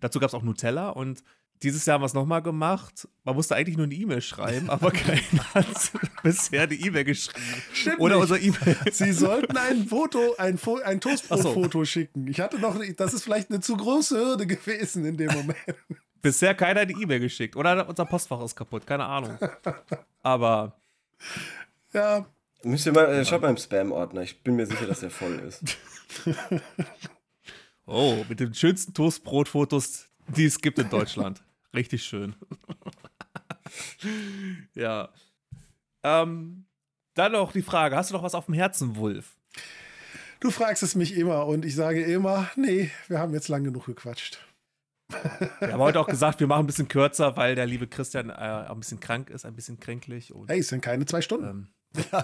Dazu gab es auch Nutella und dieses Jahr haben wir es nochmal gemacht. Man musste eigentlich nur eine E-Mail schreiben, aber keiner hat bisher eine E-Mail geschrieben. Stimmt Oder unser E-Mail. Sie sollten ein Foto, ein, Fo ein Toastbrot-Foto so. schicken. Ich hatte noch, das ist vielleicht eine zu große Hürde gewesen in dem Moment. Bisher keiner eine E-Mail geschickt. Oder unser Postfach ist kaputt, keine Ahnung. Aber ja. Müsst ihr mal, äh, schaut mal im Spam-Ordner. Ich bin mir sicher, dass der voll ist. oh, mit den schönsten Toastbrot-Fotos, die es gibt in Deutschland. Richtig schön. ja. Ähm, dann noch die Frage: Hast du noch was auf dem Herzen, Wolf? Du fragst es mich immer und ich sage immer: Nee, wir haben jetzt lang genug gequatscht. Wir haben heute auch gesagt, wir machen ein bisschen kürzer, weil der liebe Christian äh, ein bisschen krank ist, ein bisschen kränklich. Und, hey, es sind keine zwei Stunden. Ähm,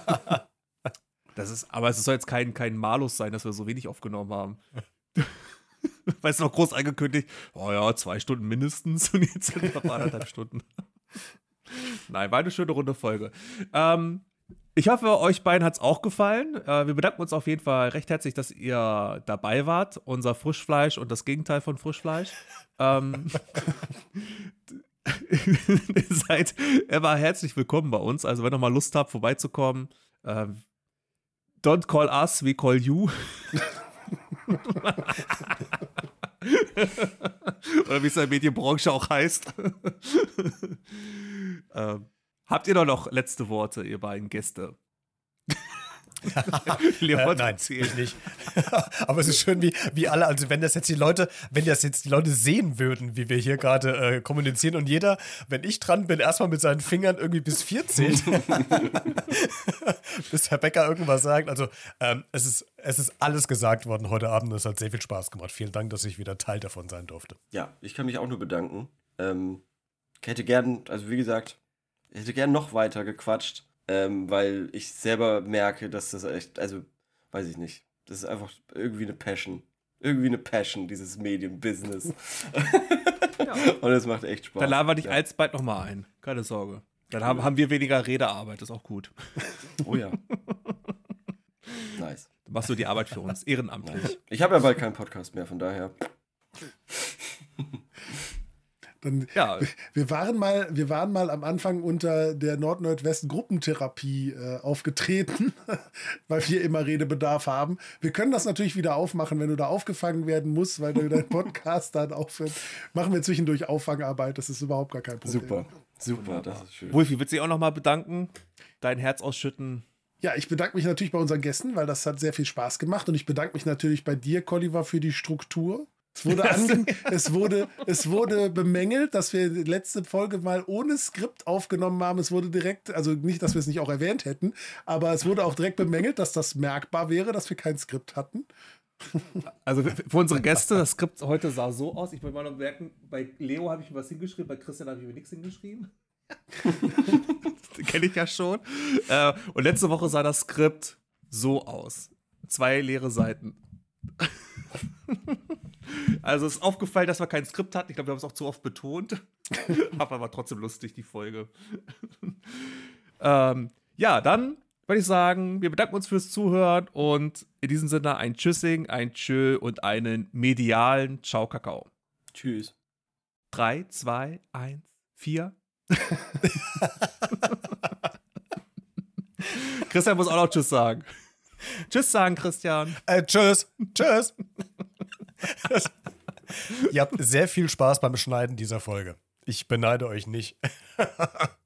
das ist, aber es soll jetzt kein, kein Malus sein, dass wir so wenig aufgenommen haben. Weißt du, noch groß angekündigt, oh ja, zwei Stunden mindestens und jetzt sind wir anderthalb Stunden. Nein, war eine schöne runde Folge. Ähm, ich hoffe, euch beiden hat es auch gefallen. Äh, wir bedanken uns auf jeden Fall recht herzlich, dass ihr dabei wart. Unser Frischfleisch und das Gegenteil von Frischfleisch. ähm, ihr seid immer herzlich willkommen bei uns. Also, wenn ihr mal Lust habt, vorbeizukommen, äh, don't call us, we call you. Oder wie es in der Medienbranche auch heißt. ähm, Habt ihr doch noch letzte Worte, ihr beiden Gäste? Äh, nein, ich nicht. Aber es ist schön, wie, wie alle, also wenn das jetzt die Leute, wenn das jetzt die Leute sehen würden, wie wir hier gerade äh, kommunizieren und jeder, wenn ich dran bin, erstmal mit seinen Fingern irgendwie bis vier zählt, bis Herr Becker irgendwas sagt. Also ähm, es, ist, es ist alles gesagt worden heute Abend. Es hat sehr viel Spaß gemacht. Vielen Dank, dass ich wieder Teil davon sein durfte. Ja, ich kann mich auch nur bedanken. Ähm, ich hätte gern, also wie gesagt, ich hätte gern noch weiter gequatscht, ähm, weil ich selber merke, dass das echt, also, weiß ich nicht. Das ist einfach irgendwie eine Passion. Irgendwie eine Passion, dieses Medienbusiness. ja. Und es macht echt Spaß. Dann laden wir dich ja. alsbald nochmal ein. Keine Sorge. Dann haben, haben wir weniger Redearbeit, das ist auch gut. Oh ja. nice. Machst du die Arbeit für uns, ehrenamtlich. Ich habe ja bald keinen Podcast mehr, von daher. Dann, ja. Wir waren mal, wir waren mal am Anfang unter der Nord-Nordwest-Gruppentherapie äh, aufgetreten, weil wir immer Redebedarf haben. Wir können das natürlich wieder aufmachen, wenn du da aufgefangen werden musst, weil du dein Podcast dann aufhört. Machen wir zwischendurch Auffangarbeit, das ist überhaupt gar kein Problem. Super, super, das ist schön. Wolfi, willst du dich auch nochmal bedanken? Dein Herz ausschütten? Ja, ich bedanke mich natürlich bei unseren Gästen, weil das hat sehr viel Spaß gemacht. Und ich bedanke mich natürlich bei dir, Colliver, für die Struktur. Es wurde, es, wurde, es wurde bemängelt, dass wir die letzte Folge mal ohne Skript aufgenommen haben. Es wurde direkt, also nicht, dass wir es nicht auch erwähnt hätten, aber es wurde auch direkt bemängelt, dass das merkbar wäre, dass wir kein Skript hatten. Also für unsere Gäste, das Skript heute sah so aus. Ich wollte mal noch merken, bei Leo habe ich mir was hingeschrieben, bei Christian habe ich mir nichts hingeschrieben. Kenne ich ja schon. Äh, und letzte Woche sah das Skript so aus. Zwei leere Seiten. Also es ist aufgefallen, dass wir kein Skript hatten. Ich glaube, wir haben es auch zu oft betont. aber war trotzdem lustig, die Folge. ähm, ja, dann würde ich sagen, wir bedanken uns fürs Zuhören und in diesem Sinne ein Tschüssing, ein Tschö und einen medialen Ciao Kakao. Tschüss. 3, 2, 1, 4. Christian muss auch noch Tschüss sagen. Tschüss sagen, Christian. Äh, tschüss. Tschüss. Ihr habt sehr viel Spaß beim Schneiden dieser Folge. Ich beneide euch nicht.